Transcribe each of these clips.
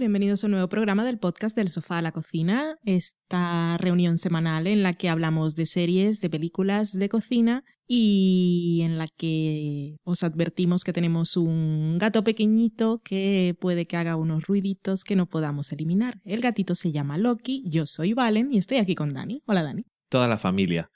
Bienvenidos a un nuevo programa del podcast del sofá a la cocina, esta reunión semanal en la que hablamos de series, de películas, de cocina y en la que os advertimos que tenemos un gato pequeñito que puede que haga unos ruiditos que no podamos eliminar. El gatito se llama Loki, yo soy Valen y estoy aquí con Dani. Hola Dani. Toda la familia.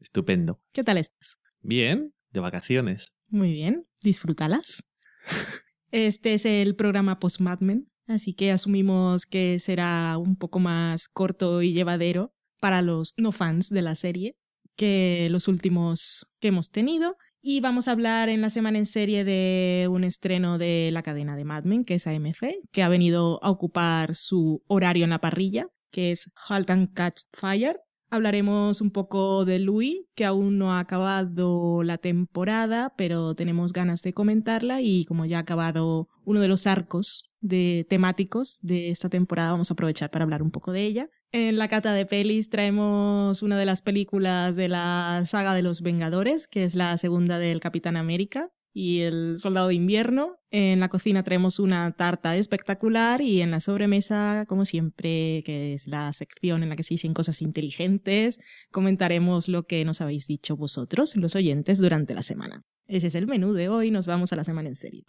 Estupendo. ¿Qué tal estás? Bien, de vacaciones. Muy bien, disfrútalas. Este es el programa post Mad Men, así que asumimos que será un poco más corto y llevadero para los no fans de la serie que los últimos que hemos tenido. Y vamos a hablar en la semana en serie de un estreno de la cadena de Mad Men, que es AMF, que ha venido a ocupar su horario en la parrilla, que es Halt and Catch Fire, Hablaremos un poco de Louis, que aún no ha acabado la temporada, pero tenemos ganas de comentarla y como ya ha acabado uno de los arcos de temáticos de esta temporada, vamos a aprovechar para hablar un poco de ella. En la cata de pelis traemos una de las películas de la saga de los Vengadores, que es la segunda del Capitán América, y el soldado de invierno. En la cocina traemos una tarta espectacular y en la sobremesa, como siempre, que es la sección en la que se dicen cosas inteligentes, comentaremos lo que nos habéis dicho vosotros, los oyentes, durante la semana. Ese es el menú de hoy, nos vamos a la semana en serie.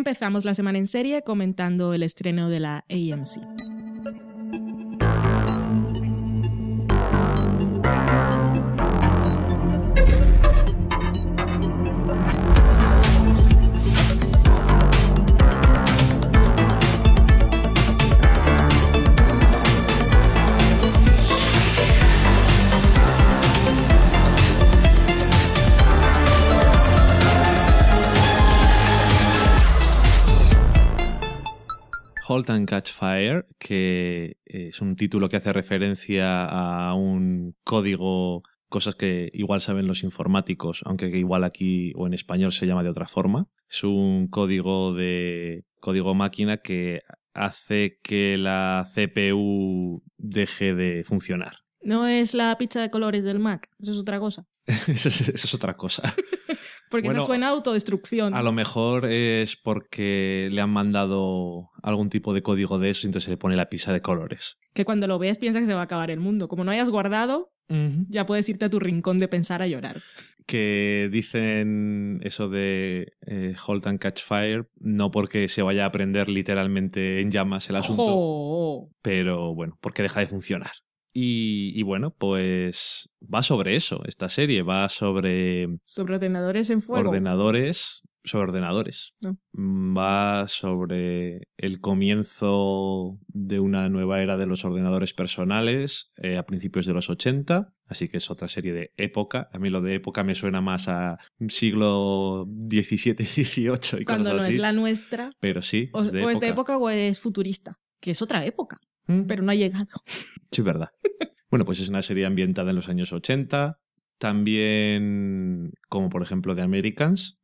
Empezamos la semana en serie comentando el estreno de la AMC. Halt and Catch Fire, que es un título que hace referencia a un código, cosas que igual saben los informáticos, aunque igual aquí o en español se llama de otra forma. Es un código de código máquina que hace que la CPU deje de funcionar. No es la pizza de colores del Mac, eso es otra cosa. eso, es, otra cosa. porque eso suena a autodestrucción. A lo mejor es porque le han mandado algún tipo de código de eso y entonces se le pone la pizza de colores. Que cuando lo ves piensas que se va a acabar el mundo. Como no hayas guardado, ya puedes irte a tu rincón de pensar a llorar. Que dicen eso de eh, Halt and Catch Fire, no porque se vaya a prender literalmente en llamas el asunto, pero bueno, porque deja de funcionar. Y, bueno, pues va sobre eso, esta serie, va sobre... Sobre ordenadores en fuego. Ordenadores, sobre ordenadores. Mm, va sobre el comienzo de una nueva era de los ordenadores personales eh, a principios de los 80, así que es otra serie de época. A mí lo de época me suena más a siglo XVII, XVIII y Cuando no es la nuestra. Pero sí. O es de, o es de época o es futurista, que es otra época. Mm. pero no ha llegado. Sí, verdad. bueno, pues es una serie ambientada en los años 80, también como por ejemplo The Americans,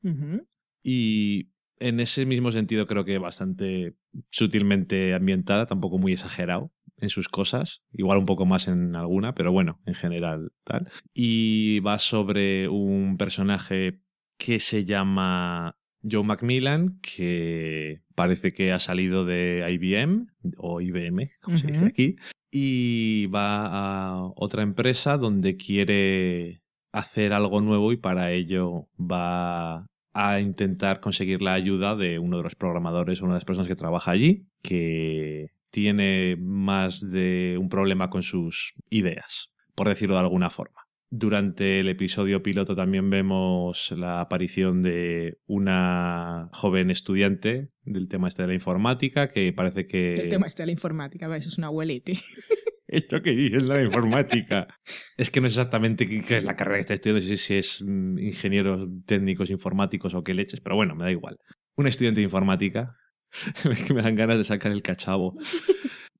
y en ese mismo sentido creo que bastante sutilmente ambientada, tampoco muy exagerado en sus cosas, igual un poco más en alguna, pero bueno, en general tal. Y va sobre un personaje que se llama Joe Macmillan, que parece que ha salido de IBM o IBM, como se dice aquí, y va a otra empresa donde quiere hacer algo nuevo y para ello va a intentar conseguir la ayuda de uno de los programadores una de las personas que trabaja allí, que tiene más de un problema con sus ideas, por decirlo de alguna forma. Durante el episodio piloto también vemos la aparición de una joven estudiante del tema este de la informática, que parece que... El tema este de la informática, eso es una abuelita. Esto que es la informática. es que no es exactamente qué es la carrera que está estudiando, si, si es mm, ingenieros técnicos informáticos o qué leches, pero bueno, me da igual. Una estudiante de informática, es que me dan ganas de sacar el cachavo.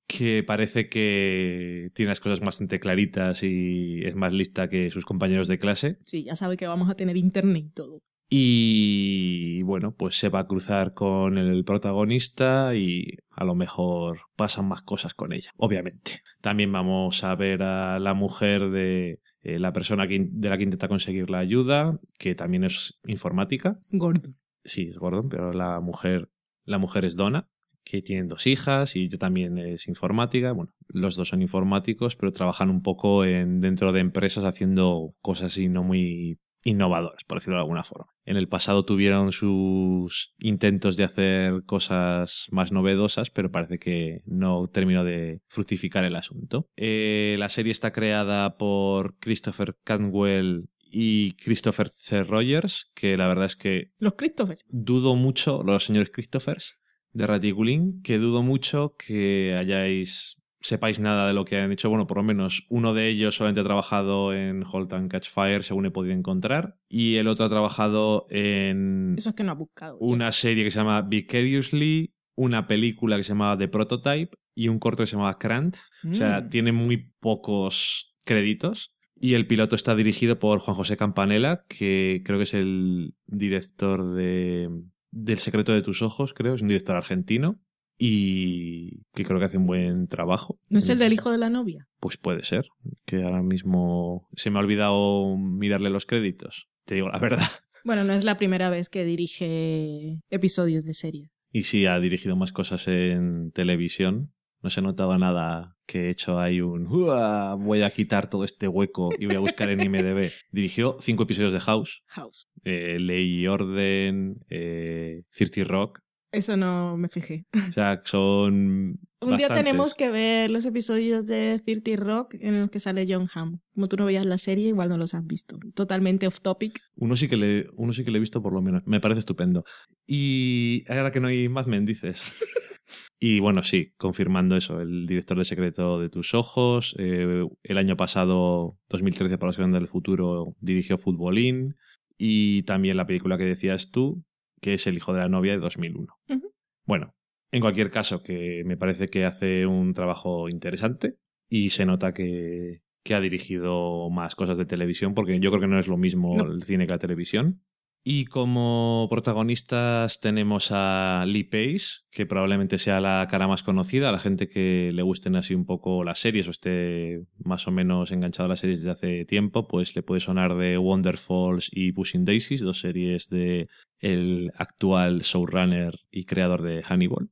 Que parece que tiene las cosas bastante claritas y es más lista que sus compañeros de clase. Sí, ya sabe que vamos a tener internet y todo. Y bueno, pues se va a cruzar con el protagonista y a lo mejor pasan más cosas con ella, obviamente. También vamos a ver a la mujer de eh, la persona de la que intenta conseguir la ayuda, que también es informática. Gordon. Sí, es Gordon, pero la mujer, la mujer es Donna, que tienen dos hijas y ella también es informática. Bueno, los dos son informáticos, pero trabajan un poco en, dentro de empresas haciendo cosas y no muy innovadores, por decirlo de alguna forma. En el pasado tuvieron sus intentos de hacer cosas más novedosas, pero parece que no terminó de fructificar el asunto. Eh, la serie está creada por Christopher Cantwell y Christopher C. Rogers, que la verdad es que... Los Christophers. Dudo mucho, los señores Christophers de Raticulín, que dudo mucho que hayáis sepáis nada de lo que han hecho. Bueno, por lo menos uno de ellos solamente ha trabajado en Halt and Catch Fire, según he podido encontrar. Y el otro ha trabajado en. Eso es que no ha buscado. Una serie que se llama Vicariously, una película que se llamaba The Prototype y un corto que se llamaba Krantz. O sea, Mm. tiene muy pocos créditos. Y el piloto está dirigido por Juan José Campanella, que creo que es el director de del secreto de tus ojos, creo, es un director argentino y que creo que hace un buen trabajo. ¿No es el del hijo de la novia? Pues puede ser, que ahora mismo se me ha olvidado mirarle los créditos, te digo la verdad. Bueno, no es la primera vez que dirige episodios de serie. Y sí, ha dirigido más cosas en televisión. No se ha notado nada que he hecho ahí un "Uah, voy a quitar todo este hueco y voy a buscar en IMDB. Dirigió cinco episodios de House, House. eh, Ley y Orden, eh, 30 Rock. Eso no me fijé. O sea, son. Un día tenemos que ver los episodios de 30 Rock en los que sale John Hamm. Como tú no veías la serie, igual no los has visto. Totalmente off topic. Uno sí que le, uno sí que le he visto por lo menos. Me parece estupendo. Y ahora que no hay Mad Men, dices. Y bueno, sí, confirmando eso, el director de Secreto de tus Ojos. eh, el año pasado, 2013, para los grandes del futuro, dirigió Futbolín. Y también la película que decías tú, que es El hijo de la novia de 2001. Ujú. Bueno, en cualquier caso, que me parece que hace un trabajo interesante y se nota que, que ha dirigido más cosas de televisión, porque yo creo que no es lo mismo No. el cine que la televisión. Y como protagonistas tenemos a Lee Pace, que probablemente sea la cara más conocida, a la gente que le gusten así un poco las series o esté más o menos enganchado a las series desde hace tiempo, pues le puede sonar de Wonderfalls y Pushing Daisies, dos series de el actual showrunner y creador de Hannibal.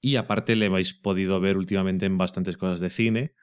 Y aparte le habéis podido ver últimamente en bastantes cosas de cine,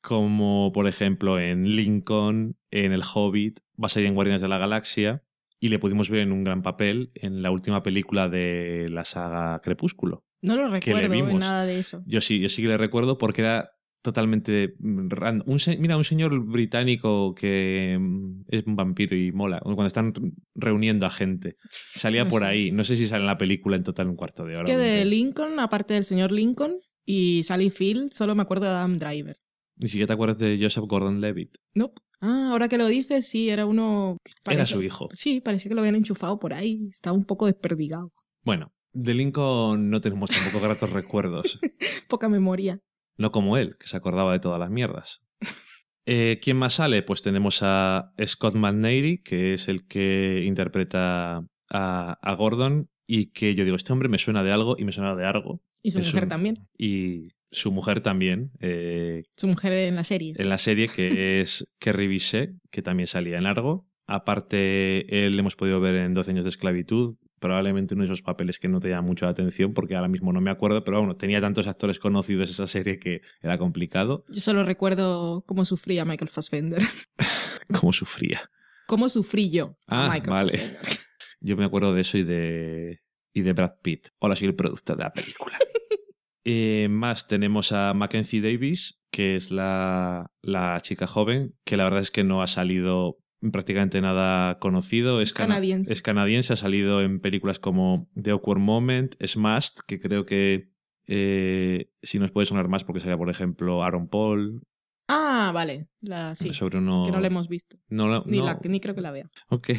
como por ejemplo en Lincoln, en El Hobbit, va a salir en Guardianes de la Galaxia, y le pudimos ver en un gran papel en la última película de la saga Crepúsculo. No lo recuerdo vimos. en nada de eso. Yo sí, yo sí que le recuerdo porque era totalmente random. Un se- mira, un señor británico que mm, es un vampiro y mola. Cuando están reuniendo a gente. Salía No por sé. ahí. No sé si sale en la película en total un cuarto de hora. Es que de. Lincoln, aparte del señor Lincoln y Sally Field, solo me acuerdo de Adam Driver. Ni siquiera te acuerdas de Joseph Gordon-Levitt. Nope. Ah, ahora que lo dices, sí, era uno... Era su hijo. Sí, parecía que lo habían enchufado por ahí. Estaba un poco desperdigado. Bueno, de Lincoln no tenemos tampoco gratos recuerdos. Poca memoria. No como él, que se acordaba de todas las mierdas. Eh, ¿Quién más sale? Pues tenemos a Scott McNairy, que es el que interpreta a, a Gordon y que yo digo, este hombre me suena de algo y me suena de algo. Y su Es mujer un- también. Y su mujer también, eh, Su mujer en la serie. en la serie, que es Kerry Bisset, que también salía en Argo. Aparte, él hemos podido ver en 12 años de esclavitud, probablemente uno de esos papeles que no te llama mucho la atención, porque ahora mismo no me acuerdo, pero bueno, tenía tantos actores conocidos esa serie que era complicado. Yo solo recuerdo cómo sufría Michael Fassbender. Cómo sufría. cómo sufrí yo Ah, Michael vale. Fassbender. Yo me acuerdo de eso y de, y de Brad Pitt. Hola, soy el productor de la película. Eh, más tenemos a Mackenzie Davis, que es la, la chica joven, que la verdad es que no ha salido prácticamente nada conocido. Es, canadiense. Es canadiense, ha salido en películas como The Awkward Moment, Smashed, que creo que eh, si nos puede sonar más porque sería, por ejemplo, Aaron Paul, Ah, vale. La, sí. sobre uno... Que no la hemos visto. no la- Ni, no. la, ni creo que la vea. Ok.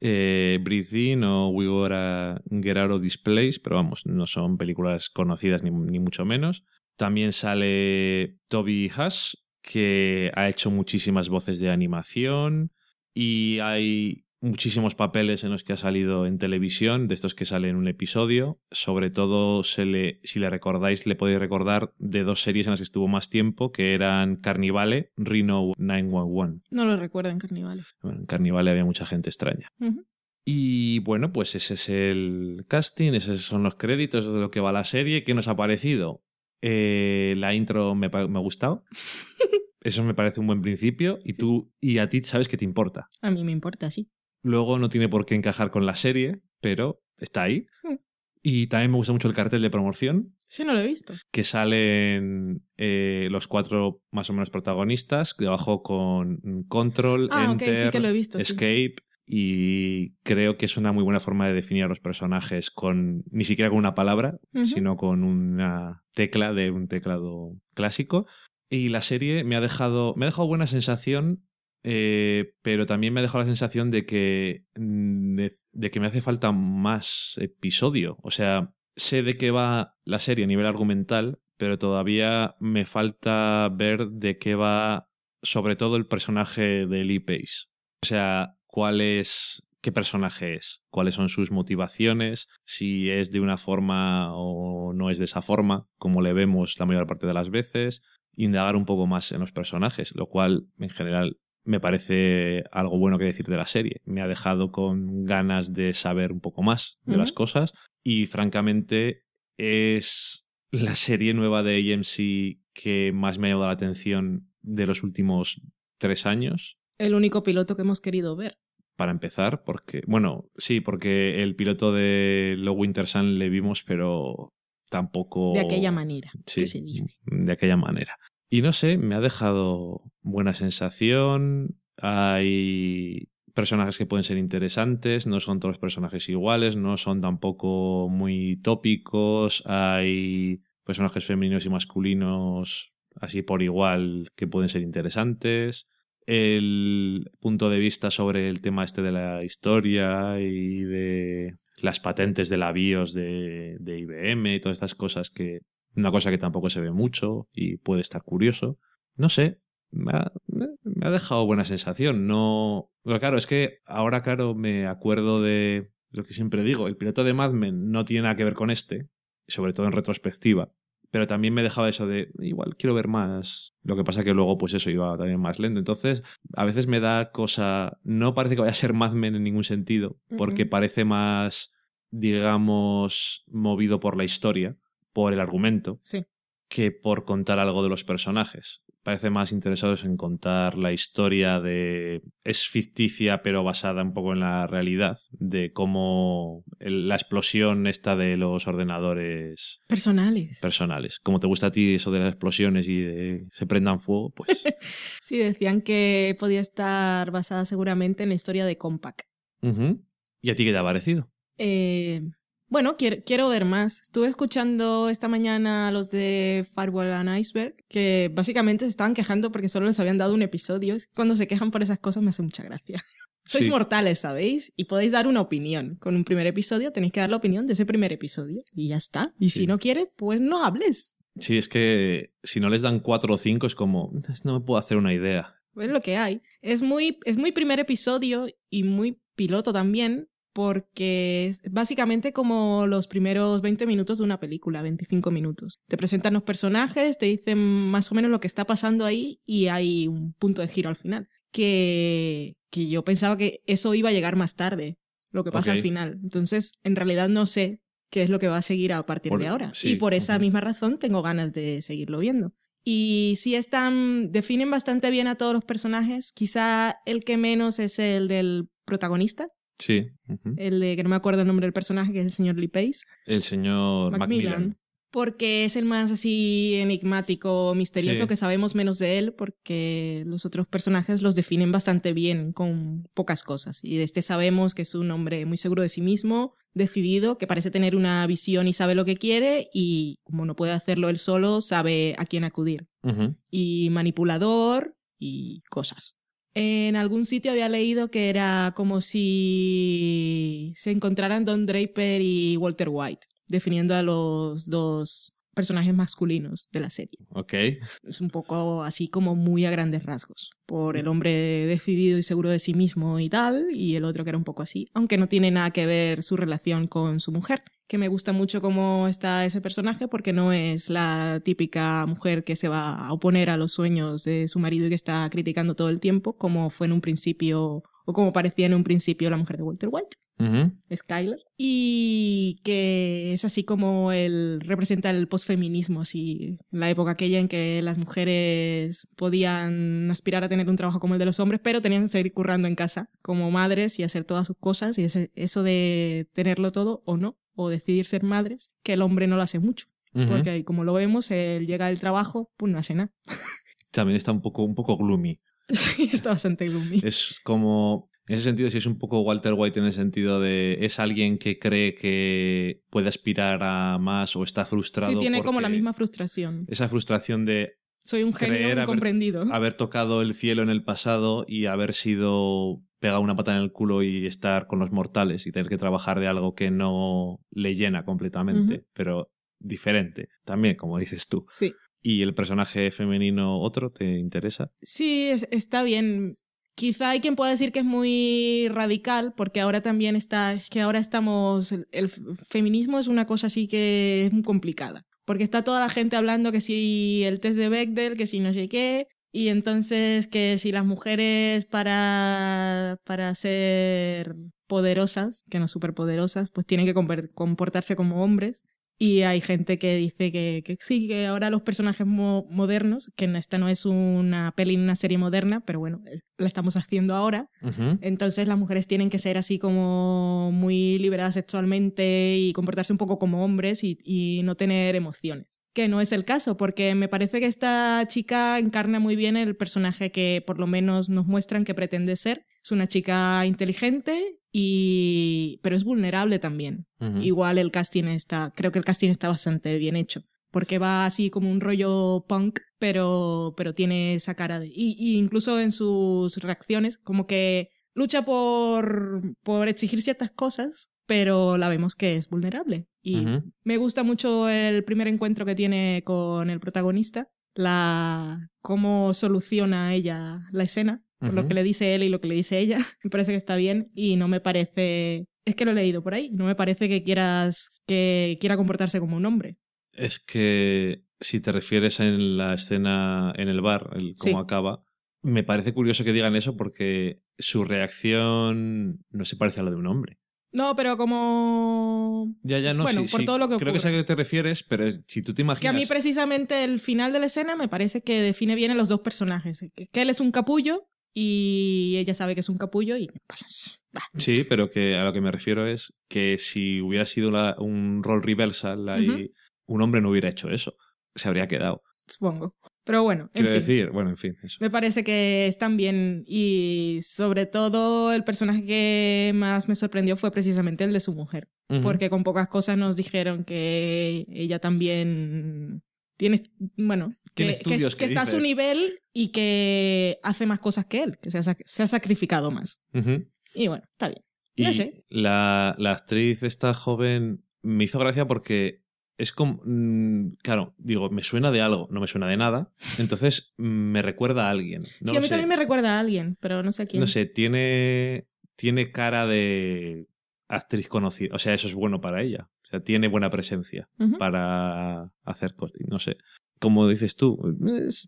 Eh, Breathe o We Gotta Get Out of This Place, pero vamos, no son películas conocidas ni, ni mucho menos. También sale Toby Hush, que ha hecho muchísimas voces de animación y hay muchísimos papeles en los que ha salido en televisión, de estos que salen en un episodio. Sobre todo, se le, si le recordáis, le podéis recordar de dos series en las que estuvo más tiempo, que eran Carnivale, Reno 911. No lo recuerdo en Carnivale. Bueno, en Carnivale había mucha gente extraña. Y bueno, pues ese es el casting, esos son los créditos de lo que va la serie. ¿Qué nos ha parecido? Eh, la intro me, me ha gustado. Eso me parece un buen principio. Y tú, y a ti sabes que te importa. A mí me importa, sí. Luego no tiene por qué encajar con la serie, pero está ahí. Hmm. Y también me gusta mucho el cartel de promoción. Sí, no lo he visto. Que salen eh, los cuatro más o menos protagonistas, debajo con Control, ah, Enter, Escape. Y creo que es una muy buena forma de definir a los personajes con ni siquiera con una palabra, sino con una tecla de un teclado clásico. Y la serie me ha dejado, me ha dejado buena sensación eh, pero también me ha dejado la sensación de que, mm, de, que me hace falta más episodio. O sea, sé de qué va la serie a nivel argumental, pero todavía me falta ver de qué va sobre todo el personaje de Lee Pace. O sea, cuál es, qué personaje es, cuáles son sus motivaciones, si es de una forma o no es de esa forma, como le vemos la mayor parte de las veces, indagar un poco más en los personajes, lo cual en general me parece algo bueno que decir de la serie. Me ha dejado con ganas de saber un poco más de las cosas y francamente es la serie nueva de AMC que más me ha llamado la atención de los últimos tres años. El único piloto que hemos querido ver. Para empezar, porque, bueno, sí, porque el piloto de Lo Winter Sun le vimos, pero tampoco... De aquella manera. Sí, se dice. de aquella manera. Y no sé, me ha dejado buena sensación. Hay personajes que pueden ser interesantes, no son todos los personajes iguales, no son tampoco muy tópicos, hay personajes femeninos y masculinos así por igual que pueden ser interesantes. El punto de vista sobre el tema este de la historia y de las patentes de la BIOS de, de IBM y todas estas cosas que una cosa que tampoco se ve mucho y puede estar curioso. No sé, me ha, dejado buena sensación. No. Pero claro, es que ahora, claro, me acuerdo de lo que siempre digo. El piloto de Mad Men no tiene nada que ver con este, sobre todo en retrospectiva. Pero también me dejaba eso de igual quiero ver más. Lo que pasa que luego, pues eso iba también más lento. Entonces, a veces me da cosa. No parece que vaya a ser Mad Men en ningún sentido, porque parece más, digamos, movido por la historia por el argumento que por contar algo de los personajes. Parece más interesados en contar la historia de... es ficticia pero basada un poco en la realidad, de cómo la explosión esta de los ordenadores... Personales. Personales. Como te gusta a ti eso de las explosiones y de se prendan fuego, pues... sí, decían que podía estar basada seguramente en la historia de Compaq. ¿Y a ti qué te ha parecido? Eh, bueno, quiero, ver más. Estuve escuchando esta mañana a los de Firewall and Iceberg, que básicamente se estaban quejando porque solo les habían dado un episodio. Cuando se quejan por esas cosas me hace mucha gracia. Sois mortales, ¿sabéis? Y podéis dar una opinión. Con un primer episodio tenéis que dar la opinión de ese primer episodio. Y ya está. Y si no quieres, pues no hables. Sí, es que si no les dan cuatro o cinco es como, no me puedo hacer una idea. Es lo que hay. Es muy, es muy primer episodio y muy piloto también, porque es básicamente como los primeros 20 minutos de una película, 25 minutos. Te presentan los personajes, te dicen más o menos lo que está pasando ahí y hay un punto de giro al final. Que, que yo pensaba que eso iba a llegar más tarde, lo que pasa al final. Entonces, en realidad no sé qué es lo que va a seguir a partir de ahora. y por esa misma razón tengo ganas de seguirlo viendo. Y sí están, definen bastante bien a todos los personajes. Quizá el que menos es el del protagonista, Sí. El de que no me acuerdo el nombre del personaje, que es el señor Lee Pace. El señor Macmillan. Porque es el más así enigmático, misterioso, que sabemos menos de él, porque los otros personajes los definen bastante bien con pocas cosas. Y de este sabemos que es un hombre muy seguro de sí mismo, decidido, que parece tener una visión y sabe lo que quiere, y como no puede hacerlo él solo, sabe a quién acudir. Y manipulador y cosas. En algún sitio había leído que era como si se encontraran Don Draper y Walter White, definiendo a los dos personajes masculinos de la serie. Ok. Es un poco así como muy a grandes rasgos. Por el hombre decidido y seguro de sí mismo y tal, y el otro que era un poco así, aunque no tiene nada que ver su relación con su mujer. Que me gusta mucho cómo está ese personaje porque no es la típica mujer que se va a oponer a los sueños de su marido y que está criticando todo el tiempo, como fue en un principio, o como parecía en un principio la mujer de Walter White. Skyler, y que es así como él representa el posfeminismo, así, la época aquella en que las mujeres podían aspirar a tener un trabajo como el de los hombres, pero tenían que seguir currando en casa como madres y hacer todas sus cosas, y ese, eso de tenerlo todo o no, o decidir ser madres, que el hombre no lo hace mucho. Porque como lo vemos, él llega del trabajo, pues no hace nada. También está un poco, un poco gloomy. Sí, está bastante gloomy. Es como en ese sentido, sí es un poco Walter White en el sentido de es alguien que cree que puede aspirar a más o está frustrado. Sí, tiene como la misma frustración. Esa frustración de. Soy un genio incomprendido. Haber, haber tocado el cielo en el pasado y haber sido pegado una pata en el culo y estar con los mortales y tener que trabajar de algo que no le llena completamente, pero diferente también, como dices tú. Sí. ¿Y el personaje femenino otro te interesa? Sí, está bien. Quizá hay quien pueda decir que es muy radical, porque ahora también está, es que ahora estamos, el, feminismo es una cosa así que es muy complicada, porque está toda la gente hablando que si el test de Bechdel, que si no sé qué, y entonces que si las mujeres para, para ser poderosas, que no superpoderosas, pues tienen que comportarse como hombres, y hay gente que dice que, que sí, que ahora los personajes modernos, que esta no es una peli ni una serie moderna, pero bueno, la estamos haciendo ahora. Entonces las mujeres tienen que ser así como muy liberadas sexualmente y comportarse un poco como hombres y, y no tener emociones. Que no es el caso, porque me parece que esta chica encarna muy bien el personaje que por lo menos nos muestran que pretende ser. Es una chica inteligente y pero es vulnerable también. Igual el casting está, creo que el casting está bastante bien hecho, porque va así como un rollo punk, pero pero tiene esa cara de y, incluso en sus reacciones como que lucha por por exigir ciertas cosas, pero la vemos que es vulnerable y me gusta mucho el primer encuentro que tiene con el protagonista, la cómo soluciona ella la escena por lo que le dice él y lo que le dice ella. Me parece que está bien y no me parece... Es que lo he leído por ahí. No me parece que quieras que quiera comportarse como un hombre. Es que si te refieres en la escena en el bar, el cómo acaba, me parece curioso que digan eso porque su reacción no se parece a la de un hombre. No, pero como. Ya, ya no Bueno, por todo lo que Creo que sé a qué te refieres, pero si tú te imaginas. Que a mí, precisamente, el final de la escena me parece que define bien a los dos personajes. Que él es un capullo y ella sabe que es un capullo y pues, Sí, pero que a lo que me refiero es que si hubiera sido un rol reversal ahí, un hombre no hubiera hecho eso. Se habría quedado. Supongo. Pero bueno. Quiero decir, bueno, en fin. Me parece que están bien y sobre todo el personaje que más me sorprendió fue precisamente el de su mujer. Porque con pocas cosas nos dijeron que ella también tiene, bueno, que, está a su nivel y que hace más cosas que él, que se ha, sacrificado más. Y bueno, está bien. Y la, la, actriz esta joven me hizo gracia porque es como, mm, claro, digo, me suena de algo, no me suena de nada, entonces me recuerda a alguien. sí, a mí también me recuerda a alguien, pero no sé a quién. No sé, tiene, tiene cara de actriz conocida, o sea, eso es bueno para ella. O sea, tiene buena presencia para hacer cosas. No sé. Como dices tú.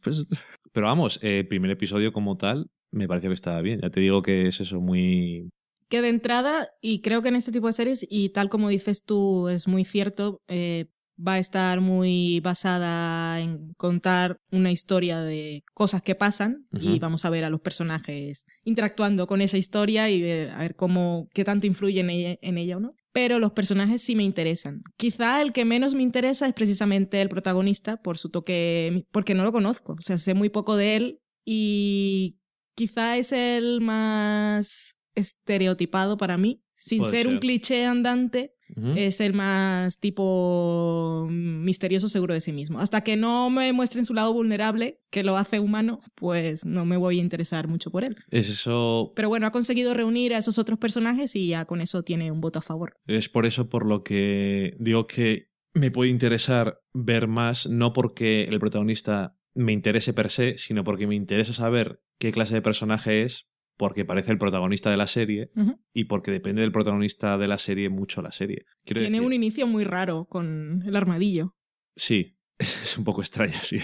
Pues, pero vamos, el primer episodio como tal me pareció que estaba bien. Ya te digo que es eso muy. Que de entrada, y creo que en este tipo de series, y tal como dices tú, es muy cierto, eh, va a estar muy basada en contar una historia de cosas que pasan y vamos a ver a los personajes interactuando con esa historia y a ver cómo, qué tanto influye en ella, en ella o no. Pero los personajes sí me interesan. Quizá el que menos me interesa es precisamente el protagonista por su toque, porque no lo conozco, o sea, sé muy poco de él y quizá es el más estereotipado para mí, sin ser, un cliché andante, es el más tipo misterioso seguro de sí mismo. Hasta que no me muestren su lado vulnerable, que lo hace humano, pues no me voy a interesar mucho por él. Es eso. Pero bueno, ha conseguido reunir a esos otros personajes y ya con eso tiene un voto a favor. Es por eso por lo que digo que me puede interesar ver más, no porque el protagonista me interese per se, sino porque me interesa saber qué clase de personaje es, porque parece el protagonista de la serie y porque depende del protagonista de la serie mucho la serie. Tiene un inicio muy raro con el armadillo. Sí, es un poco extraña, sí.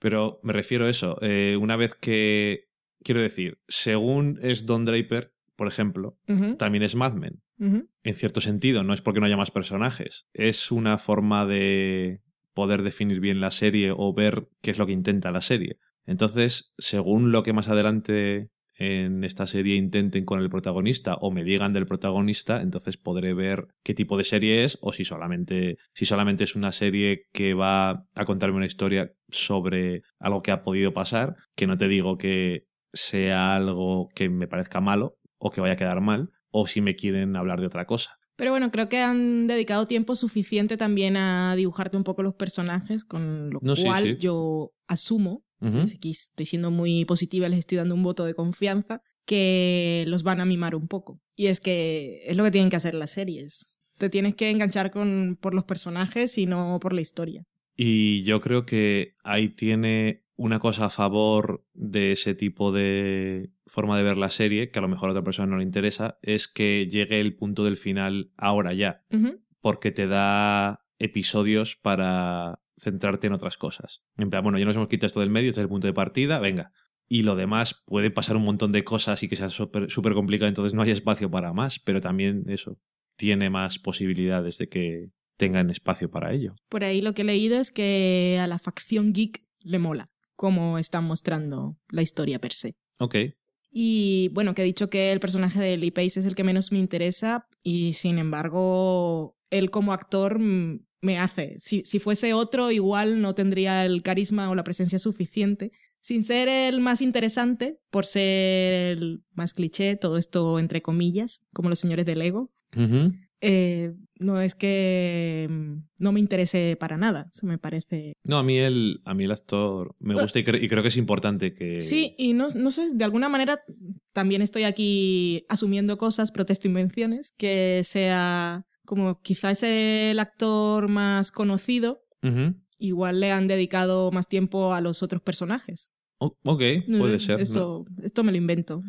Pero me refiero a eso. Eh, una vez que. Quiero decir, según es Don Draper, por ejemplo, también es Mad Men. En cierto sentido, no es porque no haya más personajes. Es una forma de poder definir bien la serie o ver qué es lo que intenta la serie. Entonces, según lo que más adelante en esta serie intenten con el protagonista o me digan del protagonista, entonces podré ver qué tipo de serie es o si solamente, si solamente es una serie que va a contarme una historia sobre algo que ha podido pasar, que no te digo que sea algo que me parezca malo o que vaya a quedar mal, o si me quieren hablar de otra cosa. Pero bueno, creo que han dedicado tiempo suficiente también a dibujarte un poco los personajes, con lo cual yo asumo Aquí estoy siendo muy positiva, les estoy dando un voto de confianza, que los van a mimar un poco. Y es que es lo que tienen que hacer las series. Te tienes que enganchar con, por los personajes y no por la historia. Y yo creo que ahí tiene una cosa a favor de ese tipo de forma de ver la serie, que a lo mejor a otra persona no le interesa, es que llegue el punto del final ahora ya. Porque te da episodios para centrarte en otras cosas. En plan, bueno, ya nos hemos quitado esto del medio, este es el punto de partida, venga. Y lo demás puede pasar un montón de cosas y que sea súper complicado, entonces no hay espacio para más, pero también eso tiene más posibilidades de que tengan espacio para ello. Por ahí lo que he leído es que a la facción geek le mola cómo están mostrando la historia per se. Ok. Y bueno, que he dicho que el personaje de Lee Pace es el que menos me interesa y sin embargo él como actor mm, me hace. Si, si fuese otro, igual no tendría el carisma o la presencia suficiente. Sin ser el más interesante, por ser el más cliché, todo esto entre comillas, como los señores del ego. Eh, no es que mm, no me interese para nada, eso me parece... No, a mí el, a mí el actor me gusta y, y, creo que es importante que... Sí, y no, no sé, de alguna manera también estoy aquí asumiendo cosas, protesto invenciones, que sea como quizás es el actor más conocido, igual le han dedicado más tiempo a los otros personajes. ok, puede ser. Esto, esto me lo invento.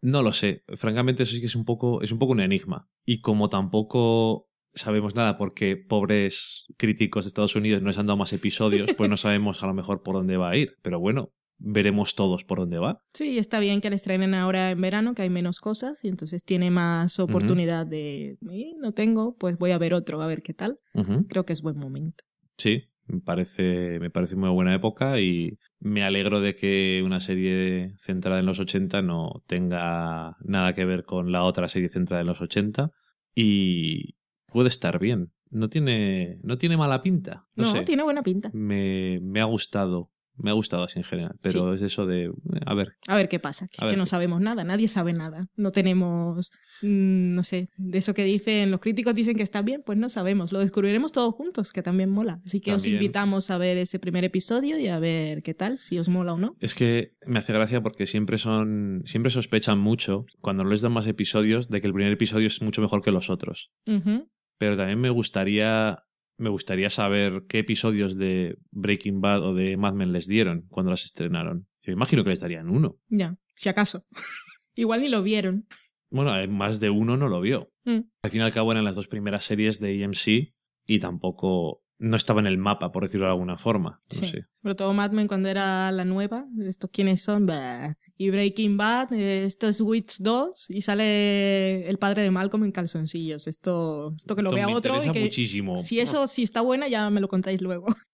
No lo sé. Francamente, eso sí que es un poco, es un poco un enigma. Y como tampoco sabemos nada porque pobres críticos de Estados Unidos no les han dado más episodios, pues no sabemos a lo mejor por dónde va a ir. Pero bueno, veremos todos por dónde va. Sí, está bien que les traen ahora en verano, que hay menos cosas y entonces tiene más oportunidad de, no tengo, pues voy a ver otro, a ver qué tal. Creo que es buen momento. Sí, me parece, me parece muy buena época y me alegro de que una serie centrada en los 80 no tenga nada que ver con la otra serie centrada en los 80 y puede estar bien. No tiene, no tiene mala pinta. No, tiene buena pinta. Me, me ha gustado me ha gustado así en general, pero es eso de, a ver. A ver qué pasa, que, no sabemos nada, nadie sabe nada. No tenemos, mm, no sé, de eso que dicen, los críticos dicen que está bien, pues no sabemos. Lo descubriremos todos juntos, que también mola. Así que os invitamos a ver ese primer episodio y a ver qué tal, si os mola o no. Es que me hace gracia porque siempre son, siempre sospechan mucho, cuando no les dan más episodios, de que el primer episodio es mucho mejor que los otros. Pero también me gustaría me gustaría saber qué episodios de Breaking Bad o de Mad Men les dieron cuando las estrenaron. Yo imagino que les darían uno. Ya, si acaso. Igual ni lo vieron. Bueno, eh, más de uno no lo vio. Mm. Al fin y al cabo eran las dos primeras series de EMC y tampoco no estaba en el mapa, por decirlo de alguna forma. sí. Sobre todo Mad Men cuando era la nueva. ¿Estos quiénes son? Y Breaking Bad, esto es Witch 2 y sale el padre de Malcolm en calzoncillos. Esto, esto que lo vea otro. Y que, muchísimo. Si eso, si está buena, ya me lo contáis luego.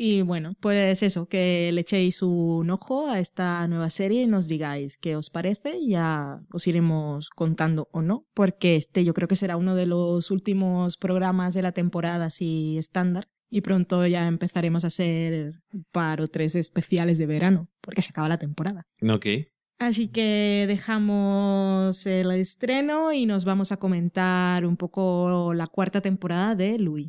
Y bueno, pues eso, que le echéis un ojo a esta nueva serie y nos digáis qué os parece. Ya os iremos contando o no, porque este yo creo que será uno de los últimos programas de la temporada así estándar. Y pronto ya empezaremos a hacer un par o tres especiales de verano, porque se acaba la temporada. Ok. Así que dejamos el estreno y nos vamos a comentar un poco la cuarta temporada de Louis.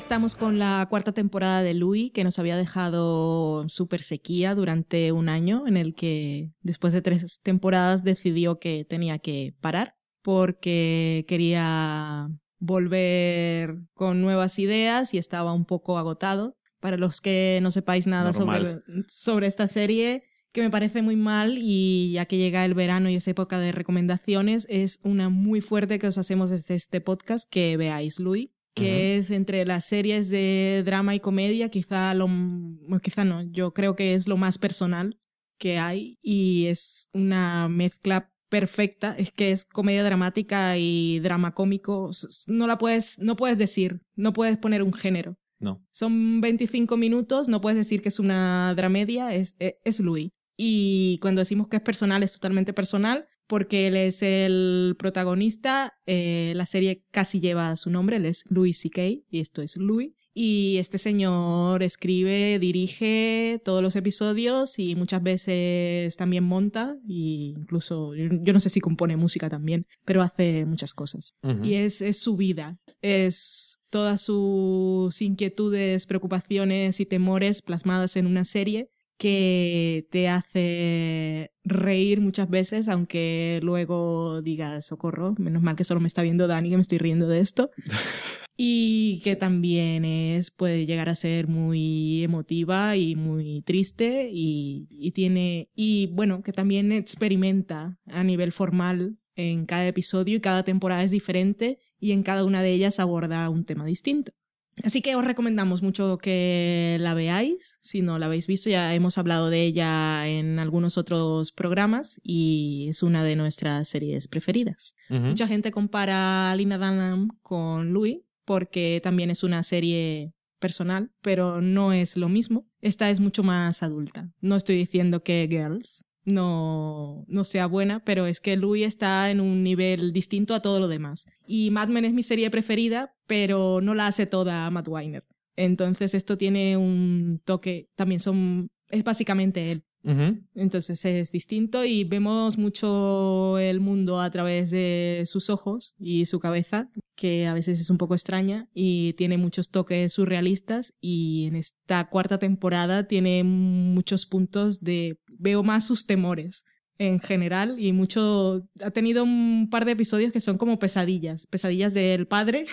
Estamos con la cuarta temporada de Louis, que nos había dejado súper sequía durante un año, en el que después de tres temporadas decidió que tenía que parar porque quería volver con nuevas ideas y estaba un poco agotado. Para los que no sepáis nada sobre, sobre esta serie, que me parece muy mal y ya que llega el verano y es época de recomendaciones, es una muy fuerte que os hacemos desde este podcast que veáis, Louis, que es entre las series de drama y comedia, quizá lo, quizá no, yo creo que es lo más personal que hay y es una mezcla perfecta, es que es comedia dramática y drama cómico, no la puedes, no puedes decir, no puedes poner un género. No. Son 25 minutos, no puedes decir que es una dramedia, es, es, es Louis. Y cuando decimos que es personal, es totalmente personal, porque él es el protagonista. Eh, la serie casi lleva su nombre, él es Louis C.K. y esto es Louis. Y este señor escribe, dirige todos los episodios y muchas veces también monta e incluso, yo no sé si compone música también, pero hace muchas cosas. Y es, es su vida, es todas sus inquietudes, preocupaciones y temores plasmadas en una serie que te hace reír muchas veces, aunque luego digas, socorro, menos mal que solo me está viendo Dani, que me estoy riendo de esto. y que también es, puede llegar a ser muy emotiva y muy triste y, y tiene, y bueno, que también experimenta a nivel formal en cada episodio y cada temporada es diferente y en cada una de ellas aborda un tema distinto. Así que os recomendamos mucho que la veáis. Si no la habéis visto, ya hemos hablado de ella en algunos otros programas y es una de nuestras series preferidas. Mucha gente compara Lina Dunham con Louis porque también es una serie personal, pero no es lo mismo. Esta es mucho más adulta. No estoy diciendo que Girls no, no sea buena, pero es que Louis está en un nivel distinto a todo lo demás. Y Mad Men es mi serie preferida, pero no la hace toda Matt Weiner. Entonces esto tiene un toque, también son, es básicamente él. Entonces es distinto y vemos mucho el mundo a través de sus ojos y su cabeza, que a veces es un poco extraña y tiene muchos toques surrealistas y en esta cuarta temporada tiene muchos puntos de veo más sus temores en general y mucho ha tenido un par de episodios que son como pesadillas, pesadillas del padre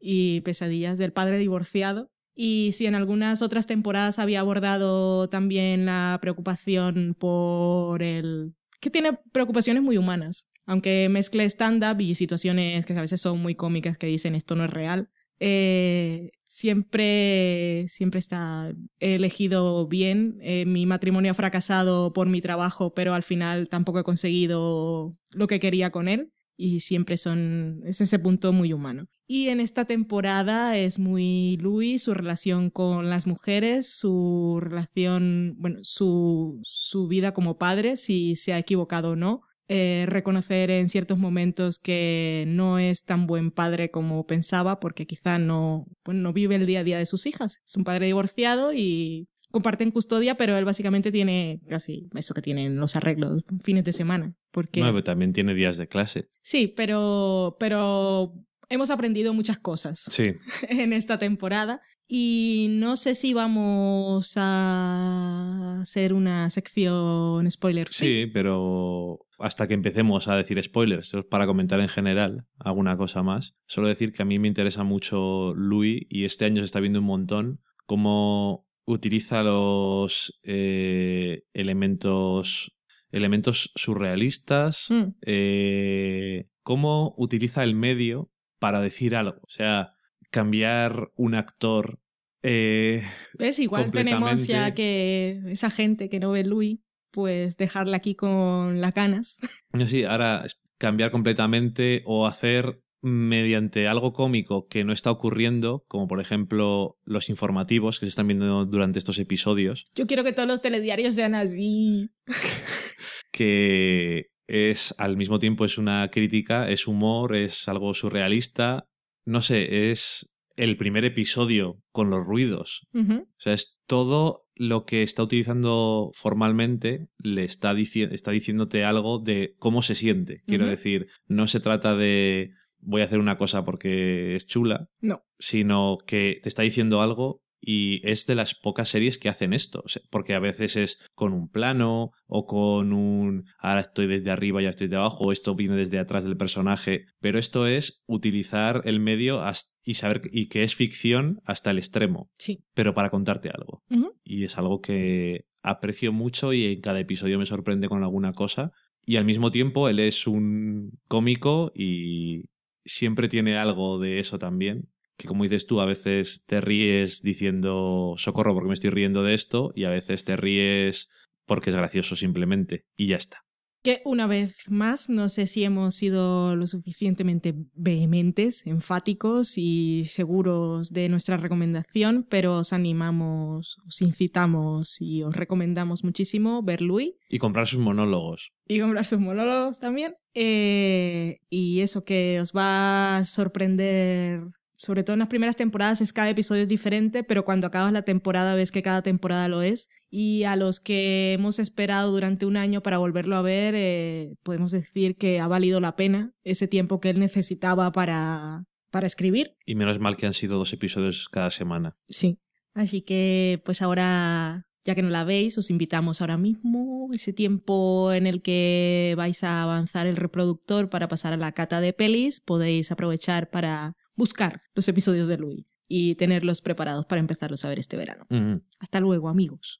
y pesadillas del padre divorciado y si en algunas otras temporadas había abordado también la preocupación por el... que tiene preocupaciones muy humanas, aunque mezcle stand-up y situaciones que a veces son muy cómicas que dicen esto no es real. Eh, siempre, siempre está elegido bien. Eh, mi matrimonio ha fracasado por mi trabajo, pero al final tampoco he conseguido lo que quería con él y siempre son, es ese punto muy humano. Y en esta temporada es muy Louis, su relación con las mujeres, su relación, bueno, su, su vida como padre, si se ha equivocado o no. Eh, reconocer en ciertos momentos que no es tan buen padre como pensaba, porque quizá no, bueno, no vive el día a día de sus hijas. Es un padre divorciado y comparten custodia, pero él básicamente tiene casi eso que tienen los arreglos, fines de semana. Porque... No, pero también tiene días de clase. Sí, pero, pero hemos aprendido muchas cosas sí. en esta temporada y no sé si vamos a hacer una sección spoiler. Sí, pero hasta que empecemos a decir spoilers, para comentar en general alguna cosa más, solo decir que a mí me interesa mucho Louis y este año se está viendo un montón cómo utiliza los eh, elementos elementos surrealistas, mm. eh, cómo utiliza el medio para decir algo. O sea, cambiar un actor. Eh, ¿Ves? Igual tenemos ya que esa gente que no ve Louis, pues dejarla aquí con las ganas. Sí, ahora cambiar completamente o hacer mediante algo cómico que no está ocurriendo, como por ejemplo los informativos que se están viendo durante estos episodios. Yo quiero que todos los telediarios sean así. que es al mismo tiempo es una crítica, es humor, es algo surrealista. No sé, es el primer episodio con los ruidos. O sea, es todo lo que está utilizando formalmente le está, está diciéndote algo de cómo se siente. Quiero decir, no se trata de voy a hacer una cosa porque es chula. No. sino que te está diciendo algo y es de las pocas series que hacen esto, porque a veces es con un plano o con un ahora estoy desde arriba, ya estoy de abajo, o esto viene desde atrás del personaje, pero esto es utilizar el medio y saber y que es ficción hasta el extremo, sí. pero para contarte algo. Y es algo que aprecio mucho y en cada episodio me sorprende con alguna cosa. Y al mismo tiempo él es un cómico y siempre tiene algo de eso también que como dices tú, a veces te ríes diciendo socorro porque me estoy riendo de esto y a veces te ríes porque es gracioso simplemente y ya está. Que una vez más, no sé si hemos sido lo suficientemente vehementes, enfáticos y seguros de nuestra recomendación, pero os animamos, os incitamos y os recomendamos muchísimo ver Louis. Y comprar sus monólogos. Y comprar sus monólogos también. Eh, y eso que os va a sorprender sobre todo en las primeras temporadas, es cada episodio es diferente, pero cuando acabas la temporada ves que cada temporada lo es. Y a los que hemos esperado durante un año para volverlo a ver, eh, podemos decir que ha valido la pena ese tiempo que él necesitaba para, para escribir. Y menos mal que han sido dos episodios cada semana. Sí. Así que, pues ahora ya que no la veis, os invitamos ahora mismo, ese tiempo en el que vais a avanzar el reproductor para pasar a la cata de pelis, podéis aprovechar para buscar los episodios de Louis y tenerlos preparados para empezarlos a ver este verano. Hasta luego, amigos.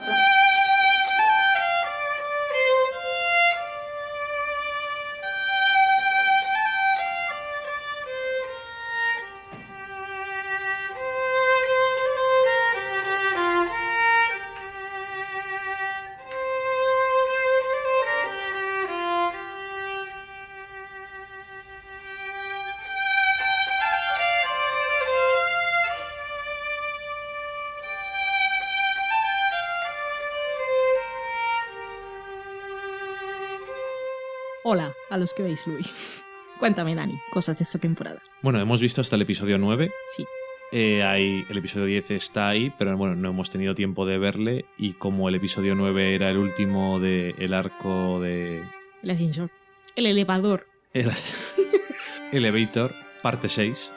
A los que veis Louis. Cuéntame, Dani, cosas de esta temporada. Bueno, hemos visto hasta el episodio 9. Sí. Eh, hay, el episodio 10 está ahí, pero bueno, no hemos tenido tiempo de verle. Y como el episodio 9 era el último del arco de. El ascensor. El elevador. El Elevator, parte 6.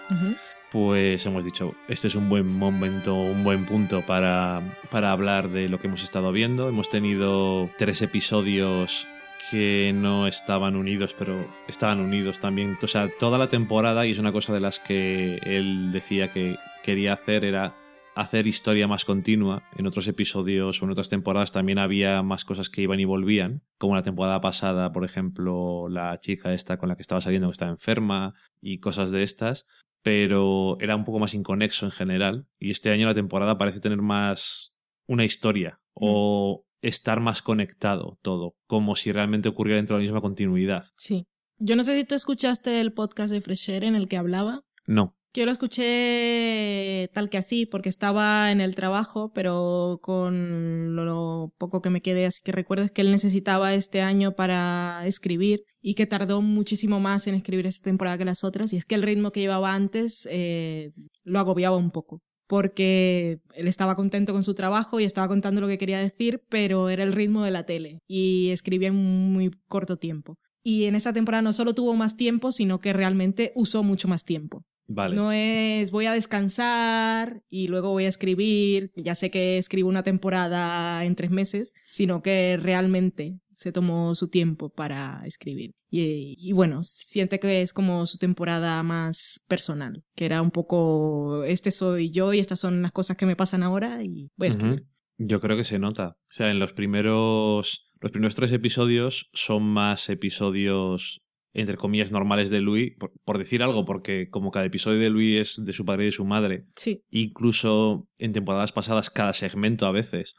Pues hemos dicho, este es un buen momento, un buen punto para, para hablar de lo que hemos estado viendo. Hemos tenido tres episodios que no estaban unidos, pero estaban unidos también. O sea, toda la temporada, y es una cosa de las que él decía que quería hacer, era hacer historia más continua. En otros episodios o en otras temporadas también había más cosas que iban y volvían, como la temporada pasada, por ejemplo, la chica esta con la que estaba saliendo que estaba enferma y cosas de estas, pero era un poco más inconexo en general. Y este año la temporada parece tener más una historia o estar más conectado todo, como si realmente ocurriera dentro de la misma continuidad. Sí. Yo no sé si tú escuchaste el podcast de Fresher en el que hablaba. No. Yo lo escuché tal que así, porque estaba en el trabajo, pero con lo poco que me quedé, así que recuerdo que él necesitaba este año para escribir y que tardó muchísimo más en escribir esta temporada que las otras, y es que el ritmo que llevaba antes eh, lo agobiaba un poco porque él estaba contento con su trabajo y estaba contando lo que quería decir, pero era el ritmo de la tele y escribía en muy corto tiempo. Y en esa temporada no solo tuvo más tiempo, sino que realmente usó mucho más tiempo. Vale. No es voy a descansar y luego voy a escribir, ya sé que escribo una temporada en tres meses, sino que realmente se tomó su tiempo para escribir. Y, bueno, siente que es como su temporada más personal, que era un poco, este soy yo y estas son las cosas que me pasan ahora y voy a escribir. Yo creo que se nota. O sea, en los primeros, los primeros tres episodios son más episodios entre comillas, normales de Louis, por, decir algo, porque como cada episodio de Louis es de su padre y de su madre, sí. incluso en temporadas pasadas cada segmento a veces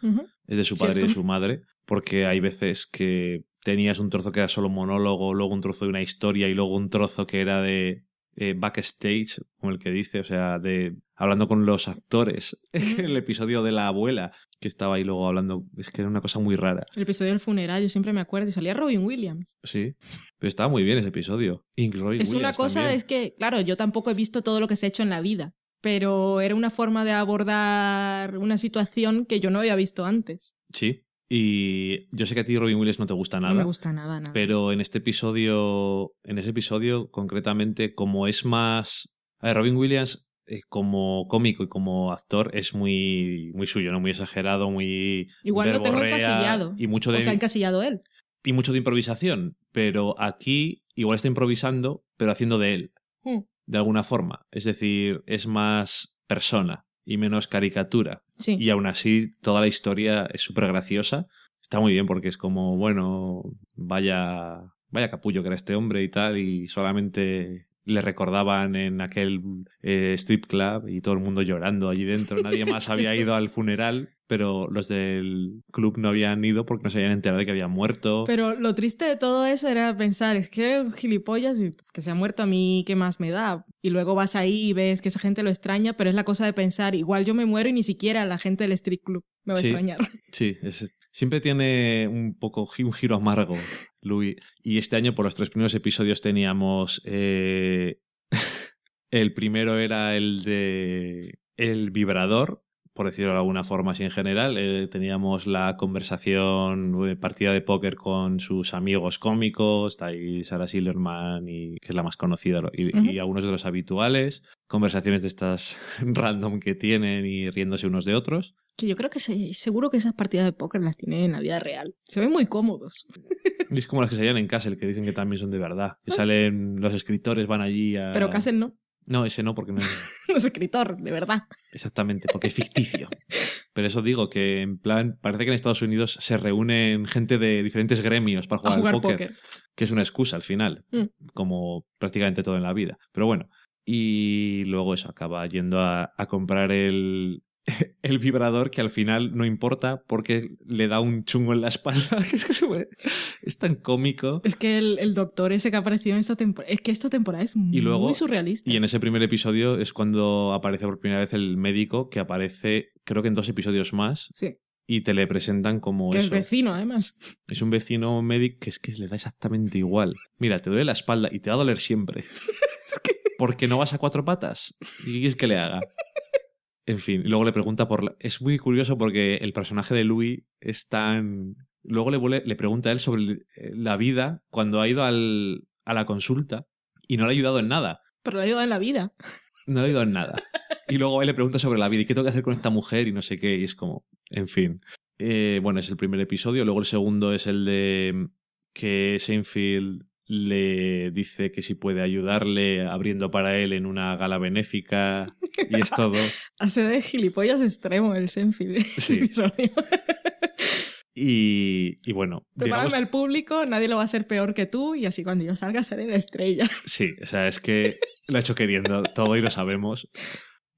es de su padre y de su madre, porque hay veces que tenías un trozo que era solo monólogo, luego un trozo de una historia y luego un trozo que era de eh, backstage, como el que dice, o sea, de hablando con los actores, el episodio de la abuela, que estaba ahí luego hablando, es que era una cosa muy rara. El episodio del funeral, yo siempre me acuerdo, y salía Robin Williams. Sí, pero estaba muy bien ese episodio. es una cosa, es que, claro, yo tampoco he visto todo lo que se ha hecho en la vida, pero era una forma de abordar una situación que yo no había visto antes. Sí, y yo sé que a ti Robin Williams no te gusta nada. No me gusta nada, nada. Pero en este episodio, en ese episodio concretamente, como es más... A ver, Robin Williams como cómico y como actor es muy, muy suyo, ¿no? Muy exagerado, muy. Igual lo tengo encasillado. Y mucho de, o sea, encasillado él. Y mucho de improvisación. Pero aquí igual está improvisando, pero haciendo de él. Hmm. De alguna forma. Es decir, es más persona y menos caricatura. Sí. Y aún así, toda la historia es súper graciosa. Está muy bien porque es como, bueno, vaya, vaya capullo que era este hombre y tal, y solamente le recordaban en aquel eh, strip club y todo el mundo llorando allí dentro. Nadie más había ido al funeral, pero los del club no habían ido porque no se habían enterado de que había muerto. Pero lo triste de todo eso era pensar, es que gilipollas y que se ha muerto a mí, ¿qué más me da? Y luego vas ahí y ves que esa gente lo extraña, pero es la cosa de pensar, igual yo me muero y ni siquiera la gente del strip club me va Sí. a extrañar. Sí, es- siempre tiene un poco un giro amargo, Louis. Y este año, por los tres primeros episodios, teníamos. eh, el primero era el de. El vibrador, por decirlo de alguna forma así en general. Eh, teníamos la conversación, eh, partida de póker con sus amigos cómicos, está ahí Sarah Silverman, y, que es la más conocida, y, algunos de los habituales. Conversaciones de estas random que tienen y riéndose unos de otros. Que yo creo que se- seguro que esas partidas de póker las tienen en la vida real. Se ven muy cómodos. Es como las que salían en Castle, que dicen que también son de verdad. Que salen, los escritores van allí a... Pero Castle no. No, ese no, porque no es No es escritor, de verdad. exactamente, porque es ficticio. Pero eso digo, que en plan, parece que en Estados Unidos se reúnen gente de diferentes gremios para jugar, jugar al póker, póker. que es una excusa al final, Mm. como prácticamente todo en la vida. Pero bueno, y luego eso, acaba yendo a, a comprar el, el vibrador que al final no importa porque le da un chungo en la espalda. es que se es tan cómico. Es que el, el doctor ese que apareció en esta temporada. Es que esta temporada es muy luego- surrealista. Y en ese primer episodio es cuando aparece por primera vez el médico, que aparece creo que en dos episodios más, Sí. y te le presentan como Que es eso. vecino, además. Es un vecino médico que es que le da exactamente igual. Mira, te duele la espalda y te va a doler siempre. Porque no vas a cuatro patas. ¿Y qué quieres que le haga? En fin, luego le pregunta por... la- Es muy curioso porque el personaje de Louis es tan... Luego le, vuelve- le pregunta a él sobre el- la vida cuando ha ido al- a la consulta y no le ha ayudado en nada. Pero lo ayuda en la vida. No le ha ayudado en nada. Y luego él le pregunta sobre la vida y qué tengo que hacer con esta mujer y no sé qué. Y es como, en fin. Eh, bueno, es el primer episodio. Luego el segundo es el de mm, que Seinfeld le dice que si puede ayudarle abriendo para él en una gala benéfica y es todo. Hace de gilipollas extremo el Senfield. Sí. Y, y bueno, digamos, Prepárame al público, nadie lo va a hacer peor que tú y así cuando yo salga seré la estrella. sí, o sea, es que lo ha hecho queriendo todo y lo sabemos.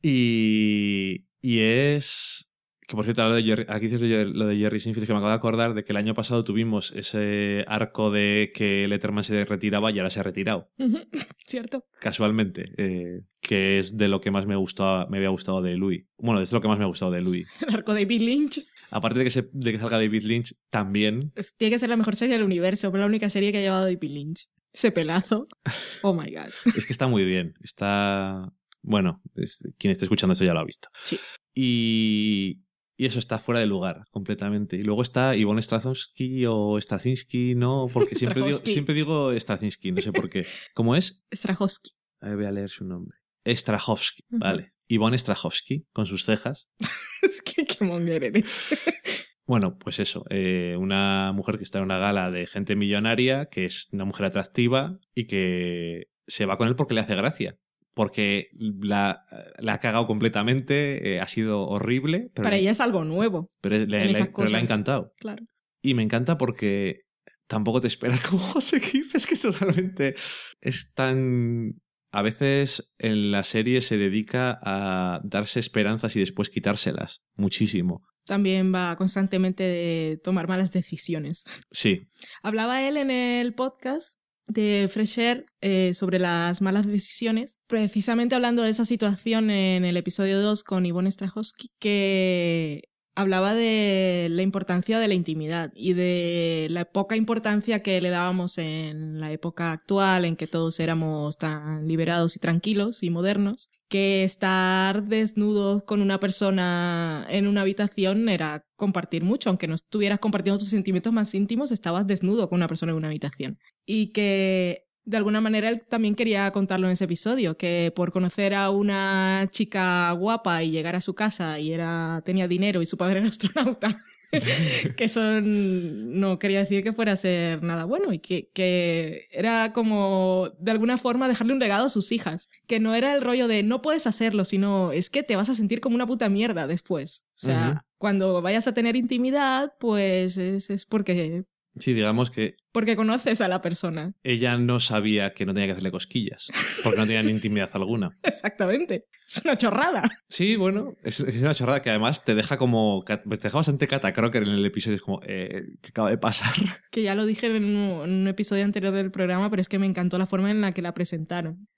Y, y es... Que por cierto, lo de Jerry- aquí dices lo de- Jerry Seinfeld, que me acabo de acordar de que el año pasado tuvimos ese arco de que Letterman se retiraba y ahora se ha retirado, ¿Cierto? casualmente, eh, que es de lo que más me, gustó, me había gustado de Louis. Bueno, es lo que más me ha gustado de Louis. El arco de Bill Lynch. Aparte de que, se- de que salga David Lynch, también Tiene que ser la mejor serie del universo, pero la única serie que ha llevado David Lynch. Ese pelazo. Oh my god. Es que está muy bien. Está. Bueno, es- quien esté escuchando esto ya lo ha visto. Sí. Y, y eso está fuera de lugar completamente. Y luego está Ivonne Straczynski o Straczynski, ¿no? Porque siempre digo, siempre digo Straczynski, no sé por qué. ¿Cómo es? Strahovski. A ver, voy a leer su nombre. Strahovski, Ujú. vale. Ivonne Strahovski, con sus cejas. Es que qué monger eres. Bueno, pues eso, eh, una mujer que está en una gala de gente millonaria, que es una mujer atractiva y que se va con él porque le hace gracia. Porque la, la ha cagado completamente, eh, ha sido horrible, pero, Para ella es algo nuevo, pero le, en le- esas pero le ha encantado. claro. Y me encanta porque tampoco te esperas cómo seguir. Es que totalmente es tan... A veces en la serie se dedica a darse esperanzas y después quitárselas. Muchísimo. También va constantemente de tomar malas decisiones. Sí, Hablaba él en el podcast de Fresh Air eh, sobre las malas decisiones, precisamente hablando de esa situación en el episodio 2 con Ivonne Strahovski, que hablaba de la importancia de la intimidad y de la poca importancia que le dábamos en la época actual en que todos éramos tan liberados y tranquilos y modernos que estar desnudos con una persona en una habitación era compartir mucho, aunque no estuvieras compartiendo tus sentimientos más íntimos, estabas desnudo con una persona en una habitación. Y que de alguna manera él también quería contarlo en ese episodio, que por conocer a una chica guapa y llegar a su casa y era tenía dinero y su padre era astronauta, que eso no quería decir que fuera a ser nada bueno y que, que, era como de alguna forma dejarle un regalo a sus hijas, que no era el rollo de no puedes hacerlo, sino es que te vas a sentir como una puta mierda después. O sea, cuando vayas a tener intimidad, pues es, es porque Sí, digamos que... Porque conoces a la persona. Ella no sabía que no tenía que hacerle cosquillas, porque no tenían intimidad alguna. Exactamente. Es una chorrada. Sí, bueno, es, una chorrada que además te deja como... Te deja bastante que en el episodio. Es como, eh, ¿qué acaba de pasar? Que ya lo dije en un, episodio anterior del programa, pero es que me encantó la forma en la que la presentaron.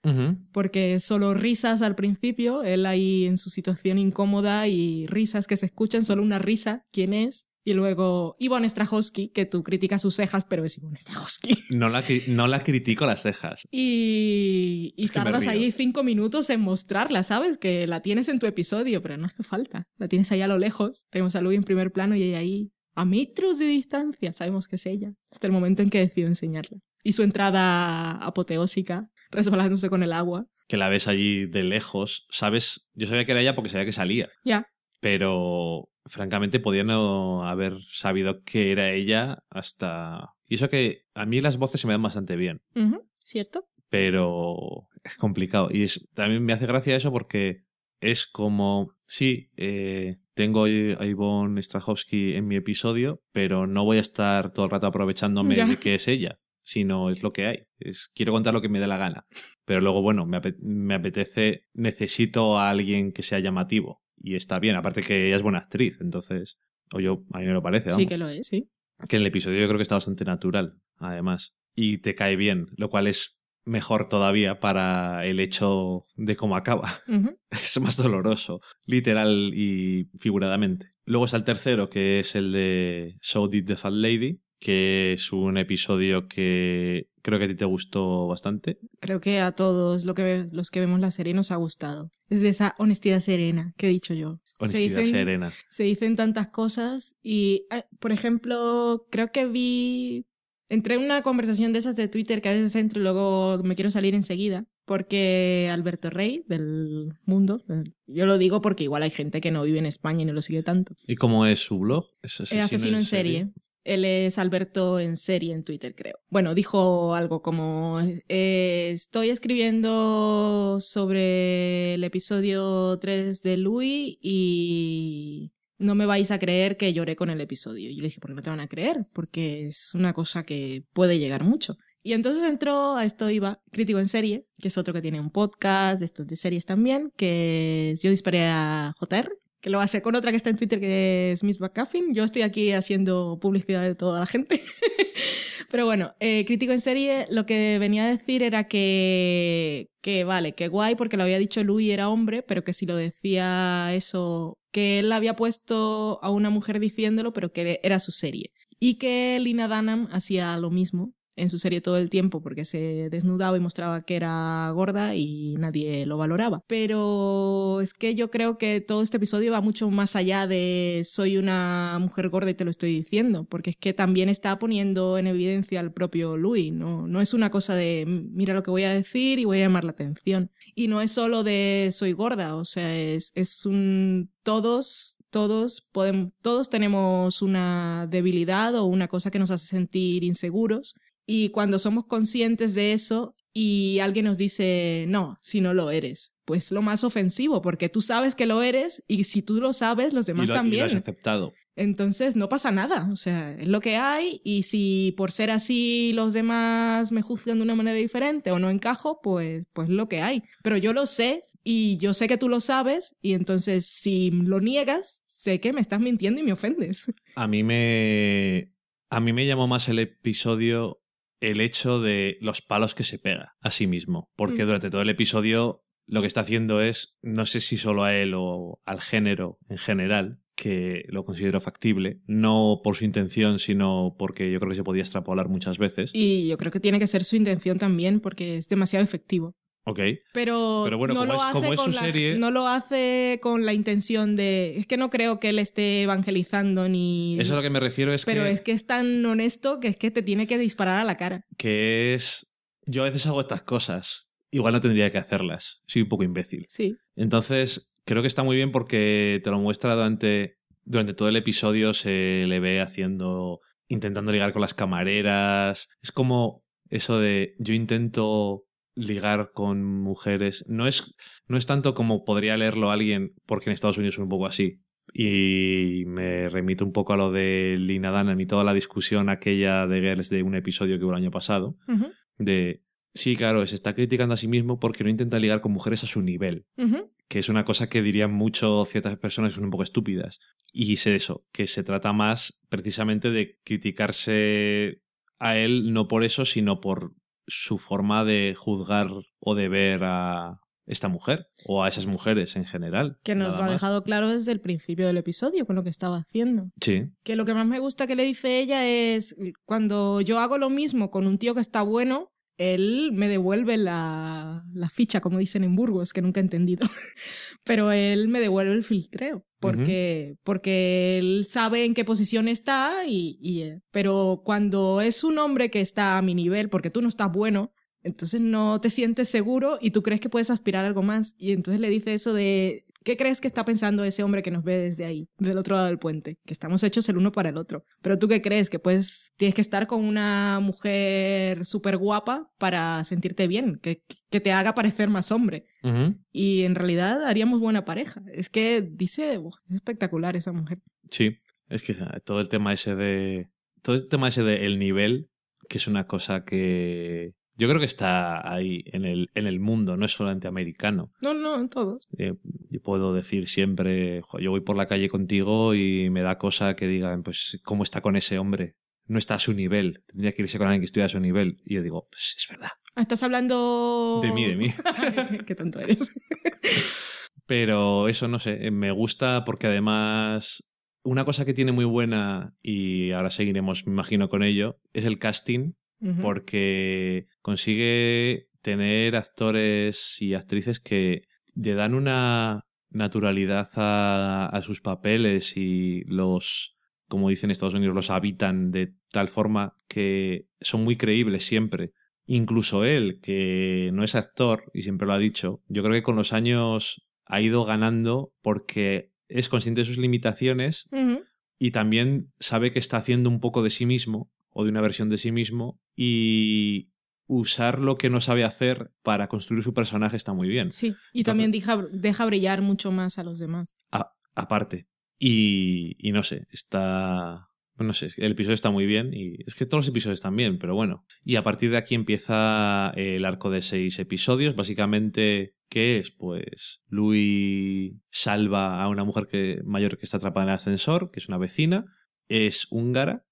Porque solo risas al principio, él ahí en su situación incómoda y risas que se escuchan, solo una risa, ¿quién es? Y luego Ivonne Strahovski, que tú criticas sus cejas, pero es Ivonne Strahovski. No la, no la critico las cejas. Y, y tardas ahí cinco minutos en mostrarla, ¿sabes? Que la tienes en tu episodio, pero no hace falta. La tienes ahí a lo lejos. Tenemos a Louis en primer plano y ella ahí a metros de distancia. Sabemos que es ella. Hasta el momento en que decido enseñarla. Y su entrada apoteósica, resbalándose con el agua. Que la ves allí de lejos. ¿Sabes? Yo sabía que era ella porque sabía que salía. Ya. Pero francamente podía no haber sabido que era ella hasta... Y eso que a mí las voces se me dan bastante bien. ¿Cierto? Pero es complicado. Y también me hace gracia eso porque es como, sí, eh, tengo a Ivonne Strahovski en mi episodio, pero no voy a estar todo el rato aprovechándome de que es ella, sino es lo que hay. Es, quiero contar lo que me dé la gana. Pero luego, bueno, me, me apetece, necesito a alguien que sea llamativo y está bien. Aparte que ella es buena actriz, entonces, o yo, a mí me lo parece. Sí que lo es, sí. Que en el episodio yo creo que está bastante natural, además. Y te cae bien, lo cual es mejor todavía para el hecho de cómo acaba. Es más doloroso, literal y figuradamente. Luego está el tercero, que es el de So Did the Fat Lady, que es un episodio que creo que a ti te gustó bastante. Creo que a todos lo que, los que vemos la serie nos ha gustado. Es de esa honestidad serena que he dicho yo. Honestidad serena. Se dicen tantas cosas y, ah, por ejemplo, creo que vi... Entré en una conversación de esas de Twitter que a veces entro y luego me quiero salir enseguida. Porque Alberto Rey, del mundo, yo lo digo porque igual hay gente que no vive en España y no lo sigue tanto. ¿Y cómo es su blog? ¿Es asesino, en, serie? Él es Alberto en serie en Twitter, creo. Bueno, dijo algo como, eh, estoy escribiendo sobre el episodio 3 de Louis y no me vais a creer que lloré con el episodio. Y yo le dije, ¿por qué no te van a creer? Porque es una cosa que puede llegar mucho. Y entonces entró a esto iba Crítico en Serie, que es otro que tiene un podcast de estos de series también, que Yo disparé a JR, que lo hace con otra que está en Twitter que es Miss McCaffin. Yo estoy aquí haciendo publicidad de toda la gente. Pero bueno, eh, crítico en serie, lo que venía a decir era que, que vale, que guay porque lo había dicho Louis era hombre, pero que si lo decía eso, que él había puesto a una mujer diciéndolo, pero que era su serie. Y que Lina Dunham hacía lo mismo, en su serie todo el tiempo porque se desnudaba y mostraba que era gorda y nadie lo valoraba. Pero es que yo creo que todo este episodio va mucho más allá de soy una mujer gorda y te lo estoy diciendo, porque es que también está poniendo en evidencia al propio Louis, no, no es una cosa de mira lo que voy a decir y voy a llamar la atención. Y no es solo de soy gorda, o sea, es, es un todos todos podemos, todos tenemos una debilidad o una cosa que nos hace sentir inseguros y cuando somos conscientes de eso y alguien nos dice, no, si no lo eres, pues lo más ofensivo, porque tú sabes que lo eres y si tú lo sabes, los demás también. Y lo has aceptado. Entonces no pasa nada, o sea, es lo que hay y si por ser así los demás me juzgan de una manera diferente o no encajo, pues pues lo que hay. Pero yo lo sé y yo sé que tú lo sabes y entonces si lo niegas, sé que me estás mintiendo y me ofendes. A mí me a mí me llamó más el episodio el hecho de los palos que se pega a sí mismo. Porque mm. durante todo el episodio lo que está haciendo es, no sé si solo a él o al género en general, que lo considero factible, no por su intención, sino porque yo creo que se podía extrapolar muchas veces. Y yo creo que tiene que ser su intención también, porque es demasiado efectivo. Ok. Pero, bueno, no, lo hace con la, no lo hace con la intención de... Es que no creo que él esté evangelizando ni... Eso a lo que me refiero es Pero es que es tan honesto que es que te tiene que disparar a la cara. Que es yo a veces hago estas cosas. Igual no tendría que hacerlas. Soy un poco imbécil. Sí. Entonces, creo que está muy bien porque te lo muestra durante, durante todo el episodio. Se le ve haciendo. intentando ligar con las camareras. Es como eso de yo intento ligar con mujeres. No es, no es tanto como podría leerlo alguien, porque en Estados Unidos es un poco así. Y me remito un poco a lo de Lina Dunham y toda la discusión aquella de Girls de un episodio que hubo el año pasado. De sí, claro, se está criticando a sí mismo porque no intenta ligar con mujeres a su nivel. Que es una cosa que dirían mucho ciertas personas que son un poco estúpidas. Y sé eso, que se trata más precisamente de criticarse a él no por eso, sino por su forma de juzgar o de ver a esta mujer o a esas mujeres en general. Que nos lo ha dejado claro desde el principio del episodio con lo que estaba haciendo. Sí. Que lo que más me gusta que le dice ella es cuando yo hago lo mismo con un tío que está bueno, él me devuelve la, ficha, como dicen en Burgos, que nunca he entendido. Pero él me devuelve el filtreo, porque, porque él sabe en qué posición está, y, y, eh, pero cuando es un hombre que está a mi nivel, porque tú no estás bueno, entonces no te sientes seguro y tú crees que puedes aspirar a algo más. Y entonces le dice eso de ¿Qué crees que está pensando ese hombre que nos ve desde ahí, del otro lado del puente? Que estamos hechos el uno para el otro. Pero tú qué crees? Que pues tienes que estar con una mujer súper guapa para sentirte bien, que, que, te haga parecer más hombre. Y en realidad haríamos buena pareja. Es que dice, es espectacular esa mujer. Sí, es que todo el tema ese de... Todo el tema ese de el nivel, que es una cosa que yo creo que está ahí en el, en el mundo, no es solamente americano. No, no, en todos. Eh, yo puedo decir siempre, yo voy por la calle contigo y me da cosa que digan, pues, ¿cómo está con ese hombre? No está a su nivel. Tendría que irse con alguien que estuviera a su nivel. Y yo digo, pues es verdad. Ah, estás hablando... De mí, de mí. Qué tonto eres. Pero eso no sé, me gusta porque además una cosa que tiene muy buena, y ahora seguiremos, me imagino, con ello, es el casting porque consigue tener actores y actrices que le dan una naturalidad a, sus papeles y los, como dicen Estados Unidos, los habitan de tal forma que son muy creíbles siempre. Incluso él, que no es actor y siempre lo ha dicho, yo creo que con los años ha ido ganando porque es consciente de sus limitaciones y también sabe que está haciendo un poco de sí mismo o de una versión de sí mismo y usar lo que no sabe hacer para construir su personaje está muy bien. Sí, y también deja, deja, brillar mucho más a los demás. aparte. Y, y no sé, está... No sé, el episodio está muy bien y es que todos los episodios están bien, pero bueno. Y a partir de aquí empieza el arco de seis episodios. Básicamente, ¿qué es? Pues Louis salva a una mujer que, mayor que está atrapada en el ascensor, que es una vecina, es húngara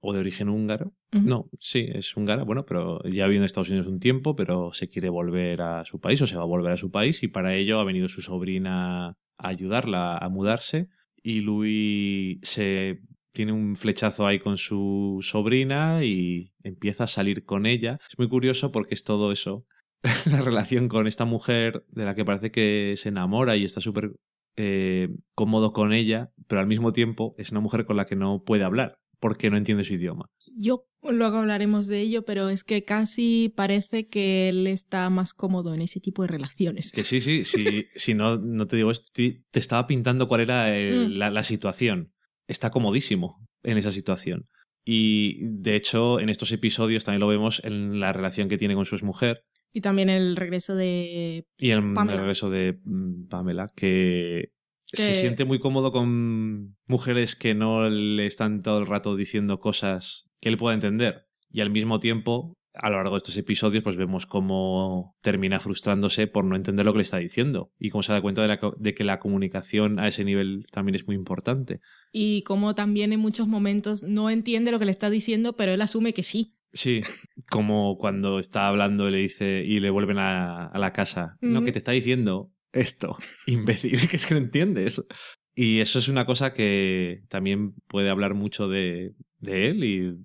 o de origen húngaro. No, sí, es húngara, bueno, pero ya ha vivido en Estados Unidos un tiempo, pero se quiere volver a su país o se va a volver a su país y para ello ha venido su sobrina a ayudarla a mudarse y Louis se tiene un flechazo ahí con su sobrina y empieza a salir con ella. Es muy curioso porque es todo eso. la relación con esta mujer de la que parece que se enamora y está súper eh, cómodo con ella, pero al mismo tiempo es una mujer con la que no puede hablar porque no entiende su idioma. Yo luego hablaremos de ello, pero es que casi parece que él está más cómodo en ese tipo de relaciones. Que sí, sí, sí, si no, no te digo esto, te estaba pintando cuál era mm. la, la situación. Está comodísimo en esa situación. Y de hecho, en estos episodios también lo vemos en la relación que tiene con su exmujer. Y también el regreso de. Y el, regreso de mm, Pamela, que se siente muy cómodo con mujeres que no le están todo el rato diciendo cosas que él pueda entender. Y al mismo tiempo, a lo largo de estos episodios, pues vemos cómo termina frustrándose por no entender lo que le está diciendo. Y cómo se da cuenta de, de que la comunicación a ese nivel también es muy importante. Y cómo también en muchos momentos no entiende lo que le está diciendo, pero él asume que sí. Sí, como cuando está hablando y le dice y le vuelven a, la casa. No, que te está diciendo esto, imbécil, que es que no entiendes. Y eso es una cosa que también puede hablar mucho de, de él y,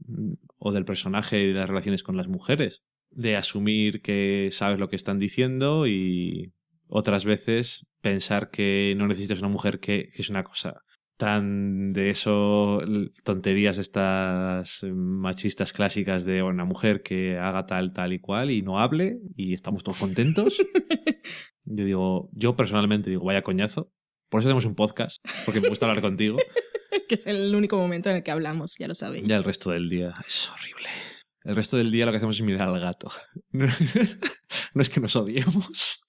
o del personaje y de las relaciones con las mujeres. De asumir que sabes lo que están diciendo y otras veces pensar que no necesitas una mujer que, que es una cosa tan de eso, tonterías estas machistas clásicas de una mujer que haga tal, tal y cual y no hable y estamos todos contentos. yo digo, yo personalmente digo, vaya coñazo. Por eso tenemos un podcast, porque me gusta hablar contigo. que es el único momento en el que hablamos, ya lo sabéis. Ya el resto del día. Es horrible. El resto del día lo que hacemos es mirar al gato. no es que nos odiemos.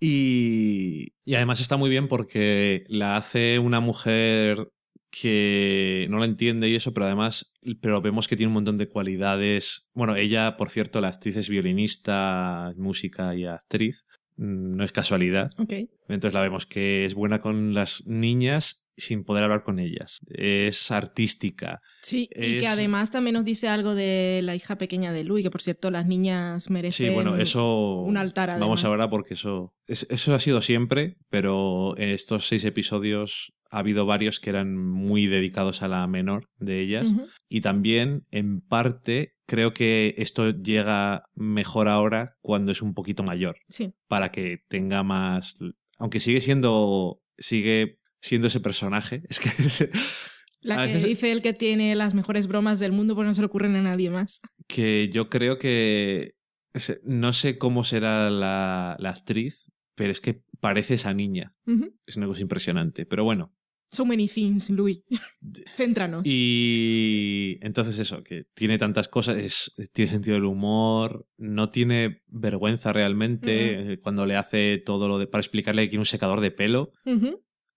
Y, y además está muy bien porque la hace una mujer que no la entiende y eso, pero además, pero vemos que tiene un montón de cualidades. Bueno, ella, por cierto, la actriz es violinista, música y actriz. Mm, no es casualidad. Okay. Entonces la vemos que es buena con las niñas sin poder hablar con ellas. Es artística. Sí, y que además también nos dice algo de la hija pequeña de Louis, que por cierto las niñas merecen sí, bueno, eso un altar. Además. Vamos ahora porque eso, eso ha sido siempre, pero en estos seis episodios ha habido varios que eran muy dedicados a la menor de ellas. Y también, en parte, creo que esto llega mejor ahora cuando es un poquito mayor. Sí. Para que tenga más... Aunque sigue siendo... Sigue siendo ese personaje. Es que La que dice el que tiene las mejores bromas del mundo porque no se le ocurren a nadie más. Que yo creo que... No sé cómo será la, la actriz, pero es que parece esa niña. Es una cosa impresionante. Pero bueno. So many things, Louis. Céntranos. Y entonces eso, que tiene tantas cosas, es, tiene sentido del humor, no tiene vergüenza realmente cuando le hace todo lo de... para explicarle que tiene un secador de pelo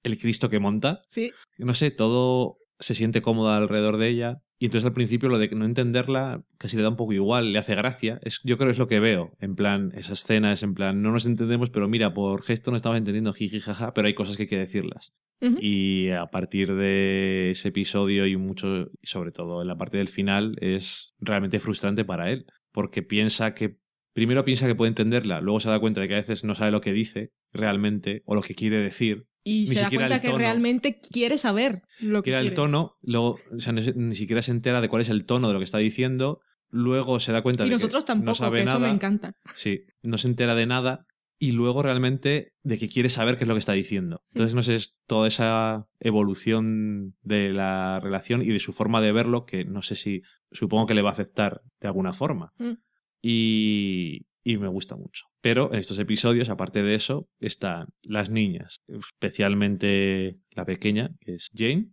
el Cristo que monta. Sí. No sé, todo se siente cómodo alrededor de ella. Y entonces al principio lo de no entenderla casi le da un poco igual, le hace gracia. Es, yo creo que es lo que veo. En plan, esa escena es en plan, no nos entendemos, pero mira, por gesto no estamos entendiendo jiji jaja, pero hay cosas que hay que decirlas. Y a partir de ese episodio y mucho, sobre todo en la parte del final, es realmente frustrante para él. Porque piensa que primero piensa que puede entenderla, luego se da cuenta de que a veces no sabe lo que dice realmente o lo que quiere decir y se da cuenta que realmente quiere saber lo que quiere. el tono, luego, o sea, ni, siquiera se entera de cuál es el tono de lo que está diciendo, luego se da cuenta y de nosotros que tampoco, no sabe que nada. eso me encanta. Sí, no se entera de nada y luego realmente de que quiere saber qué es lo que está diciendo. Entonces, no sé, es toda esa evolución de la relación y de su forma de verlo que no sé si supongo que le va a afectar de alguna forma. Mm. Y, y me gusta mucho. Pero en estos episodios, aparte de eso, están las niñas, especialmente la pequeña, que es Jane,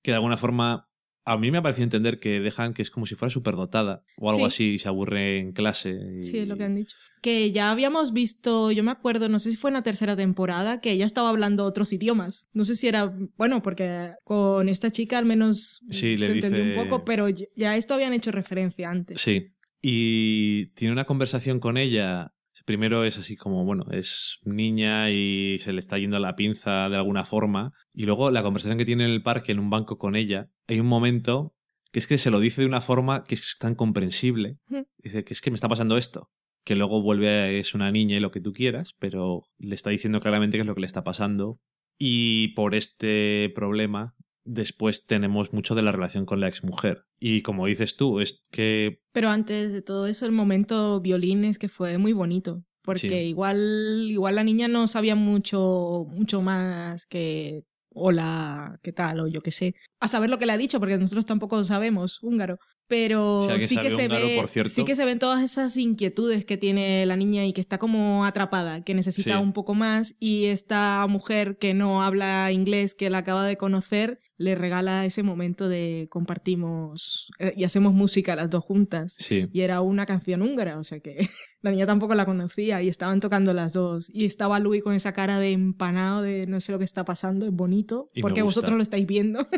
que de alguna forma a mí me ha parecido entender que dejan que es como si fuera superdotada o algo así y se aburre en clase. Sí, es lo que han dicho. Que ya habíamos visto, yo me acuerdo, no sé si fue en la tercera temporada, que ella estaba hablando otros idiomas. No sé si era, bueno, porque con esta chica al menos sí, se le entendió dice... un poco, pero ya esto habían hecho referencia antes. Sí, y tiene una conversación con ella. Primero es así como, bueno, es niña y se le está yendo la pinza de alguna forma. Y luego la conversación que tiene en el parque, en un banco con ella, hay un momento que es que se lo dice de una forma que es tan comprensible. Dice que es que me está pasando esto. Que luego vuelve a es una niña y lo que tú quieras, pero le está diciendo claramente qué es lo que le está pasando. Y por este problema después tenemos mucho de la relación con la exmujer. Y como dices tú, es que... Pero antes de todo eso, el momento violín es que fue muy bonito. Porque Sí. igual, igual la niña no sabía mucho, mucho más que hola, ¿qué tal? O yo qué sé. A saber lo que le ha dicho, porque nosotros tampoco sabemos húngaro. Pero Si sí que se húngaro, ve. cierto. Sí que se ven todas esas inquietudes que tiene la niña y que está como atrapada, que necesita Sí. un poco más. Y esta mujer que no habla inglés, que la acaba de conocer, le regala ese momento de compartimos eh, y hacemos música las dos juntas. Sí. Y era una canción húngara, o sea que la niña tampoco la conocía y estaban tocando las dos. Y estaba Louis con esa cara de empanado de no sé lo que está pasando, es bonito, Y porque vosotros lo estáis viendo.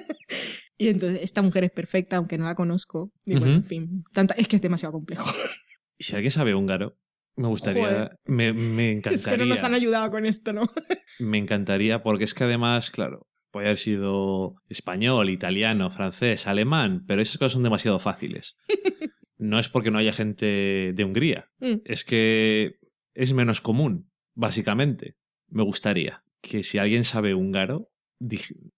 y entonces esta mujer es perfecta, aunque no la conozco. Y bueno, en fin, tanta, es que es demasiado complejo. Y si alguien sabe húngaro, me gustaría... Me, me encantaría. es que no nos han ayudado con esto, ¿no? Me encantaría porque es que además, claro, puede haber sido español, italiano, francés, alemán, pero esas cosas son demasiado fáciles. No es porque no haya gente de Hungría, Mm. es que es menos común, básicamente. Me gustaría que si alguien sabe húngaro,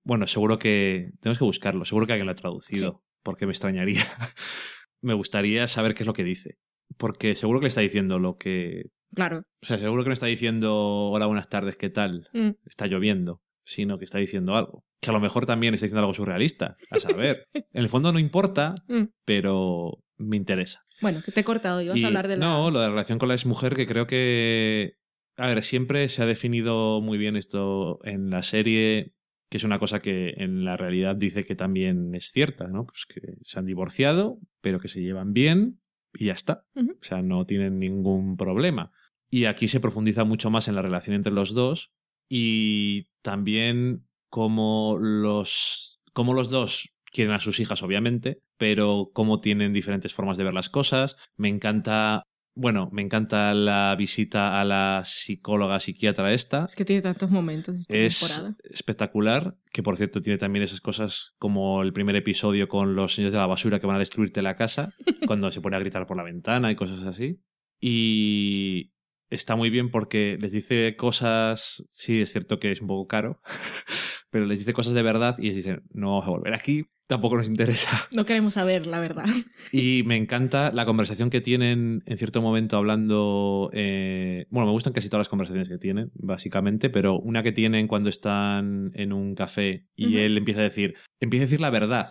bueno, seguro que tenemos que buscarlo, seguro que alguien lo ha traducido, porque me extrañaría. me gustaría saber qué es lo que dice, porque seguro que le está diciendo lo que... Claro. O sea, seguro que no está diciendo hola, buenas tardes, ¿qué tal? Mm. Está lloviendo. sino que está diciendo algo. Que a lo mejor también está diciendo algo surrealista. A saber, en el fondo no importa, mm. pero me interesa. Bueno, que te he cortado, ibas a hablar de la... No, lo de la relación con la exmujer, que creo que... A ver, siempre se ha definido muy bien esto en la serie, que es una cosa que en la realidad dice que también es cierta, ¿no? Pues que se han divorciado, pero que se llevan bien y ya está. O sea, no tienen ningún problema. Y aquí se profundiza mucho más en la relación entre los dos y también como los, como los dos quieren a sus hijas, obviamente, pero cómo tienen diferentes formas de ver las cosas. Me encanta bueno, me encanta la visita a la psicóloga psiquiatra esta. Es que tiene tantos momentos esta es temporada. espectacular, que por cierto tiene también esas cosas como el primer episodio con los señores de la basura que van a destruirte la casa, cuando se pone a gritar por la ventana y cosas así. Y está muy bien porque les dice cosas, sí, es cierto que es un poco caro, pero les dice cosas de verdad y les dicen, no vamos a volver aquí, tampoco nos interesa. No queremos saber la verdad. Y me encanta la conversación que tienen en cierto momento hablando. Eh, bueno, me gustan casi todas las conversaciones que tienen, básicamente, pero una que tienen cuando están en un café y él empieza a decir, empieza a decir la verdad.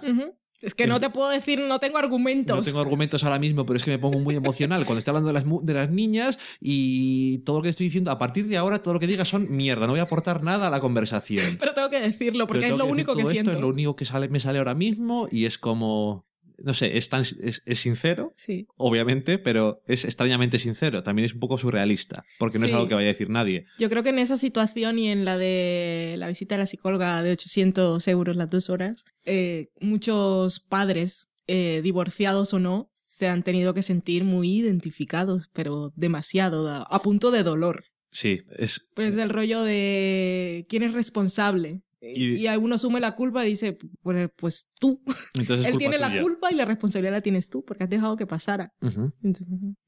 Es que no te puedo decir, no tengo argumentos. No tengo argumentos ahora mismo, pero es que me pongo muy emocional cuando estoy hablando de las, de las niñas y todo lo que estoy diciendo, a partir de ahora, todo lo que diga son mierda, no voy a aportar nada a la conversación. Pero tengo que decirlo, porque es lo único que siento. es lo único que sale, me sale ahora mismo y es como no sé, es, tan, es, sincero, sí. obviamente, pero es extrañamente sincero. También es un poco surrealista, porque no es algo que vaya a decir nadie. Yo creo que en esa situación y en la de la visita a la psicóloga de 800 euros las dos horas, eh, muchos padres, eh, divorciados o no, se han tenido que sentir muy identificados, pero demasiado, a punto de dolor. Sí, es... Pues el rollo de quién es responsable y, alguno asume la culpa y dice, pues, pues tú. Él tiene la culpa y la responsabilidad la tienes tú, porque has dejado que pasara.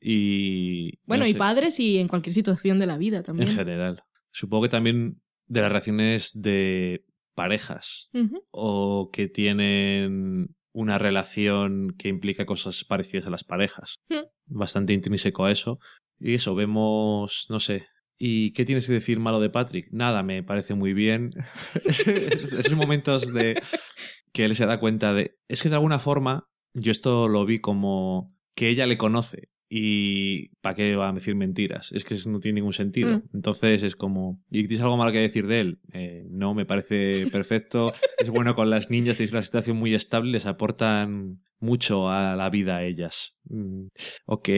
y. Bueno, y padres y en cualquier situación de la vida también. En general. Supongo que también de las relaciones de parejas o que tienen una relación que implica cosas parecidas a las parejas. Bastante intrínseco a eso. Y eso, vemos, no sé, ¿Y qué tienes que decir malo de Patrick? Nada, me parece muy bien. Esos momentos de que él se da cuenta de... Es que de alguna forma yo esto lo vi como que ella le conoce y ¿para qué va a decir mentiras? Es que eso no tiene ningún sentido. Mm. Entonces es como, ¿y tienes algo malo que decir de él? Eh, no, me parece perfecto. es bueno con las niñas, tenéis una situación muy estable, les aportan mucho a la vida a ellas. Mm, ok.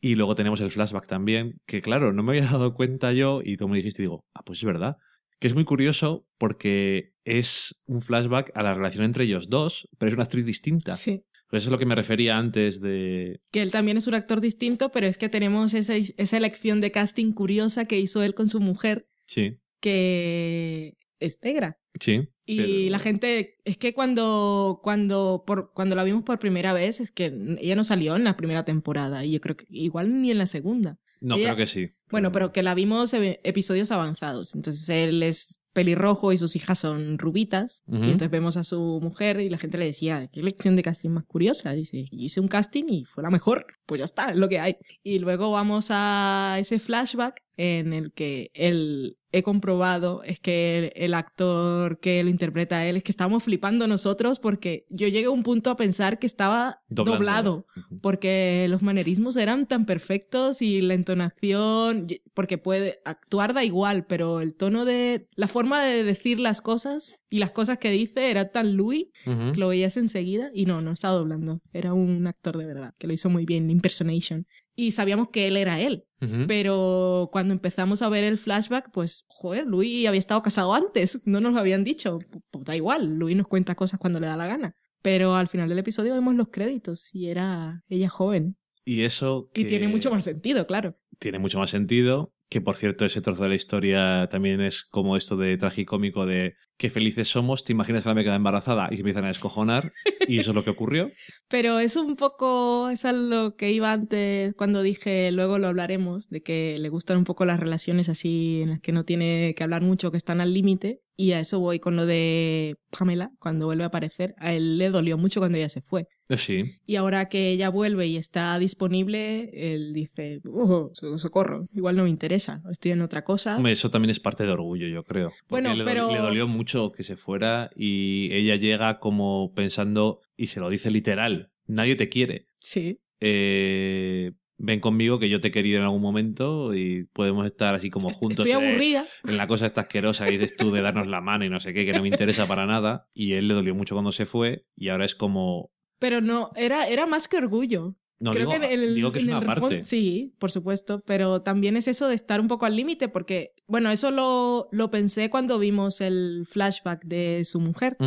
Y luego tenemos el flashback también, que claro, no me había dado cuenta yo y tú me dijiste y digo, ah, pues es verdad. Que es muy curioso porque es un flashback a la relación entre ellos dos, pero es una actriz distinta. Sí. Pues eso es lo que me refería antes de... Que él también es un actor distinto, pero es que tenemos esa, esa elección de casting curiosa que hizo él con su mujer. Sí. Que es negra. Sí. Y la gente, es que cuando, cuando, por, cuando la vimos por primera vez, es que ella no salió en la primera temporada y yo creo que igual ni en la segunda. No, creo que sí. Bueno, pero que la vimos episodios avanzados. Entonces él es pelirrojo y sus hijas son rubitas. Y entonces vemos a su mujer y la gente le decía, qué lección de casting más curiosa. Dice, yo hice un casting y fue la mejor. Pues ya está, es lo que hay. Y luego vamos a ese flashback en el que él he comprobado es que el, actor que lo interpreta a él es que estábamos flipando nosotros porque yo llegué a un punto a pensar que estaba doblado porque los manerismos eran tan perfectos y la entonación porque puede actuar da igual pero el tono de la forma de decir las cosas y las cosas que dice era tan Louis que lo veías enseguida y no no estaba doblando. Era un actor de verdad que lo hizo muy bien impersonation y sabíamos que él era él. Pero cuando empezamos a ver el flashback, pues, joder, Luis había estado casado antes, no nos lo habían dicho. Pues, da igual, Luis nos cuenta cosas cuando le da la gana. Pero al final del episodio vemos los créditos y era ella joven. Y eso... Y tiene mucho más sentido, claro. Tiene mucho más sentido que por cierto ese trozo de la historia también es como esto de tragicómico de qué felices somos, te imaginas que la me queda embarazada y se empiezan a descojonar y eso es lo que ocurrió. Pero es un poco, es a lo que iba antes cuando dije, luego lo hablaremos, de que le gustan un poco las relaciones así en las que no tiene que hablar mucho, que están al límite, Y a eso voy con lo de Pamela, cuando vuelve a aparecer. A él le dolió mucho cuando ella se fue. Eh, sí. Y ahora que ella vuelve y está disponible, él dice, oh, socorro, igual no me interesa, estoy en otra cosa. Eso también es parte de orgullo, yo creo. bueno, le, pero... le dolió mucho que se fuera y ella llega como pensando, y se lo dice literal, nadie te quiere. Sí. Eh, ven conmigo que yo te he querido en algún momento y podemos estar así como juntos. Estoy aburrida. En, la cosa esta asquerosa que dices tú de darnos la mano y no sé qué, que no me interesa para nada. Y él le dolió mucho cuando se fue y ahora es como... Pero no, era, era más que orgullo. No, digo, que, digo que es una parte. Sí, por supuesto, pero también es eso de estar un poco al límite porque, bueno, eso lo, lo pensé cuando vimos el flashback de su mujer,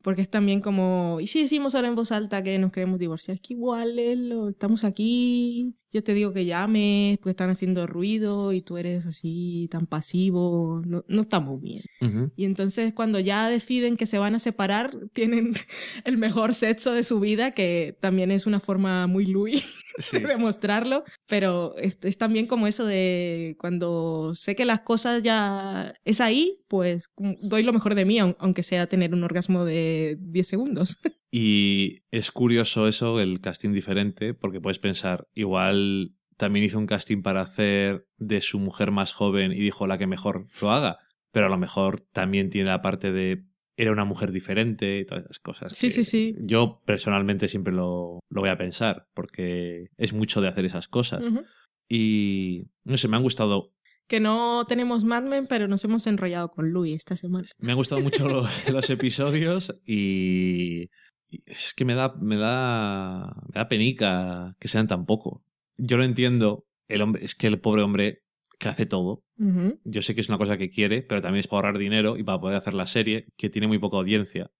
porque es también como, ¿y si decimos ahora en voz alta que nos queremos divorciar? Es que igual estamos aquí, yo te digo que llames, pues están haciendo ruido y tú eres así tan pasivo, no, no estamos bien. Y entonces cuando ya deciden que se van a separar, tienen el mejor sexo de su vida, que también es una forma muy Louis de mostrarlo, pero es, es, también como eso de cuando sé que las cosas ya es ahí, pues doy lo mejor de mí, aunque sea tener un orgasmo de 10 segundos. Y es curioso eso, el casting diferente, porque puedes pensar, igual también hizo un casting para hacer de su mujer más joven y dijo la que mejor lo haga, pero a lo mejor también tiene la parte de era una mujer diferente y todas esas cosas. Sí, sí, sí. Yo personalmente siempre lo, lo, voy a pensar, porque es mucho de hacer esas cosas. Y no sé, me han gustado que no tenemos Mad Men, pero nos hemos enrollado con Louis esta semana. Me han gustado mucho los, los episodios y es que me da, me da, me da penica que sean tan poco. Yo lo entiendo, el hombre, es que el pobre hombre que hace todo. Yo sé que es una cosa que quiere, pero también es para ahorrar dinero y para poder hacer la serie, que tiene muy poca audiencia.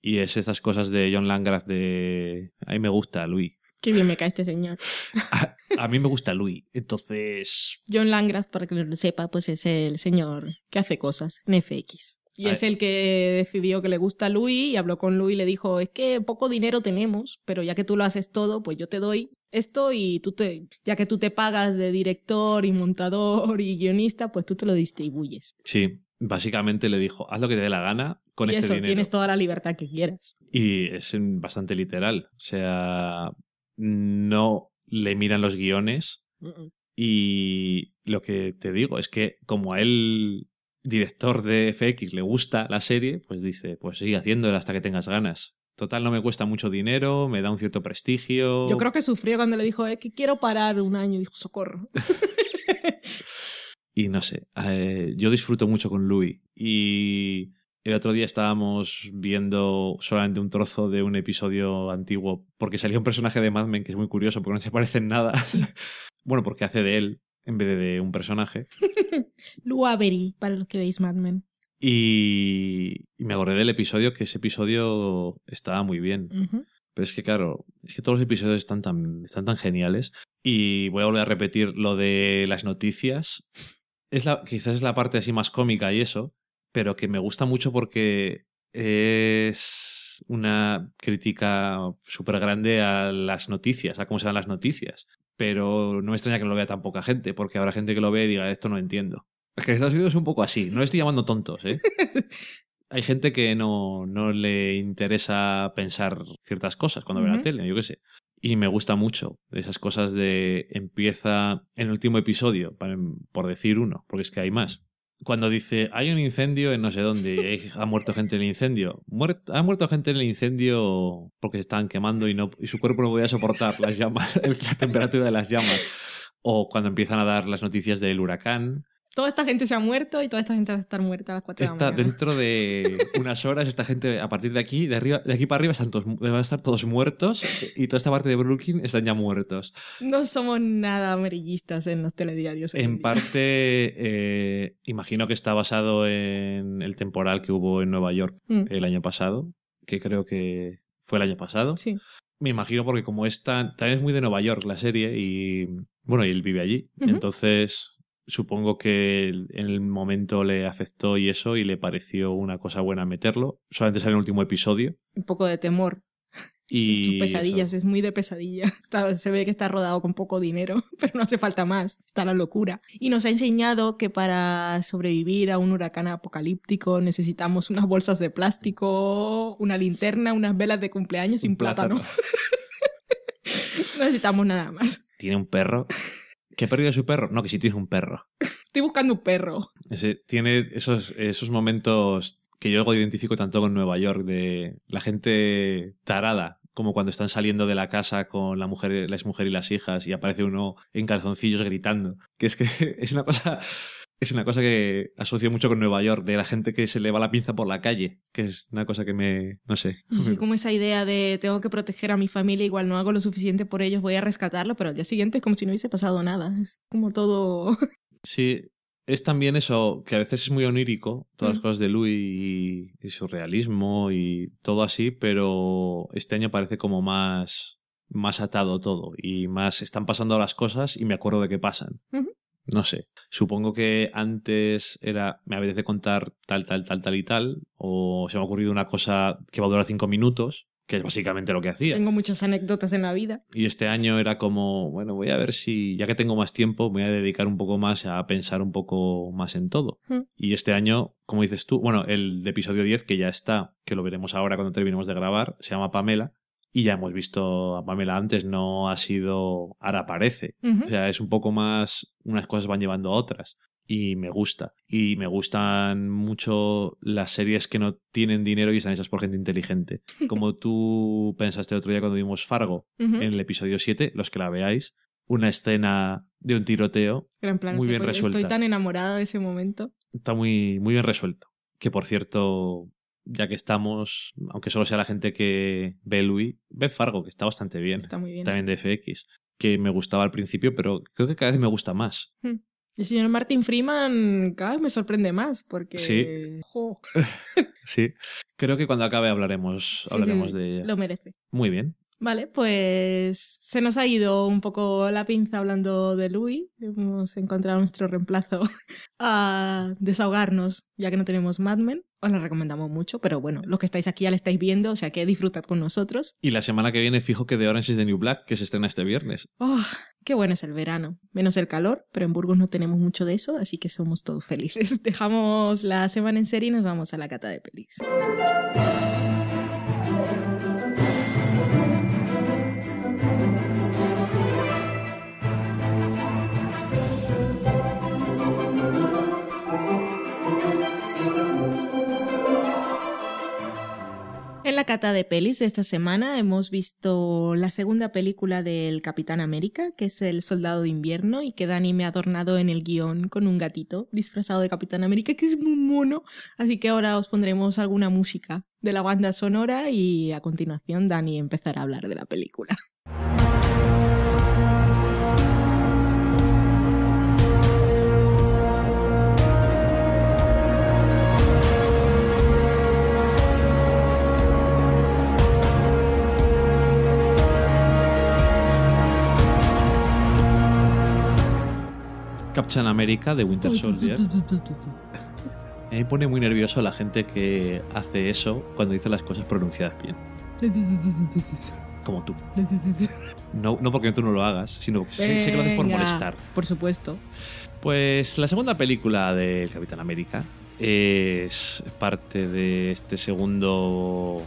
Y es esas cosas de John Langrath de... A mí me gusta, Louis. Qué bien me cae este señor. a, mí me gusta Louis, entonces... John Langrath, para que no lo sepa, pues es el señor que hace cosas en FX. Y es el que decidió que le gusta a Louis y habló con Louis y le dijo, es que poco dinero tenemos, pero ya que tú lo haces todo, pues yo te doy esto y tú te, ya que tú te pagas de director y montador y guionista, pues tú te lo distribuyes. Sí, básicamente le dijo, haz lo que te dé la gana con y este eso, dinero. Tienes toda la libertad que quieras. Y es bastante literal. O sea, no le miran los guiones. Y lo que te digo es que como a él director de FX le gusta la serie, pues dice, pues sigue haciéndola hasta que tengas ganas. Total, no me cuesta mucho dinero, me da un cierto prestigio. Yo creo que sufrió cuando le dijo, eh, que quiero parar un año. Dijo, socorro. y no sé, eh, yo disfruto mucho con Louis. Y el otro día estábamos viendo solamente un trozo de un episodio antiguo, porque salía un personaje de Mad Men que es muy curioso, porque no se parece en nada. bueno, porque hace de él en vez de, un personaje. Lou Avery, para los que veis Mad Men. Y, me acordé del episodio, que ese episodio estaba muy bien. Pero es que, claro, es que todos los episodios están tan, están tan geniales. Y voy a volver a repetir lo de las noticias. Es la, quizás es la parte así más cómica y eso, pero que me gusta mucho porque es una crítica súper grande a las noticias, a cómo se dan las noticias pero no me extraña que no lo vea tan poca gente, porque habrá gente que lo ve y diga, esto no entiendo. Es que Estados Unidos es un poco así, no le estoy llamando tontos, ¿eh? Hay gente que no, no le interesa pensar ciertas cosas cuando ve la tele, yo qué sé. Y me gusta mucho esas cosas de empieza en el último episodio, por decir uno, porque es que hay más cuando dice hay un incendio en no sé dónde y ha muerto gente en el incendio. ha muerto gente en el incendio porque se estaban quemando y, no, y su cuerpo no podía soportar las llamas, la temperatura de las llamas. O cuando empiezan a dar las noticias del huracán toda esta gente se ha muerto y toda esta gente va a estar muerta a las 4 de la mañana. Dentro de unas horas, esta gente, a partir de aquí, de, arriba, de aquí para arriba, están todos, van a estar todos muertos y toda esta parte de Brooklyn están ya muertos. No somos nada amarillistas en los telediarios. En, parte, eh, imagino que está basado en el temporal que hubo en Nueva York mm. el año pasado, que creo que fue el año pasado. Sí. Me imagino porque como es también es muy de Nueva York la serie y bueno, y él vive allí. Entonces supongo que en el momento le afectó y eso y le pareció una cosa buena meterlo. Solamente sale el último episodio. Un poco de temor. Y pesadillas, es muy de pesadilla. se ve que está rodado con poco dinero, pero no hace falta más. Está la locura. Y nos ha enseñado que para sobrevivir a un huracán apocalíptico necesitamos unas bolsas de plástico, una linterna, unas velas de cumpleaños y un, plátano. no necesitamos nada más. Tiene un perro. ¿Qué perdido su perro? No, que sí tiene un perro. Estoy buscando un perro. tiene esos, esos momentos que yo luego identifico tanto con Nueva York, de la gente tarada, como cuando están saliendo de la casa con la mujer, la mujer y las hijas y aparece uno en calzoncillos gritando. Que es que es una cosa, es una cosa que asocio mucho con Nueva York, de la gente que se le va la pinza por la calle, que es una cosa que me, no sé. Y como esa idea de tengo que proteger a mi familia, igual no hago lo suficiente por ellos, voy a rescatarlo, pero al día siguiente es como si no hubiese pasado nada. Es como todo... Sí, es también eso, que a veces es muy onírico, todas las cosas de Louis y, su realismo y todo así, pero este año parece como más, más atado todo y más están pasando las cosas y me acuerdo de qué pasan. No sé, supongo que antes era, me apetece contar tal, tal, tal, tal y tal, o se me ha ocurrido una cosa que va a durar cinco minutos, que es básicamente lo que hacía. Tengo muchas anécdotas en la vida. Y este año era como, bueno, voy a ver si, ya que tengo más tiempo, voy a dedicar un poco más a pensar un poco más en todo. Hmm. Y este año, como dices tú, bueno, el episodio 10 que ya está, que lo veremos ahora cuando terminemos de grabar, se llama Pamela. Y ya hemos visto a Pamela antes, no ha sido ahora aparece. O sea, es un poco más, unas cosas van llevando a otras y me gusta. Y me gustan mucho las series que no tienen dinero y están hechas por gente inteligente. Como tú pensaste el otro día cuando vimos Fargo en el episodio 7, los que la veáis, una escena de un tiroteo muy bien resuelta. Estoy tan enamorada de ese momento. Está muy, muy bien resuelto. Que por cierto, ya que estamos, aunque solo sea la gente que ve Louis, ve Fargo, que está bastante bien. Está muy bien. También de FX, que me gustaba al principio, pero creo que cada vez me gusta más. Hmm. El señor Martin Freeman cada vez me sorprende más porque... Sí. sí. Creo que cuando acabe hablaremos, hablaremos de Lo merece. Muy bien. Vale, pues se nos ha ido un poco la pinza hablando de Louis. Hemos encontrado nuestro reemplazo a desahogarnos, ya que no tenemos Mad Men. Os la recomendamos mucho, pero bueno, los que estáis aquí ya la estáis viendo, o sea que disfrutad con nosotros. Y la semana que viene fijo que The Orange is the New Black, que se estrena este viernes. Oh, qué bueno es el verano. Menos el calor, pero en Burgos no tenemos mucho de eso, así que somos todos felices. Dejamos la semana en serie y nos vamos a la cata de pelis. En la cata de pelis de esta semana hemos visto la segunda película del Capitán América, que es El Soldado de Invierno, y que Dani me ha adornado en el guion con un gatito disfrazado de Capitán América, que es muy mono. Así que ahora os pondremos alguna música de la banda sonora y a continuación Dani empezará a hablar de la película. Captain America de Winter Soldier. Me pone muy nervioso la gente que hace eso cuando dice las cosas pronunciadas bien. Como tú. No, no porque tú no lo hagas, sino porque sé, que lo haces por molestar. Por supuesto. Pues la segunda película del Capitán América es parte de este segundo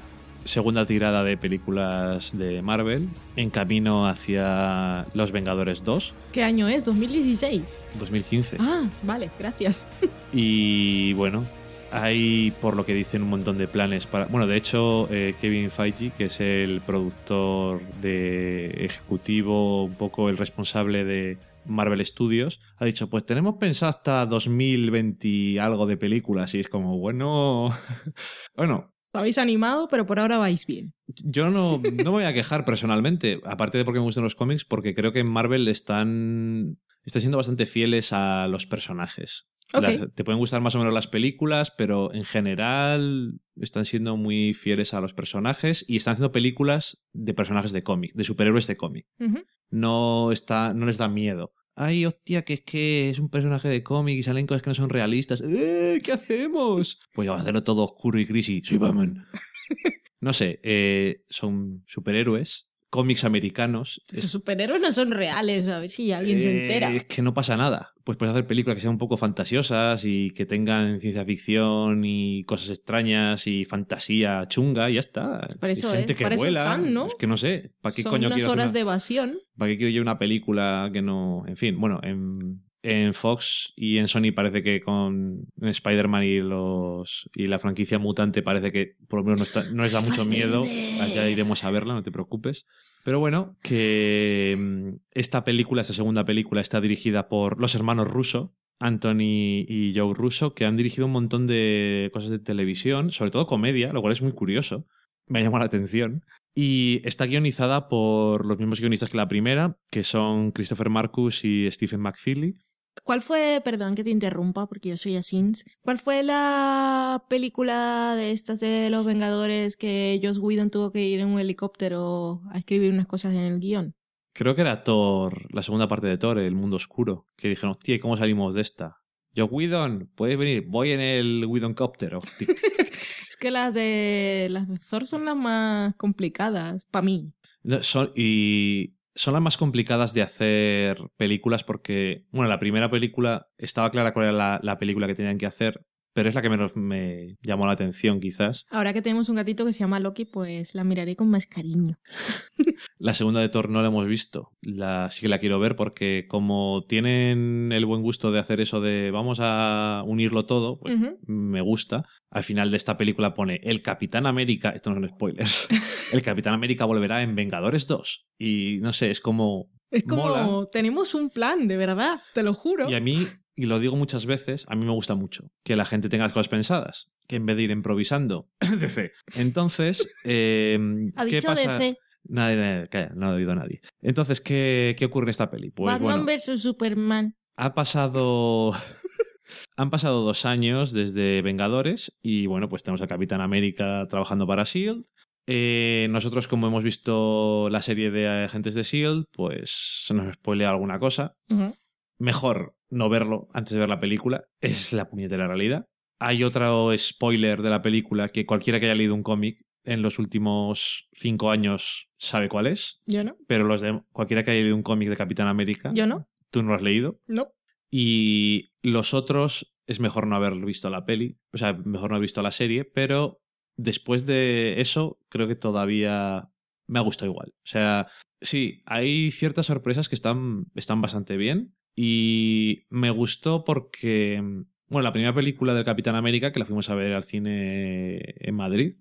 segunda tirada de películas de Marvel en camino hacia Los Vengadores 2. ¿Qué año es? ¿2016? 2015. Ah, vale, gracias. Y bueno, hay por lo que dicen un montón de planes para... Bueno, de hecho, eh, Kevin Feige, que es el productor de ejecutivo, un poco el responsable de Marvel Studios, ha dicho, pues tenemos pensado hasta 2020 algo de películas y es como, bueno, bueno, habéis animado, pero por ahora vais bien. Yo no, no me voy a quejar personalmente, aparte de porque me gustan los cómics, porque creo que en Marvel están, están siendo bastante fieles a los personajes. te pueden gustar más o menos las películas, pero en general están siendo muy fieles a los personajes y están haciendo películas de personajes de cómic, de superhéroes de cómic. no, está, no les da miedo ay, hostia, que es que es un personaje de cómic y salen cosas que no son realistas. ¡Eh! ¿Qué hacemos? Pues ya va a hacerlo todo oscuro y gris y soy Batman. no sé, eh, son superhéroes, cómics americanos. Los superhéroes no son reales, a ver si alguien se entera. Es que no pasa nada. Pues puedes hacer películas que sean un poco fantasiosas y que tengan ciencia ficción y cosas extrañas y fantasía chunga y ya está. Para eso Hay gente que para eso vuela. están, ¿no? Es que no sé, ¿para qué son coño unas quiero horas una- de evasión. ¿Para qué quiero yo una película que no. En fin, bueno, en, en Fox y en Sony parece que con Spider-Man y los y la franquicia mutante parece que por lo menos no, está- no les da mucho miedo. Ya iremos a verla, no te preocupes. Pero bueno, que mm, esta película, esta segunda película, está dirigida por los hermanos Russo. Anthony y Joe Russo, que han dirigido un montón de cosas de televisión, sobre todo comedia, lo cual es muy curioso. Me ha llamado la atención. Y está guionizada por los mismos guionistas que la primera, que son Christopher Marcus y Stephen McFeely. ¿Cuál fue, perdón que te interrumpa porque yo soy Asins, cuál fue la película de estas de los Vengadores que Joss Whedon tuvo que ir en un helicóptero a escribir unas cosas en el guion? Creo que era Thor, la segunda parte de Thor, El Mundo Oscuro, que dijeron, hostia, ¿y cómo salimos de esta? Yo, Whedon, puedes venir, voy en el Whedoncóptero. Tic, tic. Es que las de las de Thor son las más complicadas para mí. No, son, y son las más complicadas de hacer películas porque, bueno, la primera película estaba clara cuál era la, la película que tenían que hacer, pero es la que menos me llamó la atención quizás. Ahora que tenemos un gatito que se llama Loki, pues la miraré con más cariño. La segunda de Thor no la hemos visto. La, sí que la quiero ver porque como tienen el buen gusto de hacer eso de vamos a unirlo todo, pues me gusta. Al final de esta película pone el Capitán América, esto no son spoilers, el Capitán América volverá en Vengadores 2. Y no sé, es como... Es como, mola. tenemos un plan, de verdad, te lo juro. Y a mí, y lo digo muchas veces, a mí me gusta mucho que la gente tenga las cosas pensadas, que en vez de ir improvisando. DC. Entonces, eh, ha ¿qué dicho pasa? DC, Nadie, nadie, calla, no ha oído a nadie. Entonces, ¿qué, qué ocurre en esta peli? Pues Batman bueno, vs Superman. ha pasado. Han pasado dos años desde Vengadores y bueno, pues tenemos a Capitán América trabajando para Shield. Eh, nosotros, como hemos visto la serie de agentes de Shield, pues se nos spoilea alguna cosa. Mejor no verlo antes de ver la película, es la puñetera realidad. Hay otro spoiler de la película que cualquiera que haya leído un cómic en los últimos cinco años sabe cuál es, Yo no, pero los de cualquiera que haya leído un cómic de Capitán América, yo no, tú no lo has leído. no. Y los otros es mejor no haber visto la peli, o sea, mejor no haber visto la serie, pero después de eso creo que todavía me ha gustado igual. O sea, sí, hay ciertas sorpresas que están, están bastante bien y me gustó porque, bueno, la primera película del Capitán América, que la fuimos a ver al cine en Madrid,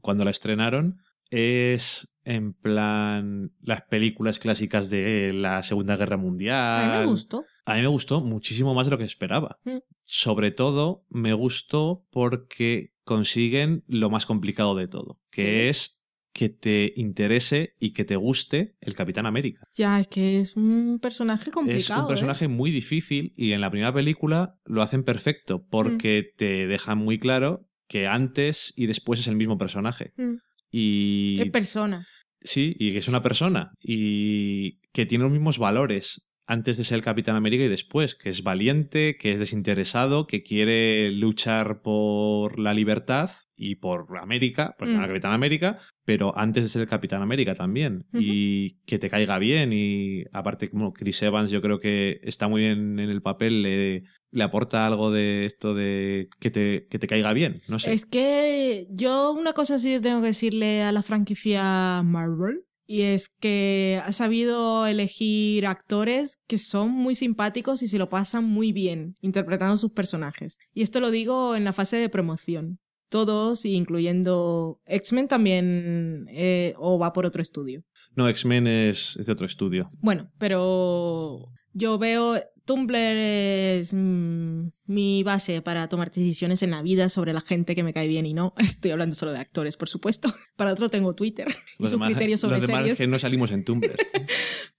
cuando la estrenaron, es en plan las películas clásicas de la Segunda Guerra Mundial. A mí me gustó. A mí me gustó muchísimo más de lo que esperaba. Mm. Sobre todo me gustó porque consiguen lo más complicado de todo, que ¿Qué es que te interese y que te guste el Capitán América. Ya, es que es un personaje complicado. es un ¿eh? personaje muy difícil y en la primera película lo hacen perfecto porque Mm. te dejan muy claro que antes y después es el mismo personaje. Mm. Y Qué persona. Sí, y que es una persona y que tiene los mismos valores antes de ser el Capitán América y después, que es valiente, que es desinteresado, que quiere luchar por la libertad y por América, porque Mm. el Capitán América, pero antes de ser el Capitán América también. Y que te caiga bien y aparte, como Chris Evans yo creo que está muy bien en el papel, le, le aporta algo de esto de que te, que te caiga bien, no sé. Es que yo una cosa sí tengo que decirle a la franquicia Marvel. Y es que ha sabido elegir actores que son muy simpáticos y se lo pasan muy bien interpretando sus personajes. Y esto lo digo en la fase de promoción. Todos, incluyendo X-Men, también eh, o va por otro estudio. No, X-Men es, es de otro estudio. Bueno, pero yo veo Tumblr es mm, mi base para tomar decisiones en la vida sobre la gente que me cae bien y no. Estoy hablando solo de actores, por supuesto. Para otro tengo Twitter y Los sus demás- criterios sobre los demás series. que no salimos en Tumblr.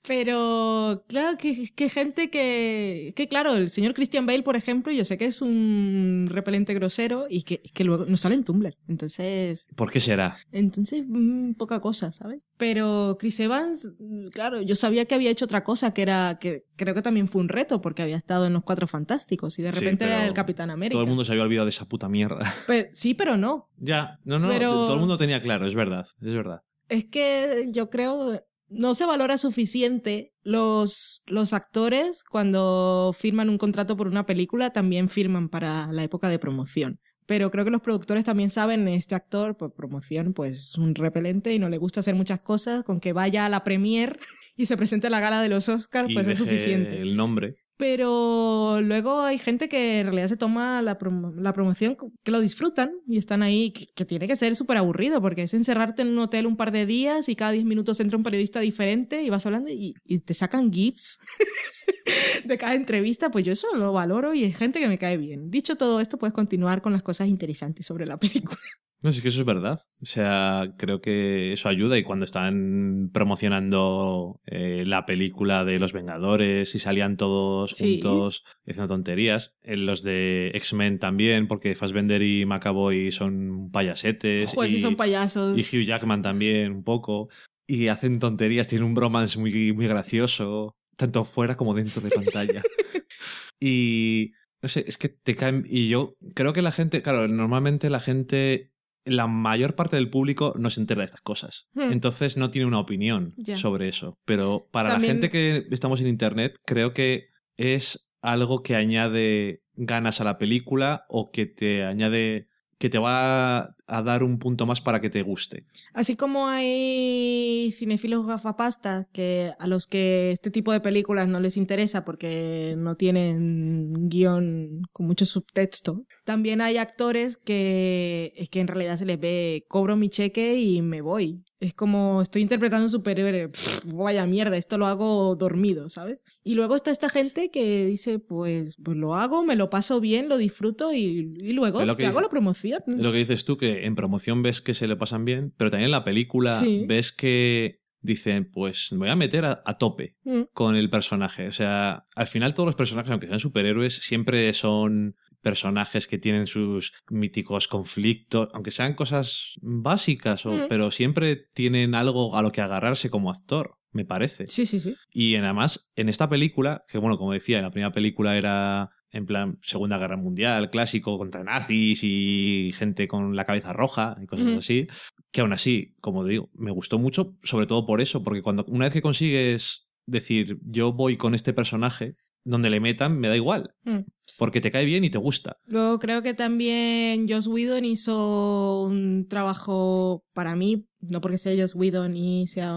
Pero claro que, que gente que, que claro, el señor Christian Bale, por ejemplo, yo sé que es un repelente grosero y que, que luego no sale en Tumblr. Entonces, ¿Por qué será? entonces, mm, poca cosa, ¿sabes? Pero Chris Evans, mm, claro, yo sabía que había hecho otra cosa que era, que creo que también fue un reto porque había estado en Los Cuatro Fantásticos y de Sí. Era el Capitán América. Todo el mundo se había olvidado de esa puta mierda. sí, pero no. Ya, no, no, todo el mundo tenía claro, es verdad, es verdad. Es que yo creo no se valora suficiente los, los actores cuando firman un contrato por una película, también firman para la época de promoción. Pero creo que los productores también saben, este actor por promoción pues es un repelente y no le gusta hacer muchas cosas, con que vaya a la premier y se presente a la gala de los Oscars, pues es suficiente. El nombre. Pero luego hay gente que en realidad se toma la, promoción, que lo disfrutan y están ahí, que, tiene que ser súper aburrido, porque es encerrarte en un hotel un par de días y cada 10 minutos entra un periodista diferente y vas hablando y, y te sacan GIFs de cada entrevista. Pues yo eso lo valoro y hay gente que me cae bien. Dicho todo esto, puedes continuar con las cosas interesantes sobre la película. No, sí que eso es verdad. O sea, creo que eso ayuda y cuando están promocionando eh, la película de Los Vengadores y salían todos juntos haciendo tonterías, en los de X-Men también, porque Fassbender y McAvoy son payasetes. y, sí son payasos. Y Hugh Jackman también, un poco. Y hacen tonterías, tienen un bromance muy, muy gracioso, tanto fuera como dentro de pantalla. y no sé, es que te caen. Y yo creo que la gente, claro, normalmente la gente la mayor parte del público no se entera de estas cosas. Hmm. Entonces no tiene una opinión sobre eso. Pero para la gente que estamos en Internet, creo que es algo que añade ganas a la película o que te añade que te va a dar un punto más para que te guste. Así como hay cinefilos gafapasta que a los que este tipo de películas no les interesa porque no tienen guion con mucho subtexto, también hay actores que es que en realidad se les ve cobro mi cheque y me voy. Es como estoy interpretando un superhéroe, vaya mierda, esto lo hago dormido, ¿sabes? Y luego está esta gente que dice, pues, pues lo hago, me lo paso bien, lo disfruto y, luego te hago la promoción. Lo que dices tú, que en promoción ves que se le pasan bien, pero también en la película ves que dicen, pues me voy a meter a, tope mm. con el personaje. O sea, al final todos los personajes, aunque sean superhéroes, siempre son personajes que tienen sus míticos conflictos, aunque sean cosas básicas, o, mm. pero siempre tienen algo a lo que agarrarse como actor, me parece. Sí, sí, sí. Y además, en esta película, que bueno, como decía, en la primera película era en plan Segunda Guerra Mundial, clásico contra nazis y gente con la cabeza roja y cosas así, que aún así, como digo, me gustó mucho, sobre todo por eso, porque cuando una vez que consigues decir yo voy con este personaje, donde le metan me da igual. Mm. Porque te cae bien y te gusta. Luego creo que también Joss Whedon hizo un trabajo para mí, no porque sea Joss Whedon y sea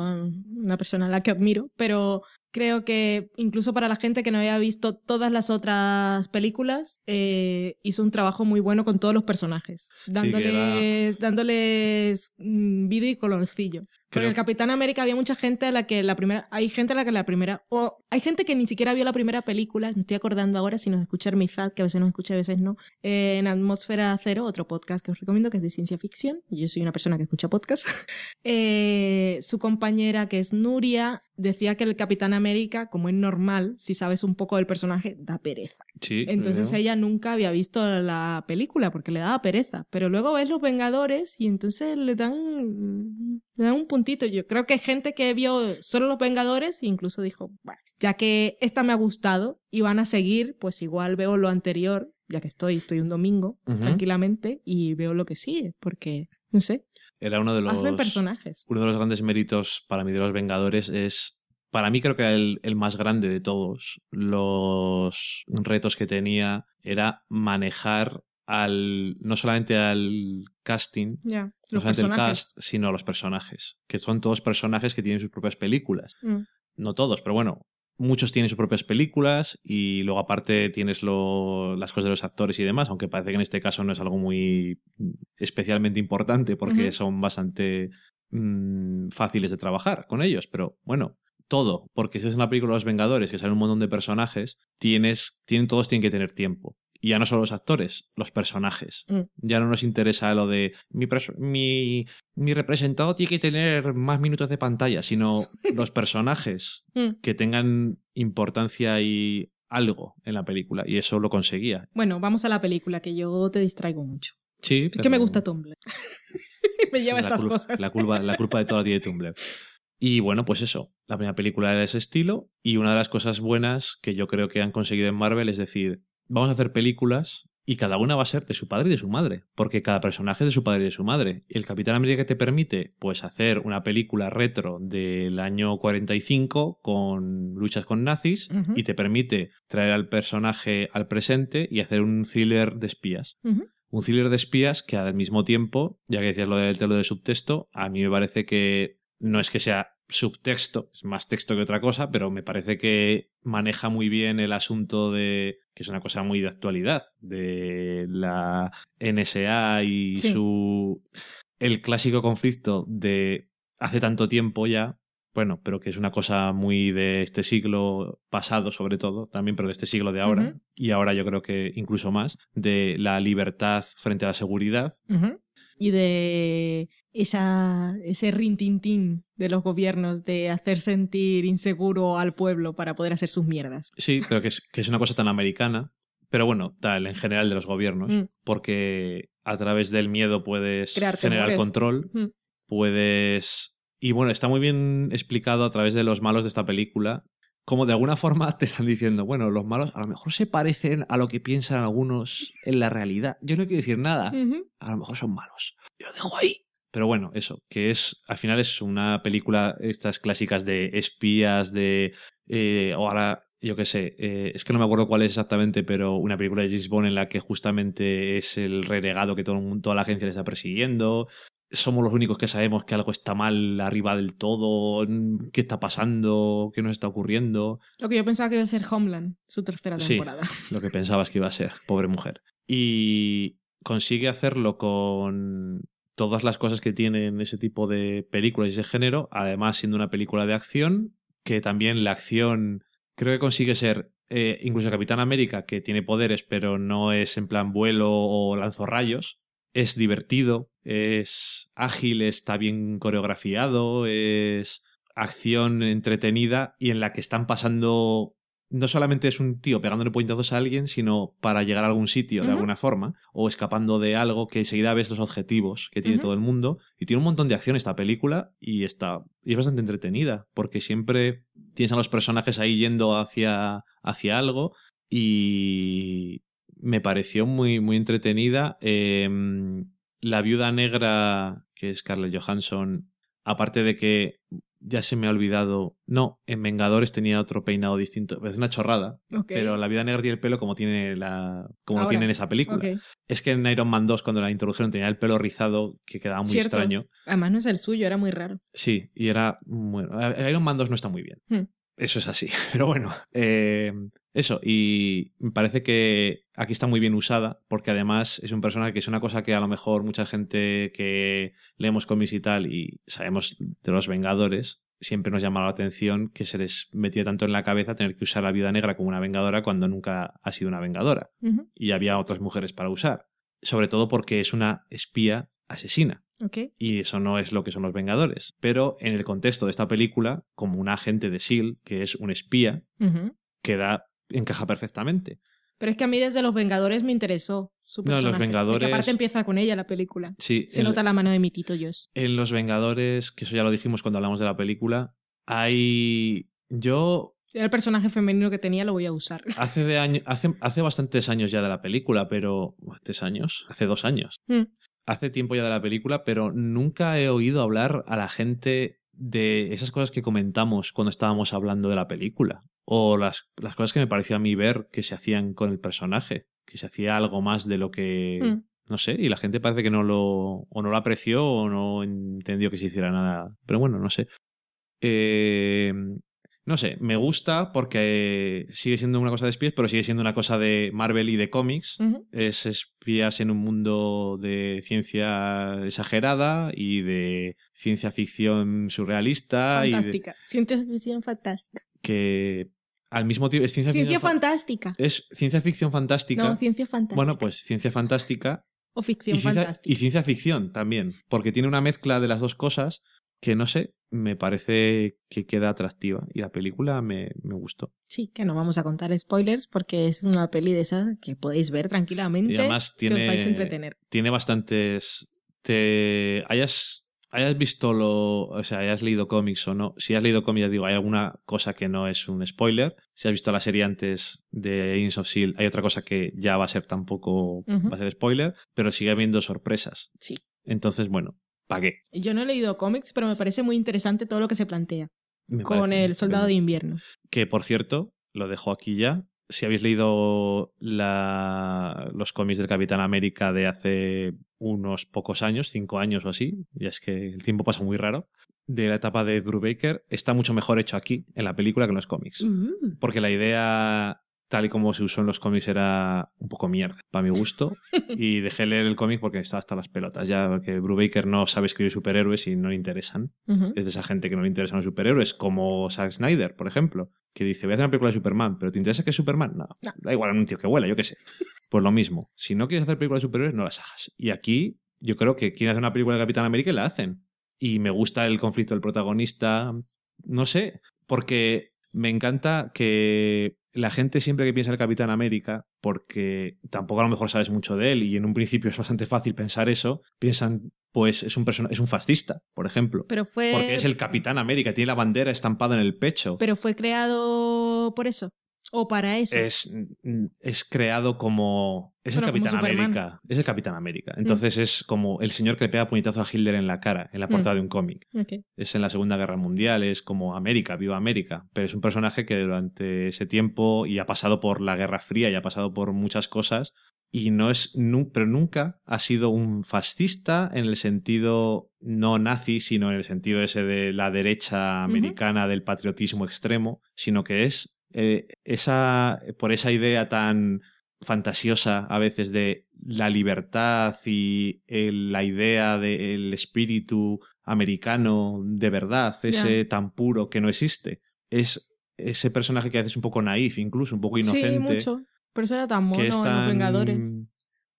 una persona a la que admiro, pero creo que incluso para la gente que no había visto todas las otras películas, eh, hizo un trabajo muy bueno con todos los personajes, dándoles, dándoles mm, vida y colorcillo. Porque el Capitán América había mucha gente a la que la primera, hay gente a la que la primera, o hay gente que ni siquiera vio la primera película, me estoy acordando ahora si nos escucha Hermizad, que a veces nos escucha, a veces no, eh, en Atmósfera Cero, otro podcast que os recomiendo que es de ciencia ficción, yo soy una persona que escucha podcast, eh, su compañera que es Nuria decía que el Capitán América América, como es normal, si sabes un poco del personaje, da pereza. Sí, entonces ella nunca había visto la película porque le daba pereza. Pero luego ves Los Vengadores y entonces le dan, le dan un puntito. Yo creo que hay gente que vio solo Los Vengadores e incluso dijo, bueno, ya que esta me ha gustado y van a seguir, pues igual veo lo anterior, ya que estoy, estoy un domingo tranquilamente y veo lo que sigue, porque no sé. Era uno de los personajes. Uno de los grandes méritos para mí de los Vengadores es para mí creo que era el, más grande de todos. Los retos que tenía era manejar al no solamente al casting, no solamente el cast, sino a los personajes, que son todos personajes que tienen sus propias películas. Mm. No todos, pero bueno, muchos tienen sus propias películas y luego aparte tienes las cosas de los actores y demás, aunque parece que en este caso no es algo muy especialmente importante porque son bastante mm, fáciles de trabajar con ellos, pero bueno, todo, porque si es una película de los Vengadores, que sale un montón de personajes, tienes, tienen, todos tienen que tener tiempo. Y ya no solo los actores, los personajes. Mm. Ya no nos interesa lo de mi, mi, mi, representado tiene que tener más minutos de pantalla, sino los personajes mm. que tengan importancia y algo en la película. Y eso lo conseguía. Bueno, vamos a la película, que yo te distraigo mucho. Sí. Es que me gusta Tumblr. me lleva estas cosas. La culpa, la culpa de todo la tiene Tumblr. Y bueno, pues eso, la primera película era de ese estilo y una de las cosas buenas que yo creo que han conseguido en Marvel es decir, vamos a hacer películas y cada una va a ser de su padre y de su madre, porque cada personaje es de su padre y de su madre. Y el Capitán América te permite pues hacer una película retro del año 45 con luchas con nazis y te permite traer al personaje al presente y hacer un thriller de espías. Un thriller de espías que al mismo tiempo, ya que decías lo del telo de subtexto, a mí me parece que no es que sea subtexto, es más texto que otra cosa, pero me parece que maneja muy bien el asunto de, que es una cosa muy de actualidad, de la NSA y su... el clásico conflicto de hace tanto tiempo ya, bueno, pero que es una cosa muy de este siglo pasado sobre todo, también, pero de este siglo de ahora, y ahora yo creo que incluso más, de la libertad frente a la seguridad. Y de esa, ese rintintín de los gobiernos de hacer sentir inseguro al pueblo para poder hacer sus mierdas. Sí, creo que es, que es una cosa tan americana, pero bueno, tal en general de los gobiernos, mm. porque a través del miedo puedes generar control, mm. puedes... Y bueno, está muy bien explicado a través de los malos de esta película, como de alguna forma te están diciendo, bueno, los malos a lo mejor se parecen a lo que piensan algunos en la realidad. Yo no quiero decir nada, a lo mejor son malos. Yo lo dejo ahí. Pero bueno, eso, que es, al final es una película, estas clásicas de espías, de, eh, ahora, yo qué sé, eh, es que no me acuerdo cuál es exactamente, pero una película de James Bond en la que justamente es el renegado que todo toda la agencia le está persiguiendo. Somos los únicos que sabemos que algo está mal arriba del todo, qué está pasando, qué nos está ocurriendo. Lo que yo pensaba que iba a ser Homeland, su tercera temporada. Sí, lo que pensabas que iba a ser, pobre mujer. Y consigue hacerlo con todas las cosas que tienen ese tipo de películas y ese género, además siendo una película de acción, que también la acción creo que consigue ser eh, incluso Capitán América, que tiene poderes, pero no es en plan vuelo o lanzo rayos, es divertido, es ágil, está bien coreografiado, es acción entretenida y en la que están pasando no solamente es un tío pegándole puñetazos a alguien, sino para llegar a algún sitio de alguna forma, o escapando de algo que enseguida ves los objetivos que tiene todo el mundo. Y tiene un montón de acción esta película y está y es bastante entretenida, porque siempre tienes a los personajes ahí yendo hacia, hacia algo y me pareció muy, muy entretenida. Em, la viuda negra, que es Scarlett Johansson, aparte de que ya se me ha olvidado. No, en Vengadores tenía otro peinado distinto. Es una chorrada. Pero la vida negra tiene el pelo como tiene la. como lo tiene en esa película. Es que en Iron Man 2, cuando la introdujeron, tenía el pelo rizado, que quedaba muy extraño. Además, no es el suyo, era muy raro. Sí, y era. Bueno, Iron Man 2 no está muy bien. Hmm. Eso es así. Pero bueno, eh, eso. Y me parece que aquí está muy bien usada, porque además es un personaje que es una cosa que a lo mejor mucha gente que leemos cómics y tal y sabemos de los Vengadores, siempre nos llama la atención que se les metía tanto en la cabeza tener que usar a la Viuda Negra como una Vengadora cuando nunca ha sido una Vengadora. Y había otras mujeres para usar. Sobre todo porque es una espía asesina. Y eso no es lo que son los Vengadores. Pero en el contexto de esta película, como un agente de SHIELD, que es un espía, queda, encaja perfectamente. Pero es que a mí desde Los Vengadores me interesó su personaje. No, Los Vengadores... aparte empieza con ella la película. Sí. Se nota la mano de mi tito Josh. En Los Vengadores, que eso ya lo dijimos cuando hablamos de la película, hay... Yo el personaje femenino que tenía lo voy a usar. Hace, de año, hace, hace bastantes años ya de la película, pero. ¿Tres años? Hace dos años. Mm hace tiempo ya de la película, pero nunca he oído hablar a la gente de esas cosas que comentamos cuando estábamos hablando de la película. O las, las cosas que me pareció a mí ver que se hacían con el personaje. Que se hacía algo más de lo que. Mm. No sé, y la gente parece que no lo. o no lo apreció o no entendió que se hiciera nada. Pero bueno, no sé. Eh, no sé, me gusta porque sigue siendo una cosa de espías, pero sigue siendo una cosa de Marvel y de cómics. Es espías en un mundo de ciencia exagerada y de ciencia ficción surrealista. Fantástica. Ciencia ficción fantástica. Que al mismo tiempo es ciencia, ciencia fantástica. Es ciencia ficción fantástica. No, ciencia fantástica. Bueno, pues ciencia fantástica. O ficción fantástica. Y ciencia ficción también, porque tiene una mezcla de las dos cosas que no sé, me parece que queda atractiva y la película me, gustó. Sí, que no vamos a contar spoilers porque es una peli de esas que podéis ver tranquilamente y además tiene, que os vais a entretener. Tiene bastantes... Te hayas hayas visto lo, o sea, hayas leído cómics o no, si has leído cómics, digo, hay alguna cosa que no es un spoiler. Si has visto la serie antes de Agents of Shield, hay otra cosa que ya va a ser tampoco, va a ser spoiler, pero sigue habiendo sorpresas. Sí. Entonces, bueno, ¿para qué? Yo no he leído cómics, pero me parece muy interesante todo lo que se plantea con el Soldado de Invierno. Que, por cierto, lo dejo aquí ya. Si habéis leído la... los cómics del Capitán América de hace unos pocos años, cinco años o así, ya es que el tiempo pasa muy raro, de la etapa de Drew Baker, está mucho mejor hecho aquí, en la película, que en los cómics. Uh. Porque la idea, tal y como se usó en los cómics, era un poco mierda, para mi gusto. y dejé leer el cómic porque estaba hasta las pelotas, ya porque Brubaker no sabe escribir superhéroes y no le interesan. Es de esa gente que no le interesan los superhéroes, como Zack Snyder, por ejemplo, que dice, voy a hacer una película de Superman, pero ¿te interesa que es Superman? No, No. da igual, a un tío que vuela, yo qué sé. Pues lo mismo, si no quieres hacer películas de superhéroes, no las hagas. Y aquí yo creo que quieren hacer una película de Capitán América y la hacen. Y me gusta el conflicto del protagonista, no sé, porque me encanta que la gente siempre que piensa en el Capitán América, porque tampoco a lo mejor sabes mucho de él y en un principio es bastante fácil pensar eso, piensan, pues es un, persona es un fascista, por ejemplo. Pero fue. Porque es el Capitán América, tiene la bandera estampada en el pecho. Pero fue creado por eso. O para eso. Es, es creado como. Es Bueno, el Capitán. América. Es el Capitán América. Entonces es como el señor que le pega puñetazo a Hitler en la cara, en la portada de un cómic. Es en la Segunda Guerra Mundial, es como América, viva América. Pero es un personaje que durante ese tiempo y ha pasado por la Guerra Fría y ha pasado por muchas cosas. Y no es. nu- pero nunca ha sido un fascista en el sentido no nazi, sino en el sentido ese de la derecha americana del patriotismo extremo, sino que es eh, esa. por esa idea tan fantasiosa a veces de la libertad y el- la idea del espíritu americano de verdad, ese tan puro que no existe. Es ese personaje que a veces es un poco naif, incluso un poco inocente. Sí, mucho. Por eso era tan mono en los Vengadores.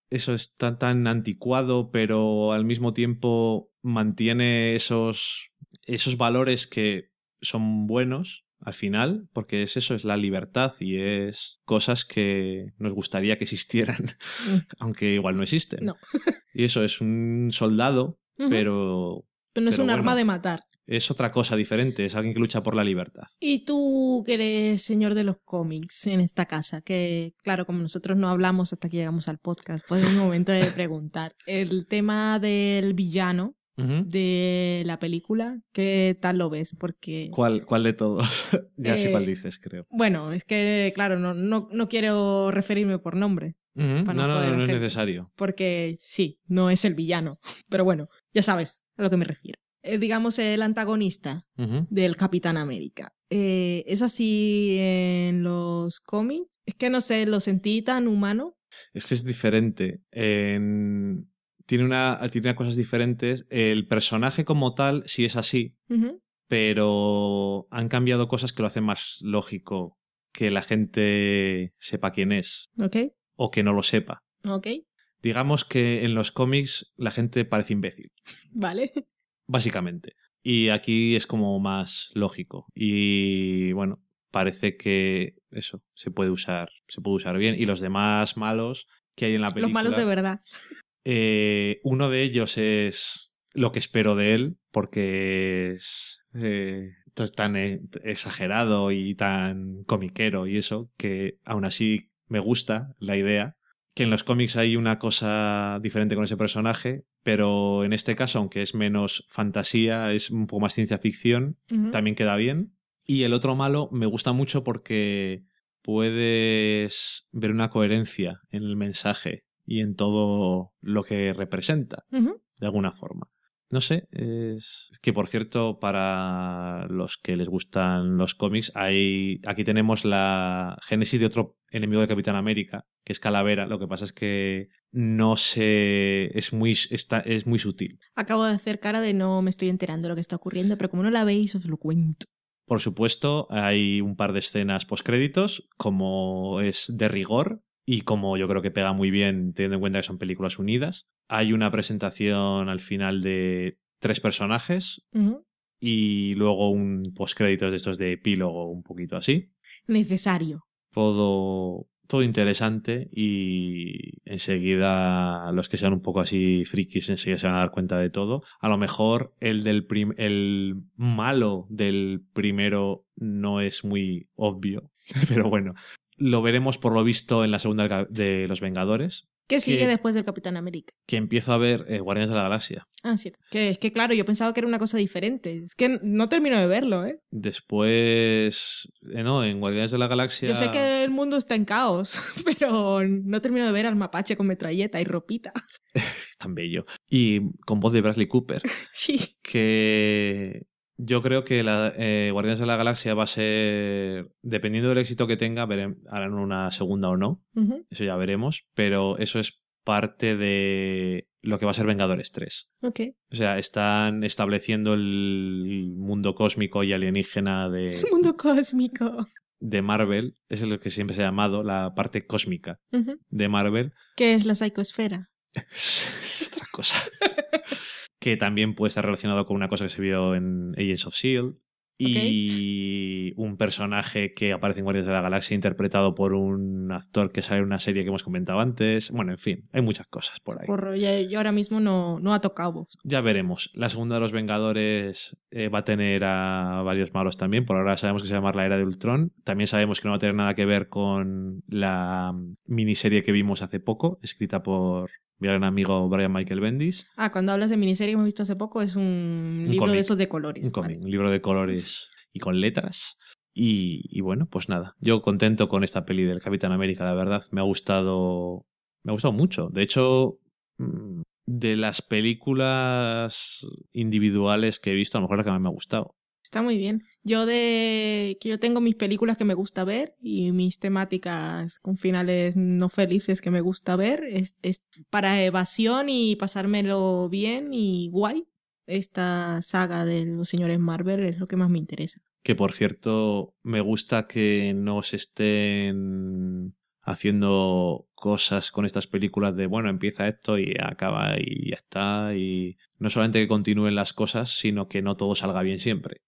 Eso está tan anticuado, pero al mismo tiempo mantiene esos, esos valores que son buenos al final, porque es eso, es la libertad y es cosas que nos gustaría que existieran, Mm. aunque igual no existen. No. Y eso es un soldado, pero Pero no es pero un arma de matar. es otra cosa diferente, es alguien que lucha por la libertad. Y tú, que eres señor de los cómics en esta casa, que claro, como nosotros no hablamos hasta que llegamos al podcast, pues es el momento de preguntar. El tema del villano De la película, ¿qué tal lo ves? Porque, ¿Cuál, ¿Cuál de todos? ya sé Eh, cuál dices, creo. bueno, es que, claro, no, no, no quiero referirme por nombre, No, no no, es necesario. porque sí, no es el villano. Pero bueno, ya sabes a lo que me refiero. Eh, digamos, el antagonista del Capitán América. Eh, ¿Es así en los cómics? Es que no sé, lo sentí tan humano. Es que es diferente. En- Tiene, una, tiene cosas diferentes. El personaje como tal sí es así, pero han cambiado cosas que lo hacen más lógico que la gente sepa quién es Ok, o que no lo sepa. ok, Digamos que en los cómics la gente parece imbécil, vale. básicamente. Y aquí es como más lógico. Y bueno, parece que eso se puede usar, se puede usar bien. Y los demás malos que hay en la película. Los malos de verdad. Eh, uno de ellos es lo que espero de él, porque es, eh, es tan eh, exagerado y tan comiquero y eso, que aún así me gusta la idea. Que en los cómics hay una cosa diferente con ese personaje, pero en este caso, aunque es menos fantasía, es un poco más ciencia ficción, también queda bien. Y el otro malo me gusta mucho porque puedes ver una coherencia en el mensaje y en todo lo que representa, de alguna forma. No sé, es que por cierto, para los que les gustan los cómics, hay aquí tenemos la génesis de otro enemigo de Capitán América, que es Calavera. Lo que pasa es que no se es muy está, es muy sutil. Acabo de hacer cara de no me estoy enterando de lo que está ocurriendo, pero como no la veis, os lo cuento. Por supuesto, hay un par de escenas postcréditos, como es de rigor y como yo creo que pega muy bien teniendo en cuenta que son películas unidas. Hay una presentación al final de tres personajes y luego un postcréditos de estos de epílogo un poquito así. Necesario. Todo todo interesante y enseguida los que sean un poco así frikis enseguida se van a dar cuenta de todo. A lo mejor el del el malo del primero no es muy obvio, pero bueno, lo veremos por lo visto en la segunda de Los Vengadores, ¿Qué sigue después del Capitán América? Que empiezo a ver eh, Guardianes de la Galaxia. Ah, cierto. Que es que claro, yo pensaba que era una cosa diferente. Es que no termino de verlo, ¿eh? Después, eh, no, en Guardianes de la Galaxia... Yo sé que el mundo está en caos, pero no termino de ver al mapache con metralleta y ropita. Tan bello. Y con voz de Bradley Cooper. sí. Que yo creo que la, eh, Guardianes de la Galaxia va a ser, dependiendo del éxito que tenga, harán una segunda o no. Eso ya veremos. Pero eso es parte de lo que va a ser Vengadores 3. Ok. O sea, están estableciendo el mundo cósmico y alienígena de... El mundo cósmico. De Marvel. Es lo que siempre se ha llamado la parte cósmica de Marvel. ¿Qué es la psicosfera? es otra cosa. que también puede estar relacionado con una cosa que se vio en Agents of Shield. Y un personaje que aparece en Guardias de la Galaxia interpretado por un actor que sale en una serie que hemos comentado antes. Bueno, en fin, hay muchas cosas por ahí. yo ahora mismo no, no ha tocado. Ya veremos. La segunda de los Vengadores eh, va a tener a varios malos también. Por ahora sabemos que se llama La Era de Ultron. También sabemos que no va a tener nada que ver con la miniserie que vimos hace poco, escrita por mi gran amigo Brian Michael Bendis. Ah, cuando hablas de miniserie que hemos visto hace poco, es un, libro de esos de colores. Un libro de colores y con letras. Y, bueno, pues nada, yo contento con esta peli del Capitán América, la verdad. Me ha gustado, me ha gustado mucho. De hecho, mm, de las películas individuales que he visto, a lo mejor la que más me ha gustado. Está muy bien. Yo de que yo tengo mis películas que me gusta ver y mis temáticas con finales no felices que me gusta ver es, es para evasión y pasármelo bien y guay. Esta saga de los señores Marvel es lo que más me interesa. Que por cierto, me gusta que no se estén haciendo cosas con estas películas de, bueno, empieza esto y acaba y ya está. Y no solamente que continúen las cosas, sino que no todo salga bien siempre.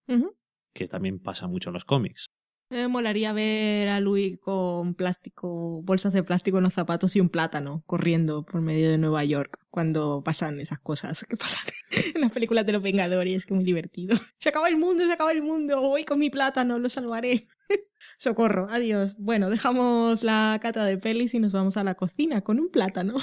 Que también pasa mucho en los cómics. Me molaría ver a Louis con plástico, bolsas de plástico en los zapatos y un plátano corriendo por medio de Nueva York cuando pasan esas cosas que pasan en las películas de los Vengadores, que es muy divertido. Se acaba el mundo, se acaba el mundo, voy con mi plátano, lo salvaré. Socorro, adiós. Bueno, dejamos la cata de pelis y nos vamos a la cocina con un plátano.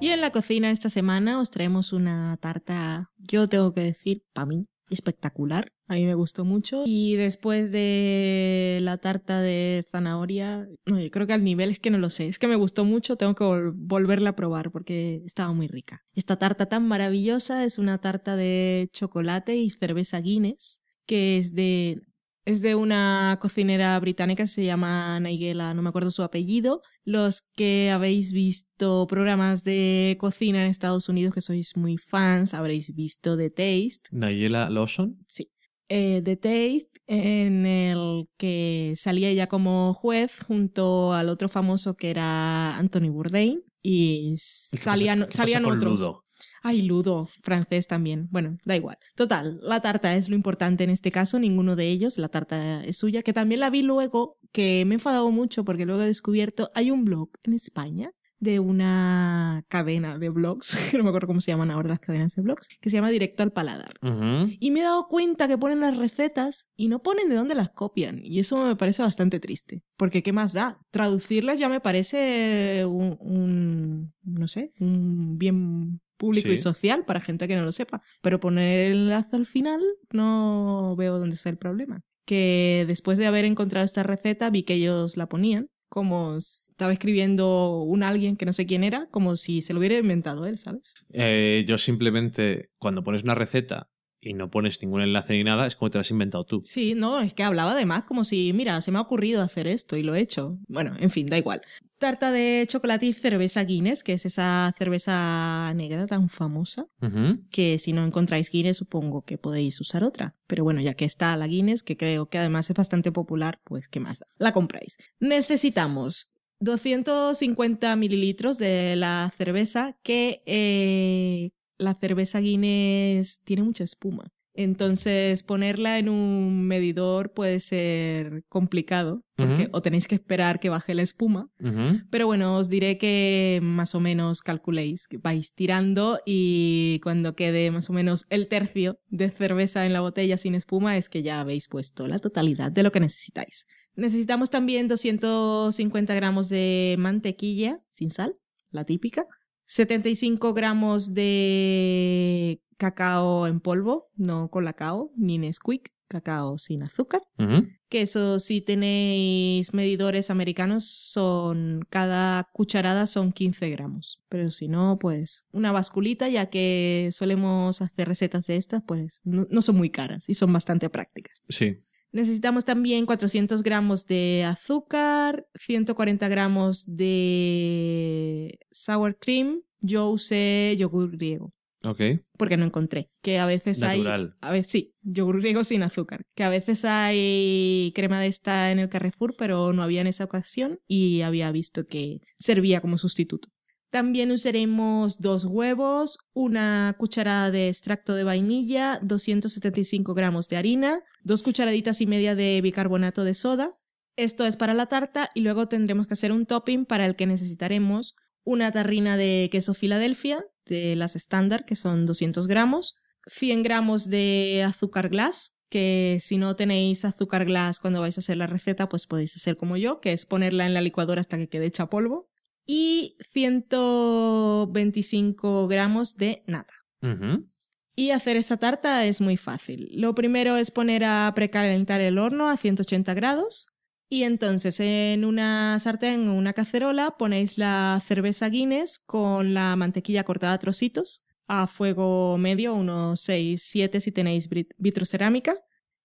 Y en la cocina esta semana os traemos una tarta, yo tengo que decir, para mí, espectacular. A mí me gustó mucho. Y después de la tarta de zanahoria, no, yo creo que al nivel es que no lo sé. Es que me gustó mucho, tengo que volverla a probar porque estaba muy rica. Esta tarta tan maravillosa es una tarta de chocolate y cerveza Guinness, que es de es de una cocinera británica, se llama Nigella, no me acuerdo su apellido. Los que habéis visto programas de cocina en Estados Unidos, que sois muy fans, habréis visto The Taste. ¿Nigella Lawson? Sí. Eh, The Taste, en el que salía ella como juez junto al otro famoso que era Anthony Bourdain. Y salían, salían otros. Ay, ludo, francés también. Bueno, da igual. Total, la tarta es lo importante en este caso, ninguno de ellos, la tarta es suya, que también la vi luego, que me he enfadado mucho porque luego he descubierto, hay un blog en España de una cadena de blogs, no me acuerdo cómo se llaman ahora las cadenas de blogs, que se llama Directo al Paladar. Y me he dado cuenta que ponen las recetas y no ponen de dónde las copian. Y eso me parece bastante triste. Porque ¿qué más da? Traducirlas ya me parece un, un no sé, un bien público y social para gente que no lo sepa. Pero poner el enlace al final no veo dónde está el problema. Que después de haber encontrado esta receta vi que ellos la ponían como estaba escribiendo un alguien que no sé quién era, como si se lo hubiera inventado él, ¿sabes? Eh, yo simplemente, cuando pones una receta y no pones ningún enlace ni nada, es como te lo has inventado tú. Sí, no, es que hablaba además como si, mira, se me ha ocurrido hacer esto y lo he hecho. Bueno, en fin, da igual. Tarta de chocolate y cerveza Guinness, que es esa cerveza negra tan famosa, que si no encontráis Guinness supongo que podéis usar otra. Pero bueno, ya que está la Guinness, que creo que además es bastante popular, pues qué más, la compráis. Necesitamos 250 mililitros de la cerveza, que eh, la cerveza Guinness tiene mucha espuma. Entonces, ponerla en un medidor puede ser complicado, porque o tenéis que esperar que baje la espuma. Pero bueno, os diré que más o menos calculéis, que vais tirando y cuando quede más o menos el tercio de cerveza en la botella sin espuma es que ya habéis puesto la totalidad de lo que necesitáis. Necesitamos también 250 gramos de mantequilla sin sal, la típica. 75 gramos de cacao en polvo, no con colacao ni Nesquik, cacao sin azúcar. Que eso, si tenéis medidores americanos, son cada cucharada son 15 gramos. Pero si no, pues una basculita, ya que solemos hacer recetas de estas, pues no, no son muy caras y son bastante prácticas. Sí. Necesitamos también 400 gramos de azúcar, 140 gramos de sour cream. Yo usé yogur griego. Ok. Porque no encontré. Que a veces hay. A veces sí, yogur griego sin azúcar. Que a veces hay crema de esta en el Carrefour, pero no había en esa ocasión y había visto que servía como sustituto. También usaremos dos huevos, una cucharada de extracto de vainilla, 275 gramos de harina, dos cucharaditas y media de bicarbonato de soda. Esto es para la tarta y luego tendremos que hacer un topping para el que necesitaremos una tarrina de queso Filadelfia, de las estándar, que son 200 gramos, 100 gramos de azúcar glass, que si no tenéis azúcar glass cuando vais a hacer la receta, pues podéis hacer como yo, que es ponerla en la licuadora hasta que quede hecha polvo, y 125 gramos de nata. Y hacer esta tarta es muy fácil. Lo primero es poner a precalentar el horno a 180 grados, y entonces en una sartén o una cacerola ponéis la cerveza Guinness con la mantequilla cortada a trocitos a fuego medio, unos 6, 7 si tenéis vitrocerámica.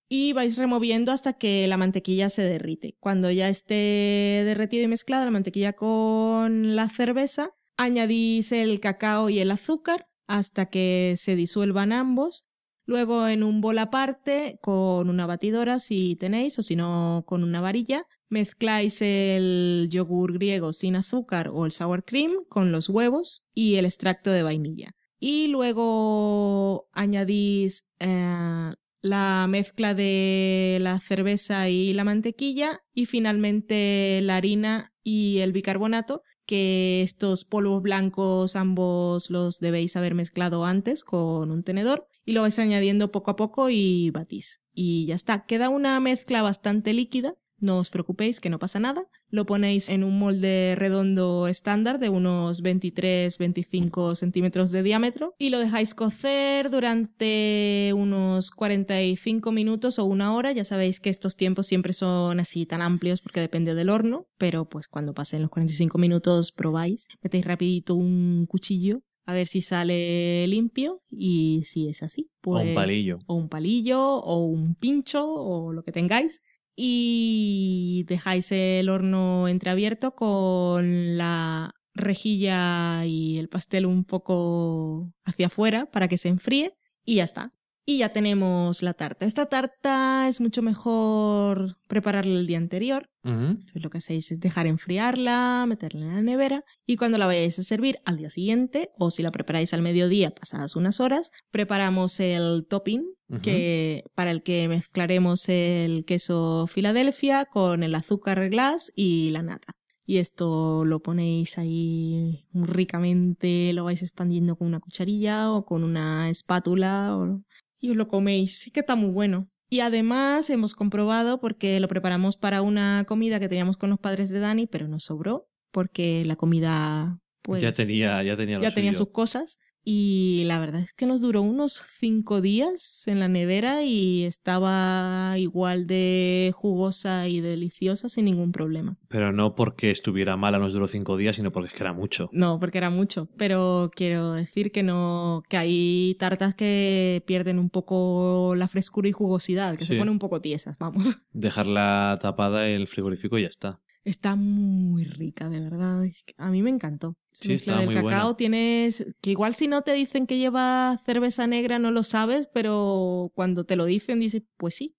Y vais removiendo hasta que la mantequilla se derrite. Cuando ya esté derretida y mezclada la mantequilla con la cerveza, añadís el cacao y el azúcar hasta que se disuelvan ambos Luego en un bol aparte, con una batidora si tenéis, o si no con una varilla, mezcláis el yogur griego sin azúcar o el sour cream con los huevos y el extracto de vainilla. Y luego añadís eh, la mezcla de la cerveza y la mantequilla y finalmente la harina y el bicarbonato que estos polvos blancos ambos los debéis haber mezclado antes con un tenedor y lo vais añadiendo poco a poco y batís. Y ya está, queda una mezcla bastante líquida, no os preocupéis que no pasa nada. Lo ponéis en un molde redondo estándar de unos 23-25 centímetros de diámetro y lo dejáis cocer durante unos 45 minutos o una hora. Ya sabéis que estos tiempos siempre son así tan amplios porque depende del horno, pero pues cuando pasen los 45 minutos probáis, metéis rapidito un cuchillo a ver si sale limpio y si es así, pues... O un palillo. O un palillo, o un pincho, o lo que tengáis. Y dejáis el horno entreabierto con la rejilla y el pastel un poco hacia afuera para que se enfríe y ya está. Y ya tenemos la tarta. Esta tarta es mucho mejor prepararla el día anterior. lo que hacéis es dejar enfriarla, meterla en la nevera y cuando la vayáis a servir al día siguiente o si la preparáis al mediodía pasadas unas horas, preparamos el topping que, para el que mezclaremos el queso Filadelfia con el azúcar glass y la nata. Y esto lo ponéis ahí ricamente, lo vais expandiendo con una cucharilla o con una espátula o y os lo coméis, que está muy bueno. Y además hemos comprobado, porque lo preparamos para una comida que teníamos con los padres de Dani, pero nos sobró, porque la comida pues ya tenía ya tenía, ya tenía sus cosas y la verdad es que nos duró unos cinco días en la nevera y estaba igual de jugosa y deliciosa sin ningún problema. Pero no porque estuviera mala nos duró cinco días, sino porque es que era mucho. No, porque era mucho. Pero quiero decir que no, que hay tartas que pierden un poco la frescura y jugosidad, que se ponen un poco tiesas, vamos. Dejarla tapada en el frigorífico y ya está. Está muy rica, de verdad. A mí me encantó. Sí, está del cacao tienes que igual si no te dicen que lleva cerveza negra no lo sabes, pero cuando te lo dicen dices, pues sí.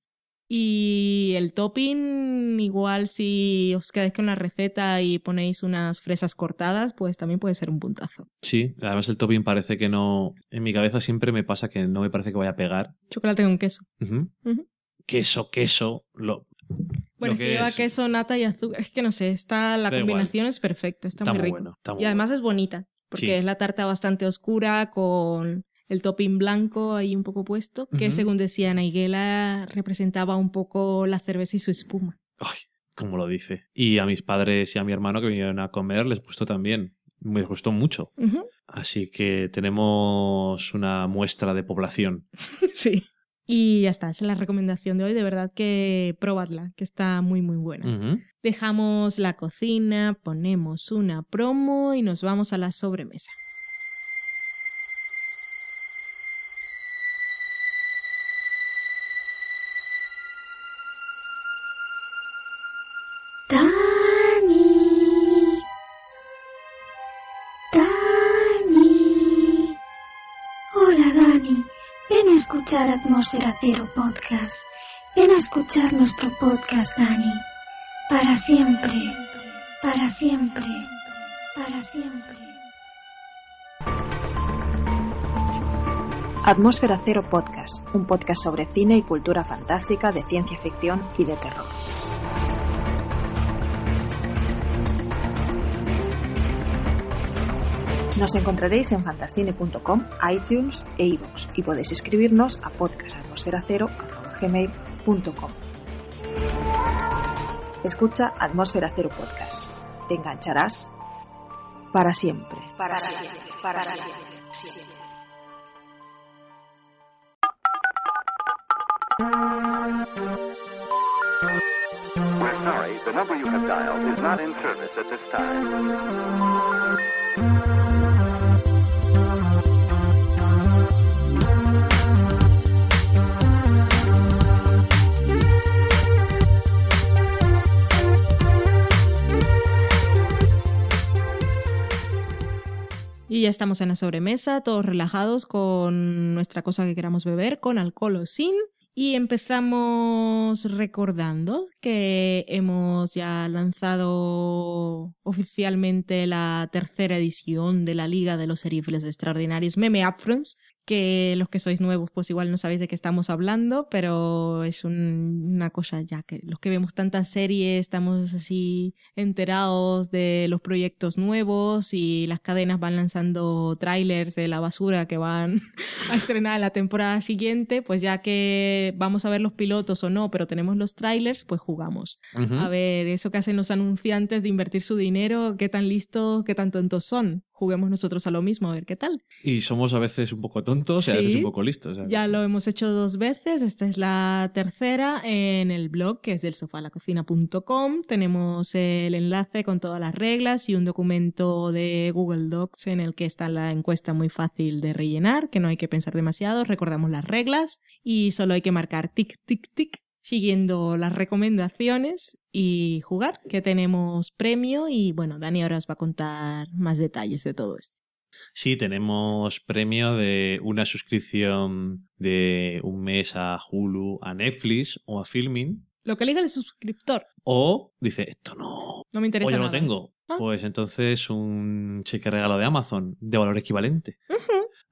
Y el topping, igual si os quedáis con la receta y ponéis unas fresas cortadas, pues también puede ser un puntazo. Sí, además el topping parece que no. En mi cabeza siempre me pasa que no me parece que vaya a pegar. Chocolate con queso. Queso, queso. Lo, bueno, es que, lleva queso, nata y azúcar. Es que no sé, está, la combinación es perfecta, está, muy rico. y además es bonita, porque es la tarta bastante oscura con el topping blanco ahí un poco puesto, que según decía Naiguela representaba un poco la cerveza y su espuma. Ay, como lo dice. Y a mis padres y a mi hermano que vinieron a comer les gustó también. Me gustó mucho. Así que tenemos una muestra de población. sí. Y ya está, esa es la recomendación de hoy. De verdad que probadla, que está muy, muy buena. Dejamos la cocina, ponemos una promo y nos vamos a la sobremesa. Escuchar Atmósfera Cero Podcast. Ven a escuchar nuestro podcast, Dani. Para siempre, para siempre, para siempre. Atmósfera Cero Podcast, un podcast sobre cine y cultura fantástica, de ciencia ficción y de terror. Nos encontraréis en fantastine.com, iTunes e iVoox y podéis escribirnos a podcastatmosferacero.gmail.com Escucha Atmósfera Cero Podcast. Te engancharás para siempre. Para, siempre. Para siempre. We're sorry, the number you have dialed is not in service at this time. Y ya estamos en la sobremesa, todos relajados con nuestra cosa que queramos beber, con alcohol o sin. Y empezamos recordando que hemos ya lanzado oficialmente la tercera edición de la Liga de los Serifles Extraordinarios Meme Upfronts, que los que sois nuevos pues igual no sabéis de qué estamos hablando, pero es una cosa ya que los que vemos tantas series estamos así enterados de los proyectos nuevos y las cadenas van lanzando trailers de la basura que van a estrenar la temporada siguiente, pues ya que vamos a ver los pilotos o no, pero tenemos los trailers, pues jugamos. A ver, eso que hacen los anunciantes de invertir su dinero, qué tan listos, qué tan tontos son juguemos nosotros a lo mismo, a ver qué tal. Y somos a veces un poco tontos y a veces un poco listos. Ya lo hemos hecho dos veces, esta es la tercera en el blog que es del sofalacocina.com. Tenemos el enlace con todas las reglas y un documento de Google Docs en el que está la encuesta muy fácil de rellenar, que no hay que pensar demasiado, recordamos las reglas y solo hay que marcar tic, tic, tic siguiendo las recomendaciones y jugar, que tenemos premio y bueno, Dani ahora os va a contar más detalles de todo esto. Sí, tenemos premio de una suscripción de un mes a Hulu, a Netflix o a Filming. Lo que elija el suscriptor. O dice, esto no. No me interesa. O yo lo tengo. Ah. Pues entonces un cheque regalo de Amazon de valor equivalente.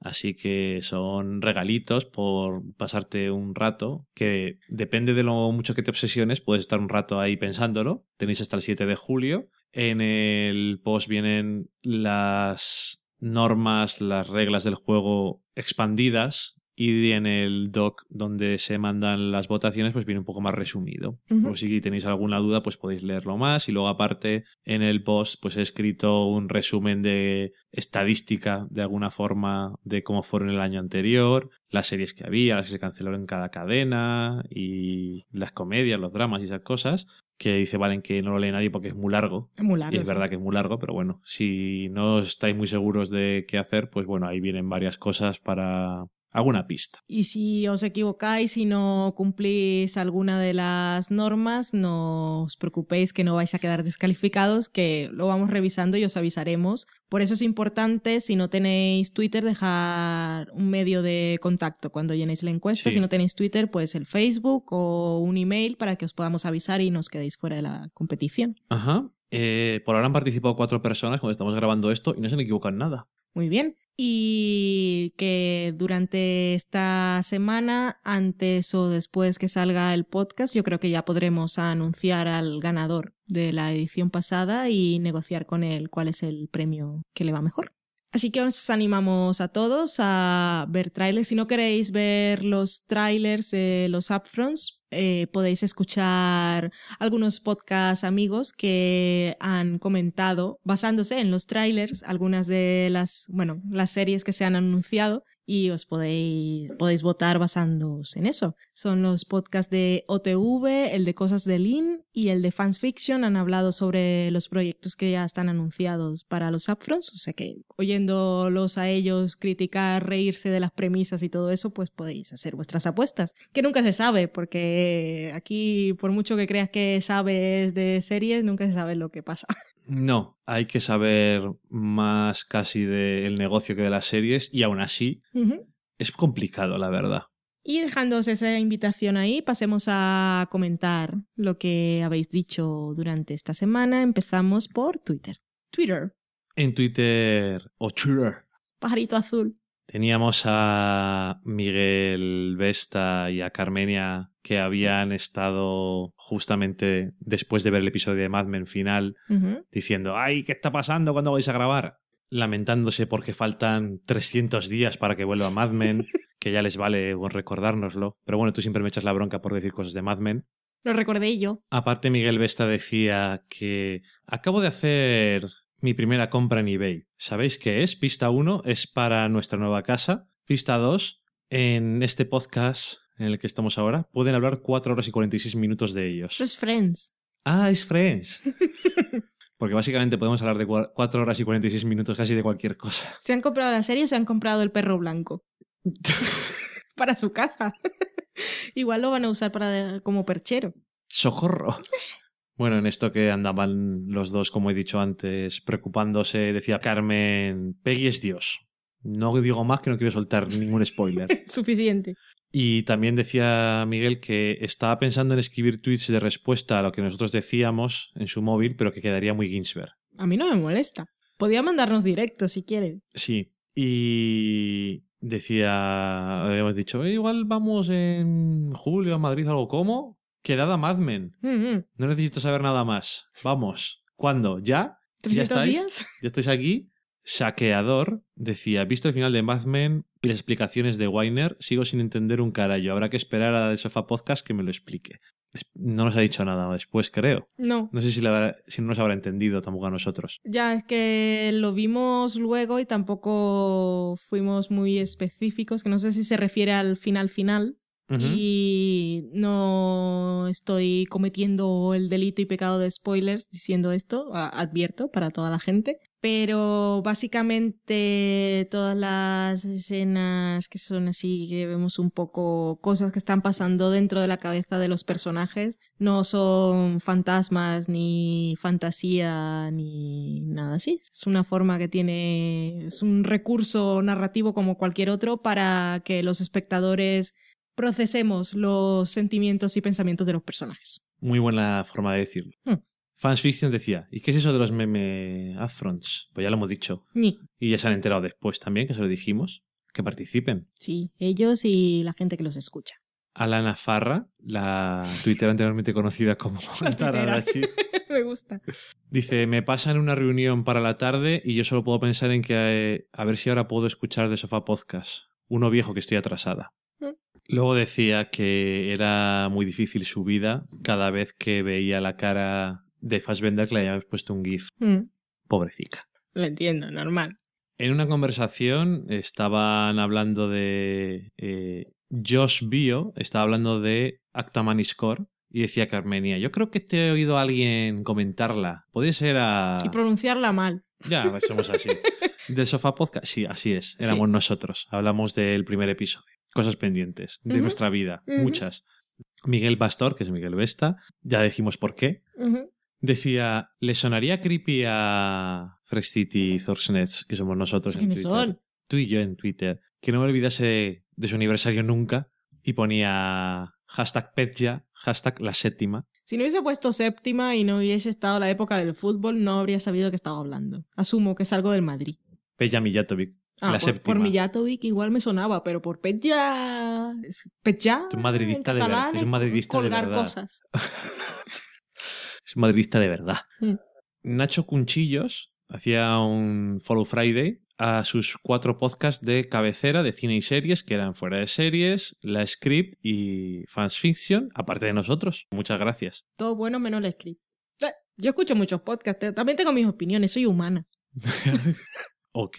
Así que son regalitos por pasarte un rato, que depende de lo mucho que te obsesiones, puedes estar un rato ahí pensándolo. Tenéis hasta el 7 de julio. En el post vienen las normas, las reglas del juego expandidas y en el doc donde se mandan las votaciones pues viene un poco más resumido. Por si tenéis alguna duda pues podéis leerlo más y luego aparte en el post pues he escrito un resumen de estadística de alguna forma de cómo fueron el año anterior, las series que había, las que se cancelaron en cada cadena y las comedias, los dramas y esas cosas que dice Valen que no lo lee nadie porque es muy largo. Es muy largo. Y es verdad que es muy largo, pero bueno, si no estáis muy seguros de qué hacer, pues bueno, ahí vienen varias cosas para alguna pista. Y si os equivocáis y no cumplís alguna de las normas, no os preocupéis que no vais a quedar descalificados, que lo vamos revisando y os avisaremos. Por eso es importante, si no tenéis Twitter, dejar un medio de contacto cuando llenéis la encuesta. Sí. Si no tenéis Twitter, pues el Facebook o un email para que os podamos avisar y nos quedéis fuera de la competición. Ajá. Eh, por ahora han participado cuatro personas cuando estamos grabando esto y no se han equivocado en nada. Muy bien. Y que durante esta semana, antes o después que salga el podcast, yo creo que ya podremos anunciar al ganador de la edición pasada y negociar con él cuál es el premio que le va mejor. Así que os animamos a todos a ver trailers. Si no queréis ver los trailers de los upfronts, eh, podéis escuchar algunos podcast amigos que han comentado, basándose en los trailers, algunas de las, bueno, las series que se han anunciado y os podéis, podéis votar basándoos en eso. Son los podcasts de OTV, el de Cosas de Lin y el de Fans Fiction. Han hablado sobre los proyectos que ya están anunciados para los upfronts, o sea que oyéndolos a ellos criticar, reírse de las premisas y todo eso, pues podéis hacer vuestras apuestas, que nunca se sabe, porque aquí, por mucho que creas que sabes de series, nunca se sabe lo que pasa. No, hay que saber más casi del negocio que de las series y aún así es complicado, la verdad. Y dejándoos esa invitación ahí, pasemos a comentar lo que habéis dicho durante esta semana. Empezamos por Twitter. Twitter, En Twitter o Twitter pajarito azul. teníamos a Miguel Vesta y a Carmenia que habían estado justamente después de ver el episodio de Mad Men final diciendo, ay, ¿qué está pasando cuando vais a grabar? Lamentándose porque faltan 300 días para que vuelva Mad Men, que ya les vale recordárnoslo. Pero bueno, tú siempre me echas la bronca por decir cosas de Mad Men. Lo recordé yo. Aparte, Miguel Vesta decía que acabo de hacer mi primera compra en eBay. ¿Sabéis qué es? Pista 1 es para nuestra nueva casa. Pista 2, en este podcast en el que estamos ahora, pueden hablar 4 horas y 46 minutos de ellos. Eso es Friends. Ah, es Friends. Porque básicamente podemos hablar de 4 horas y 46 minutos casi de cualquier cosa. ¿Se han comprado la serie o se han comprado el perro blanco? para su casa. Igual lo van a usar para como perchero. ¡Socorro! Bueno, en esto que andaban los dos, como he dicho antes, preocupándose, decía Carmen, Peggy es Dios. No digo más que no quiero soltar ningún spoiler. Suficiente. Y también decía Miguel que estaba pensando en escribir tweets de respuesta a lo que nosotros decíamos en su móvil, pero que quedaría muy Ginsberg. A mí no me molesta. Podía mandarnos directo si quiere. Sí. Y decía, habíamos dicho, "Eh, igual vamos en julio a Madrid, algo como. Quedada Mad Men. Mm, mm. No necesito saber nada más. Vamos. ¿Cuándo? ¿Ya? ¿Ya ¿300 estáis? días? ¿Ya estáis aquí? Saqueador decía, visto el final de Mad Men y las explicaciones de Weiner, sigo sin entender un carallo. Habrá que esperar a The Sofa Podcast que me lo explique. No nos ha dicho nada después, creo. No. No sé si, no nos habrá entendido tampoco a nosotros. Ya es que lo vimos luego y tampoco fuimos muy específicos, que no sé si se refiere al final final. Y no estoy cometiendo el delito y pecado de spoilers diciendo esto, advierto para toda la gente. Pero básicamente todas las escenas que son así, que vemos un poco cosas que están pasando dentro de la cabeza de los personajes, no son fantasmas ni fantasía ni nada así. Es una forma que tiene, es un recurso narrativo como cualquier otro para que los espectadores procesemos los sentimientos y pensamientos de los personajes. Muy buena forma de decirlo. Hmm. Fans Fiction decía, ¿y qué es eso de los meme upfronts? Pues ya lo hemos dicho. Ni, Y ya se han enterado después también, que se lo dijimos. Que participen. sí, ellos y la gente que los escucha. Alana Farra, la Twitter anteriormente conocida como La Taradachi, Me gusta. dice, me pasan una reunión para la tarde y yo solo puedo pensar en que eh, a ver si ahora puedo escuchar de Sofá Podcast. Uno viejo que estoy atrasada. Mm. Luego decía que era muy difícil su vida cada vez que veía la cara de Fassbender que le habíamos puesto un GIF. Mm, Pobrecita. lo entiendo, normal. En una conversación estaban hablando de eh, Josh Bio, estaba hablando de Actaman Score y decía Carmenia, yo creo que te he oído a alguien comentarla. Puede ser a... Y pronunciarla mal. Ya, pues somos así. ¿Del Sofá Podcast? Sí, así es. Éramos Sí. nosotros. Hablamos del primer episodio. Cosas pendientes de nuestra vida. Muchas. Miguel Pastor, que es Miguel Vesta, ya dijimos por qué. Ujú. Decía, ¿le sonaría creepy a Fresh City Zorsnets, que somos nosotros en ¿Quiénes Twitter? son? Tú y yo en Twitter. Que no me olvidase de su aniversario nunca. Y ponía hashtag Petja, hashtag la séptima. Si no hubiese puesto séptima y no hubiese estado la época del fútbol, no habría sabido que estaba hablando. Asumo que es algo del Madrid. Peja Mijatovic, Ah, la por, séptima. por Mijatovic igual me sonaba, pero por Petja... es- Petja... Es un madridista en de ver- catalán es un madridista de verdad. cosas. Es madridista de verdad. Mm. Nacho Cunchillos hacía un Follow Friday a sus cuatro podcasts de cabecera de cine y series, que eran Fuera de Series, La Script y Fans Fiction, aparte de nosotros. Muchas gracias. Todo bueno menos el script. Eh, Yo escucho muchos podcasts, también tengo mis opiniones, soy humana. Ok,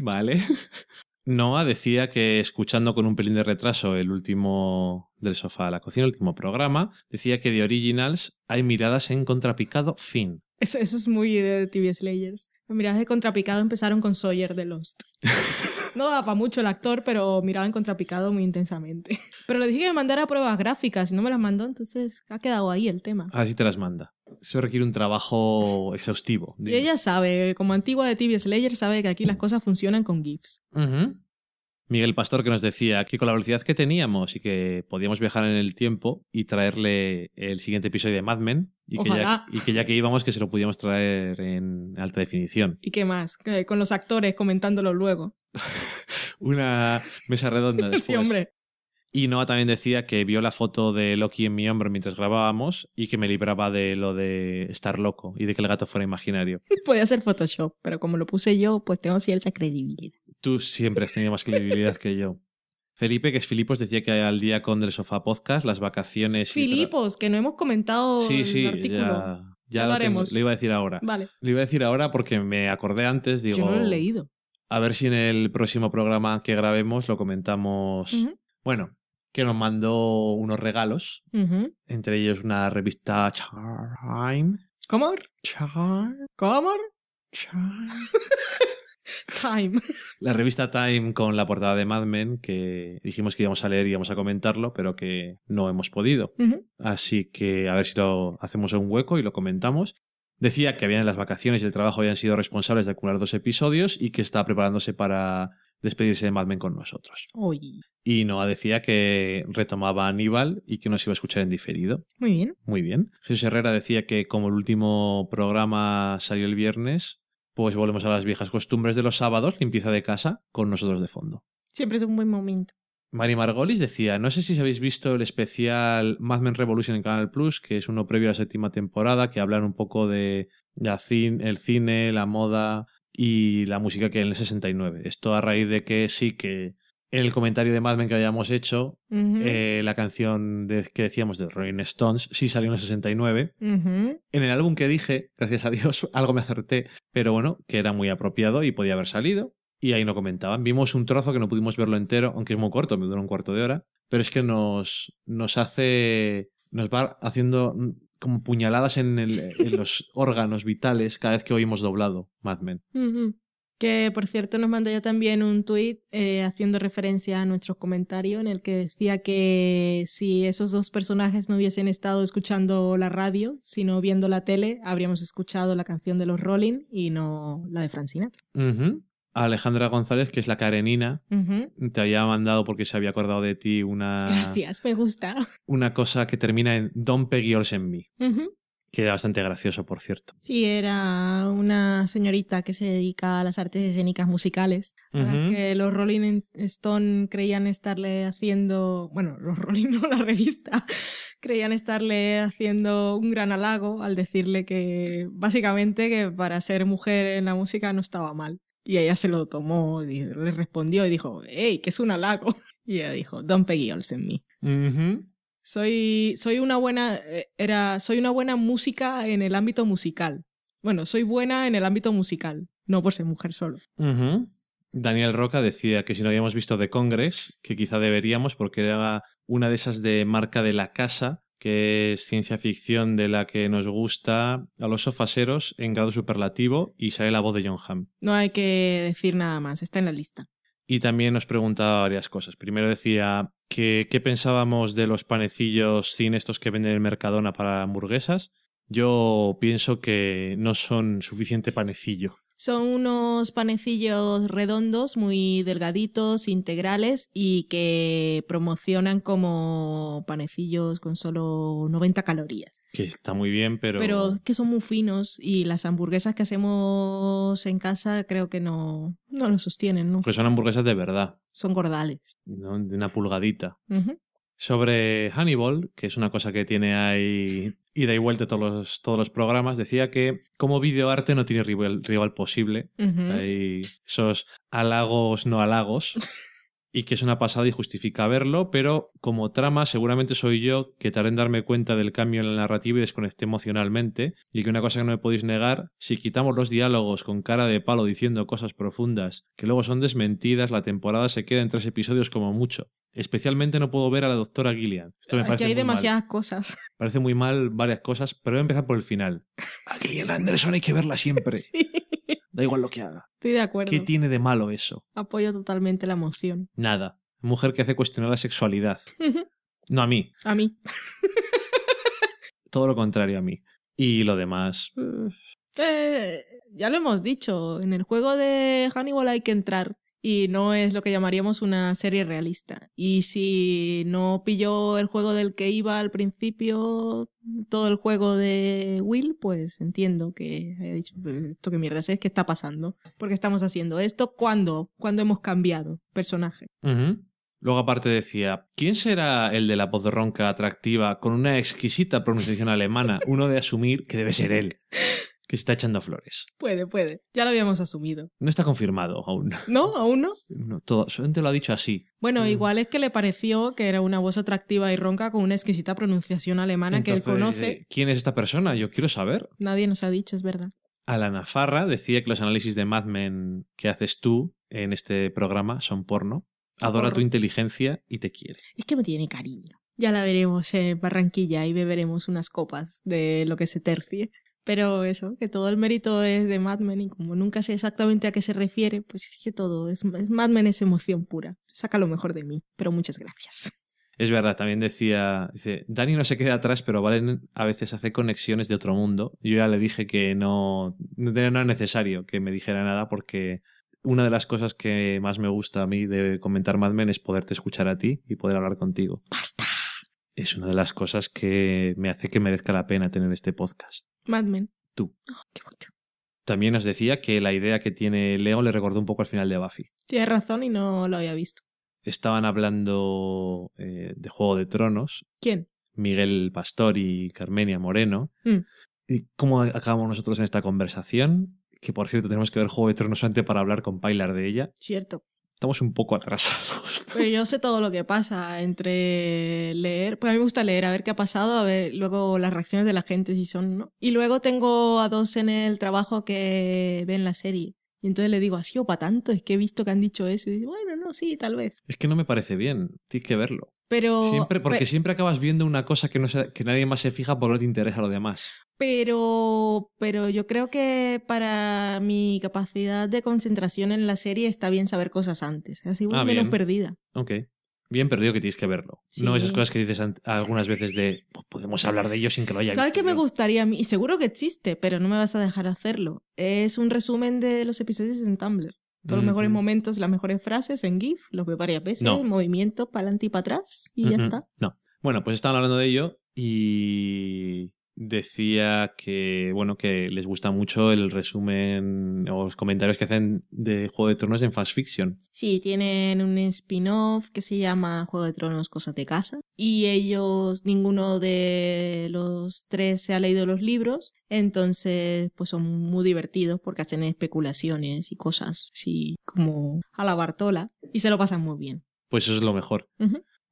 vale. Noah decía que escuchando con un pelín de retraso el último del sofá a la cocina, el último programa, decía que de Originals hay miradas en contrapicado fin. Eso, eso es muy de TV Slayers. Las miradas de contrapicado empezaron con Sawyer de Lost. No daba para mucho el actor, pero miraba en contrapicado muy intensamente. Pero le dije que me mandara pruebas gráficas y no me las mandó, entonces ha quedado ahí el tema. Así te las manda. Eso requiere un trabajo exhaustivo. Y ella sabe, como antigua de TV Slayer, sabe que aquí las cosas funcionan con GIFs. Miguel Pastor que nos decía que con la velocidad que teníamos y que podíamos viajar en el tiempo y traerle el siguiente episodio de Mad Men y que, ya, Ojalá. y que ya que íbamos que se lo pudiéramos traer en alta definición. ¿Y qué más? Que Con los actores comentándolo luego. Una mesa redonda después. Sí, hombre. Y Noah también decía que vio la foto de Loki en mi hombro mientras grabábamos y que me libraba de lo de estar loco y de que el gato fuera imaginario. Podía ser Photoshop, pero como lo puse yo, pues tengo cierta credibilidad. Tú siempre has tenido más credibilidad que yo. Felipe, que es Filipos, decía que al día con Del Sofá Podcast, las vacaciones... y Filipos, que no hemos comentado Sí, el sí, artículo. ya, ya lo lo. Lo iba a decir ahora. Vale, Lo iba a decir ahora porque me acordé antes, digo... yo no lo he leído. A ver si en el próximo programa que grabemos lo comentamos. Bueno, que nos mandó unos regalos, entre ellos una revista Charm. ¿Cómo? Charm. ¿Cómo? Charm. Time. La revista Time con la portada de Mad Men, que dijimos que íbamos a leer y íbamos a comentarlo, pero que no hemos podido. Así que a ver si lo hacemos en un hueco y lo comentamos. Decía que habían las vacaciones y el trabajo habían sido responsables de acumular dos episodios y que está preparándose para despedirse de Mad Men con nosotros. Uy, Y Noah decía que retomaba a Aníbal y que nos iba a escuchar en diferido. muy bien. Muy bien. Jesús Herrera decía que como el último programa salió el viernes, pues volvemos a las viejas costumbres de los sábados, limpieza de casa, con nosotros de fondo. Siempre es un buen momento. Mari Margolis decía, no sé si habéis visto el especial Mad Men Revolution en Canal Plus, que es uno previo a la séptima temporada, que hablan un poco de la cin- el cine, la moda y la música que hay en el 69. Esto a raíz de que sí que el comentario de Mad Men que habíamos hecho, eh, la canción de- que decíamos de Rolling Stones sí salió en el 69. ujú. En el álbum que dije, gracias a Dios, algo me acerté, pero bueno, que era muy apropiado y podía haber salido. Y ahí no comentaban. Vimos un trozo que no pudimos verlo entero, aunque es muy corto, me dura un cuarto de hora, pero es que nos, nos hace, nos va haciendo mm, como puñaladas en, el- en los órganos vitales cada vez que oímos doblado Mad Men. Que por cierto nos mandó ya también un tuit eh, haciendo referencia a nuestro comentario en el que decía que si esos dos personajes no hubiesen estado escuchando la radio, sino viendo la tele, habríamos escuchado la canción de los Rolling y no la de. Ujú. Alejandra González, que es la Karenina, te había mandado porque se había acordado de ti una, Gracias, me gusta. una cosa que termina en Don't Peggy Olsen Me, Ujú. Que era bastante gracioso, por cierto. Sí, era una señorita que se dedica a las artes escénicas musicales, a las que los Rolling Stone creían estarle haciendo, bueno, los Rolling no, la revista, creían estarle haciendo un gran halago al decirle que básicamente que para ser mujer en la música no estaba mal. Y ella se lo tomó, y le respondió y dijo, hey, que es un halago. Y ella dijo, don't Peggy Olsen me. Ujú. Soy, soy una buena, eh, era, soy una buena música en el ámbito musical. Bueno, soy buena en el ámbito musical, no por ser mujer solo. Daniel Roca decía que si no habíamos visto The Congress, que quizá deberíamos porque era una de esas de marca de la casa que es ciencia ficción de la que nos gusta a los sofaseros en grado superlativo y sale la voz de John Hamm. No hay que decir nada más, está en la lista. Y también nos preguntaba varias cosas. Primero decía que qué pensábamos de los panecillos sin estos que venden en el Mercadona para hamburguesas. Yo pienso que no son suficiente panecillo. Son unos panecillos redondos, muy delgaditos, integrales y que promocionan como panecillos con solo 90 calorías. Que está muy bien, pero... Pero que son muy finos y las hamburguesas que hacemos en casa creo que no, no lo sostienen, ¿no? Porque son hamburguesas de verdad. Son gordales. ¿no? De una pulgadita. Sobre Hannibal, que es una cosa que tiene ahí ida y vuelta todos los, todos los programas, decía que como videoarte no tiene rival, rival posible. Hay esos halagos no halagos. Y que es una pasada y justifica verlo, pero como trama seguramente soy yo que tardé en darme cuenta del cambio en la narrativa y desconecté emocionalmente. Y que una cosa que no me podéis negar, si quitamos los diálogos con cara de palo diciendo cosas profundas que luego son desmentidas, la temporada se queda en tres episodios como mucho. Especialmente no puedo ver a la doctora Gillian. Esto me Aquí parece hay muy mal. demasiadas cosas. Parece muy mal varias cosas, pero voy a empezar por el final. A Gillian Anderson hay que verla siempre. Sí, Da igual lo que haga. estoy de acuerdo. ¿Qué tiene de malo eso? Apoyo totalmente la emoción. Nada. Mujer que hace cuestionar la sexualidad. No a mí. A mí. Todo lo contrario a mí. Y lo demás. Eh, ya lo hemos dicho, en el juego de Hannibal hay que entrar y no es lo que llamaríamos una serie realista. Y si no pilló el juego del que iba al principio, todo el juego de Will, pues entiendo que haya dicho, "Pero esto qué mierda es, ¿qué está pasando? ¿Por qué estamos haciendo esto? ¿Cuándo? ¿Cuándo hemos cambiado personaje? Luego aparte decía, ¿quién será el de la voz ronca atractiva con una exquisita pronunciación alemana? Uno de asumir que debe ser él, que se está echando flores. Puede, puede. Ya lo habíamos asumido. No está confirmado aún. ¿No? ¿Aún no? No, todo, solamente lo ha dicho así. Bueno, Mm. igual es que le pareció que era una voz atractiva y ronca con una exquisita pronunciación alemana que él conoce. eh, ¿Quién es esta persona? Yo quiero saber. Nadie nos ha dicho, es verdad. Alana Farra decía que los análisis de Mad Men que haces tú en este programa son porno. Adora Porno. tu inteligencia y te quiere. Es que me tiene cariño. Ya la veremos en Barranquilla y beberemos unas copas de lo que se tercie. Pero eso, que todo el mérito es de Mad Men y como nunca sé exactamente a qué se refiere, pues es que todo es, es Mad Men es emoción pura. Saca lo mejor de mí, pero muchas gracias. Es verdad, también decía, dice, Dani no se queda atrás, pero Valen a veces hace conexiones de otro mundo. Yo ya le dije que no, no era no era necesario que me dijera nada porque una de las cosas que más me gusta a mí de comentar Mad Men es poderte escuchar a ti y poder hablar contigo. ¡Basta! Es una de las cosas que me hace que merezca la pena tener este podcast. Mad Men. Tú. Oh, qué bonito. También nos decía que la idea que tiene Leo le recordó un poco al final de Buffy. Tienes razón y no lo había visto. Estaban hablando eh, de Juego de Tronos, ¿Quién? Miguel Pastor y Carmenia Moreno. Mm. ¿Y cómo acabamos nosotros en esta conversación? Que por cierto tenemos que ver Juego de Tronos antes para hablar con Pilar de ella. Cierto. Estamos un poco atrasados. Pero yo sé todo lo que pasa entre leer, pues a mí me gusta leer, a ver qué ha pasado, a ver luego las reacciones de la gente si son, ¿no? Y luego tengo a dos en el trabajo que ven la serie. Y entonces le digo, ¿ha sido para tanto? Es que he visto que han dicho eso. Y dice, bueno, no, sí, tal vez. Es que no me parece bien. Tienes que verlo. Pero. Siempre, porque pe- siempre acabas viendo una cosa que, no se- que nadie más se fija porque no te interesa lo demás. Pero. Pero yo creo que para mi capacidad de concentración en la serie está bien saber cosas antes. Así voy Ah, menos perdida. Ok. Bien perdido que tienes que verlo. No Sí. esas cosas que dices algunas veces de "Pues podemos hablar de ello sin que lo haya ¿Sabes visto qué me yo". gustaría a mí? Y seguro que existe, pero no me vas a dejar hacerlo. Es un resumen de los episodios en Tumblr. Todos los mejores momentos, las mejores frases en GIF, los veo varias veces, No. movimiento para adelante y para atrás, y ya está. No. Bueno, pues estaban hablando de ello y decía que, bueno, que les gusta mucho el resumen o los comentarios que hacen de Juego de Tronos en Fast Fiction. Sí, tienen un spin-off que se llama Juego de Tronos, Cosas de Casa. Y ellos, ninguno de los tres se ha leído los libros, entonces pues son muy divertidos porque hacen especulaciones y cosas así como a la Bartola y se lo pasan muy bien. Pues eso es lo mejor.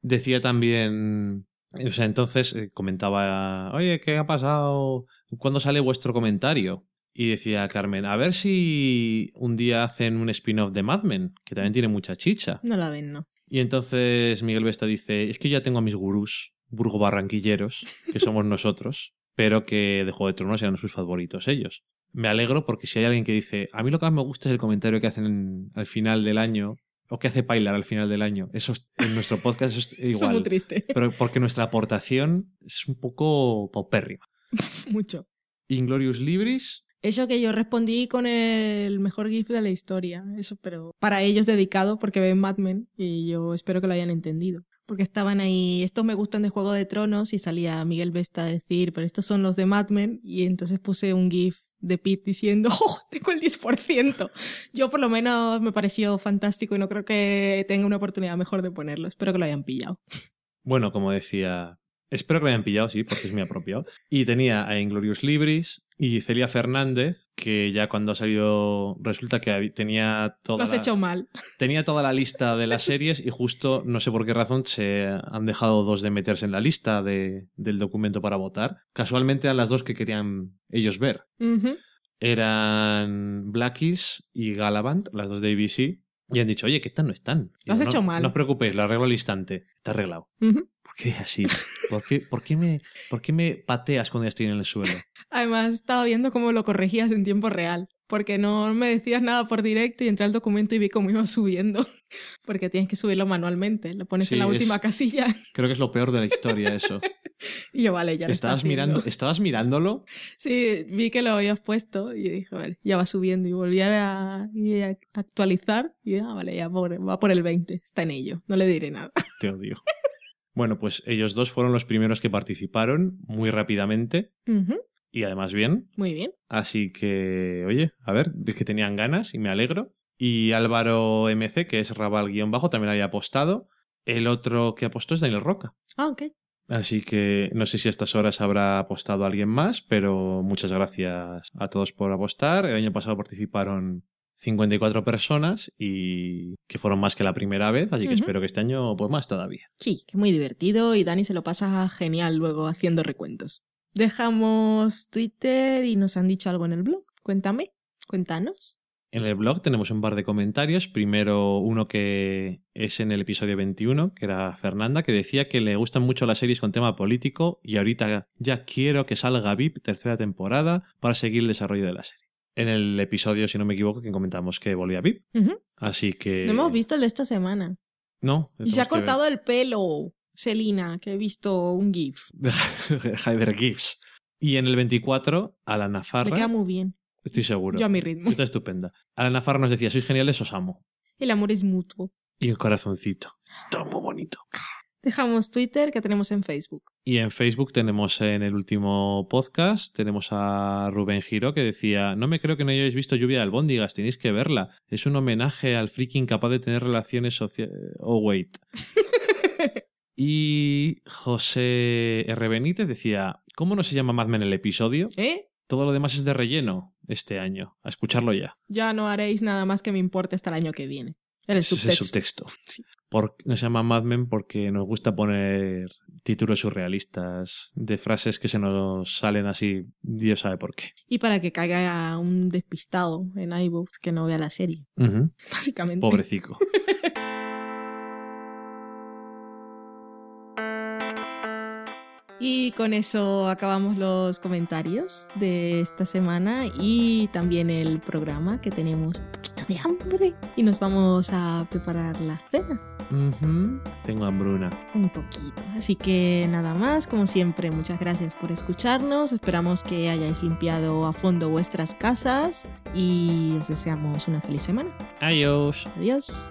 Decía también, o sea, entonces eh, comentaba, oye, ¿qué ha pasado? ¿Cuándo sale vuestro comentario? Y decía Carmen, a ver si un día hacen un spin-off de Mad Men, que también tiene mucha chicha. No la ven, ¿no? Y entonces Miguel Vesta dice, es que ya tengo a mis gurús. burgo barranquilleros, que somos nosotros, pero que de Juego de Tronos eran sus favoritos ellos. Me alegro porque si hay alguien que dice, a mí lo que más me gusta es el comentario que hacen al final del año, o que hace Pailar al final del año, eso es- en nuestro podcast es igual. Es muy triste. Pero porque nuestra aportación es un poco paupérrima. Mucho. Inglorious Libris, Eso que yo respondí con el mejor GIF de la historia. Eso, pero para ellos dedicado porque ven Mad Men y yo espero que lo hayan entendido. Porque estaban ahí, estos me gustan de Juego de Tronos y salía Miguel Vesta a decir, pero estos son los de Mad Men y entonces puse un GIF de Pete diciendo, oh, tengo el 10%. Yo por lo menos me pareció fantástico y no creo que tenga una oportunidad mejor de ponerlo. Espero que lo hayan pillado. bueno, como decía, espero que lo hayan pillado, sí, porque es muy apropiado. Y tenía a Inglorious Libris y Celia Fernández, que ya cuando ha salido resulta que tenía Lo toda, has la, hecho mal. tenía toda la lista de las series y justo, no sé por qué razón, se han dejado dos de meterse en la lista de- del documento para votar. Casualmente eran las dos que querían ellos ver. Eran Blackies y Galavant, las dos de ABC, y han dicho, oye, que estas no están. Lo has no, hecho mal. No os preocupéis, lo arreglo al instante. Está arreglado. Ujú. ¿Por qué así? ¿Por qué, por, qué me, ¿Por qué me pateas cuando ya estoy en el suelo? Además, estaba viendo cómo lo corregías en tiempo real, porque no me decías nada por directo y entré al documento y vi cómo iba subiendo, porque tienes que subirlo manualmente, lo pones Sí, en la es- última casilla Creo que es lo peor de la historia eso. y yo, vale, ya lo ¿Estabas, haciendo. mirando, ¿Estabas mirándolo? Sí, vi que lo habías puesto y dije, vale, ya va subiendo y volví a, y a actualizar y ah, vale, ya por- va por el 20, está en ello, no le diré nada. Te odio. Bueno, pues ellos dos fueron los primeros que participaron muy rápidamente y además bien. Muy bien. Así que, oye, a ver, vi que tenían ganas y me alegro. Y Álvaro MC, que es Raval guion bajo, también había apostado. El otro que apostó es Daniel Roca. Ah, ok. Así que no sé si a estas horas habrá apostado alguien más, pero muchas gracias a todos por apostar. El año pasado participaron 54 personas y que fueron más que la primera vez, así que espero que este año pues más todavía. Sí, que es muy divertido y Dani se lo pasa genial luego haciendo recuentos. Dejamos Twitter y nos han dicho algo en el blog. Cuéntame, cuéntanos. En el blog tenemos un par de comentarios. Primero uno que es en el episodio 21, que era Fernanda, que decía que le gustan mucho las series con tema político y ahorita ya quiero que salga VIP tercera temporada para seguir el desarrollo de la serie. En el episodio, si no me equivoco, que comentamos que volvía VIP. Ujú. Así que... No hemos visto el de esta semana. No. Y se ha ver. cortado el pelo, Selina, que he visto un GIF. Ver GIFs. Y en el 24, Alana Le Farra. queda muy bien. Estoy seguro. Yo a mi ritmo. Está estupenda. Alana Farra nos decía, sois geniales, os amo. El amor es mutuo. Y un corazoncito. Todo muy bonito. Dejamos Twitter que tenemos en Facebook. Y en Facebook tenemos en el último podcast, tenemos a Rubén Giro que decía, no me creo que no hayáis visto Lluvia de Albóndigas, tenéis que verla. Es un homenaje al friki incapaz de tener relaciones sociales... Oh, wait. y José R. Benítez decía, ¿cómo no se llama Mad Men el episodio? ¿Eh? Todo lo demás es de relleno este año. A escucharlo ya. Ya no haréis nada más que me importe hasta el año que viene. El Ese es el subtexto. subtexto. Sí. Por- se llama Mad Men porque nos gusta poner títulos surrealistas de frases que se nos salen así, Dios sabe por qué. Y para que caiga un despistado en iVoox que no vea la serie, básicamente. Pobrecico. Y con eso acabamos los comentarios de esta semana y también el programa que tenemos un poquito de hambre y nos vamos a preparar la cena Ujú. Tengo hambruna. un poquito. Así que nada más, como siempre, muchas gracias por escucharnos. Esperamos que hayáis limpiado a fondo vuestras casas y os deseamos una feliz semana. Adiós. Adiós.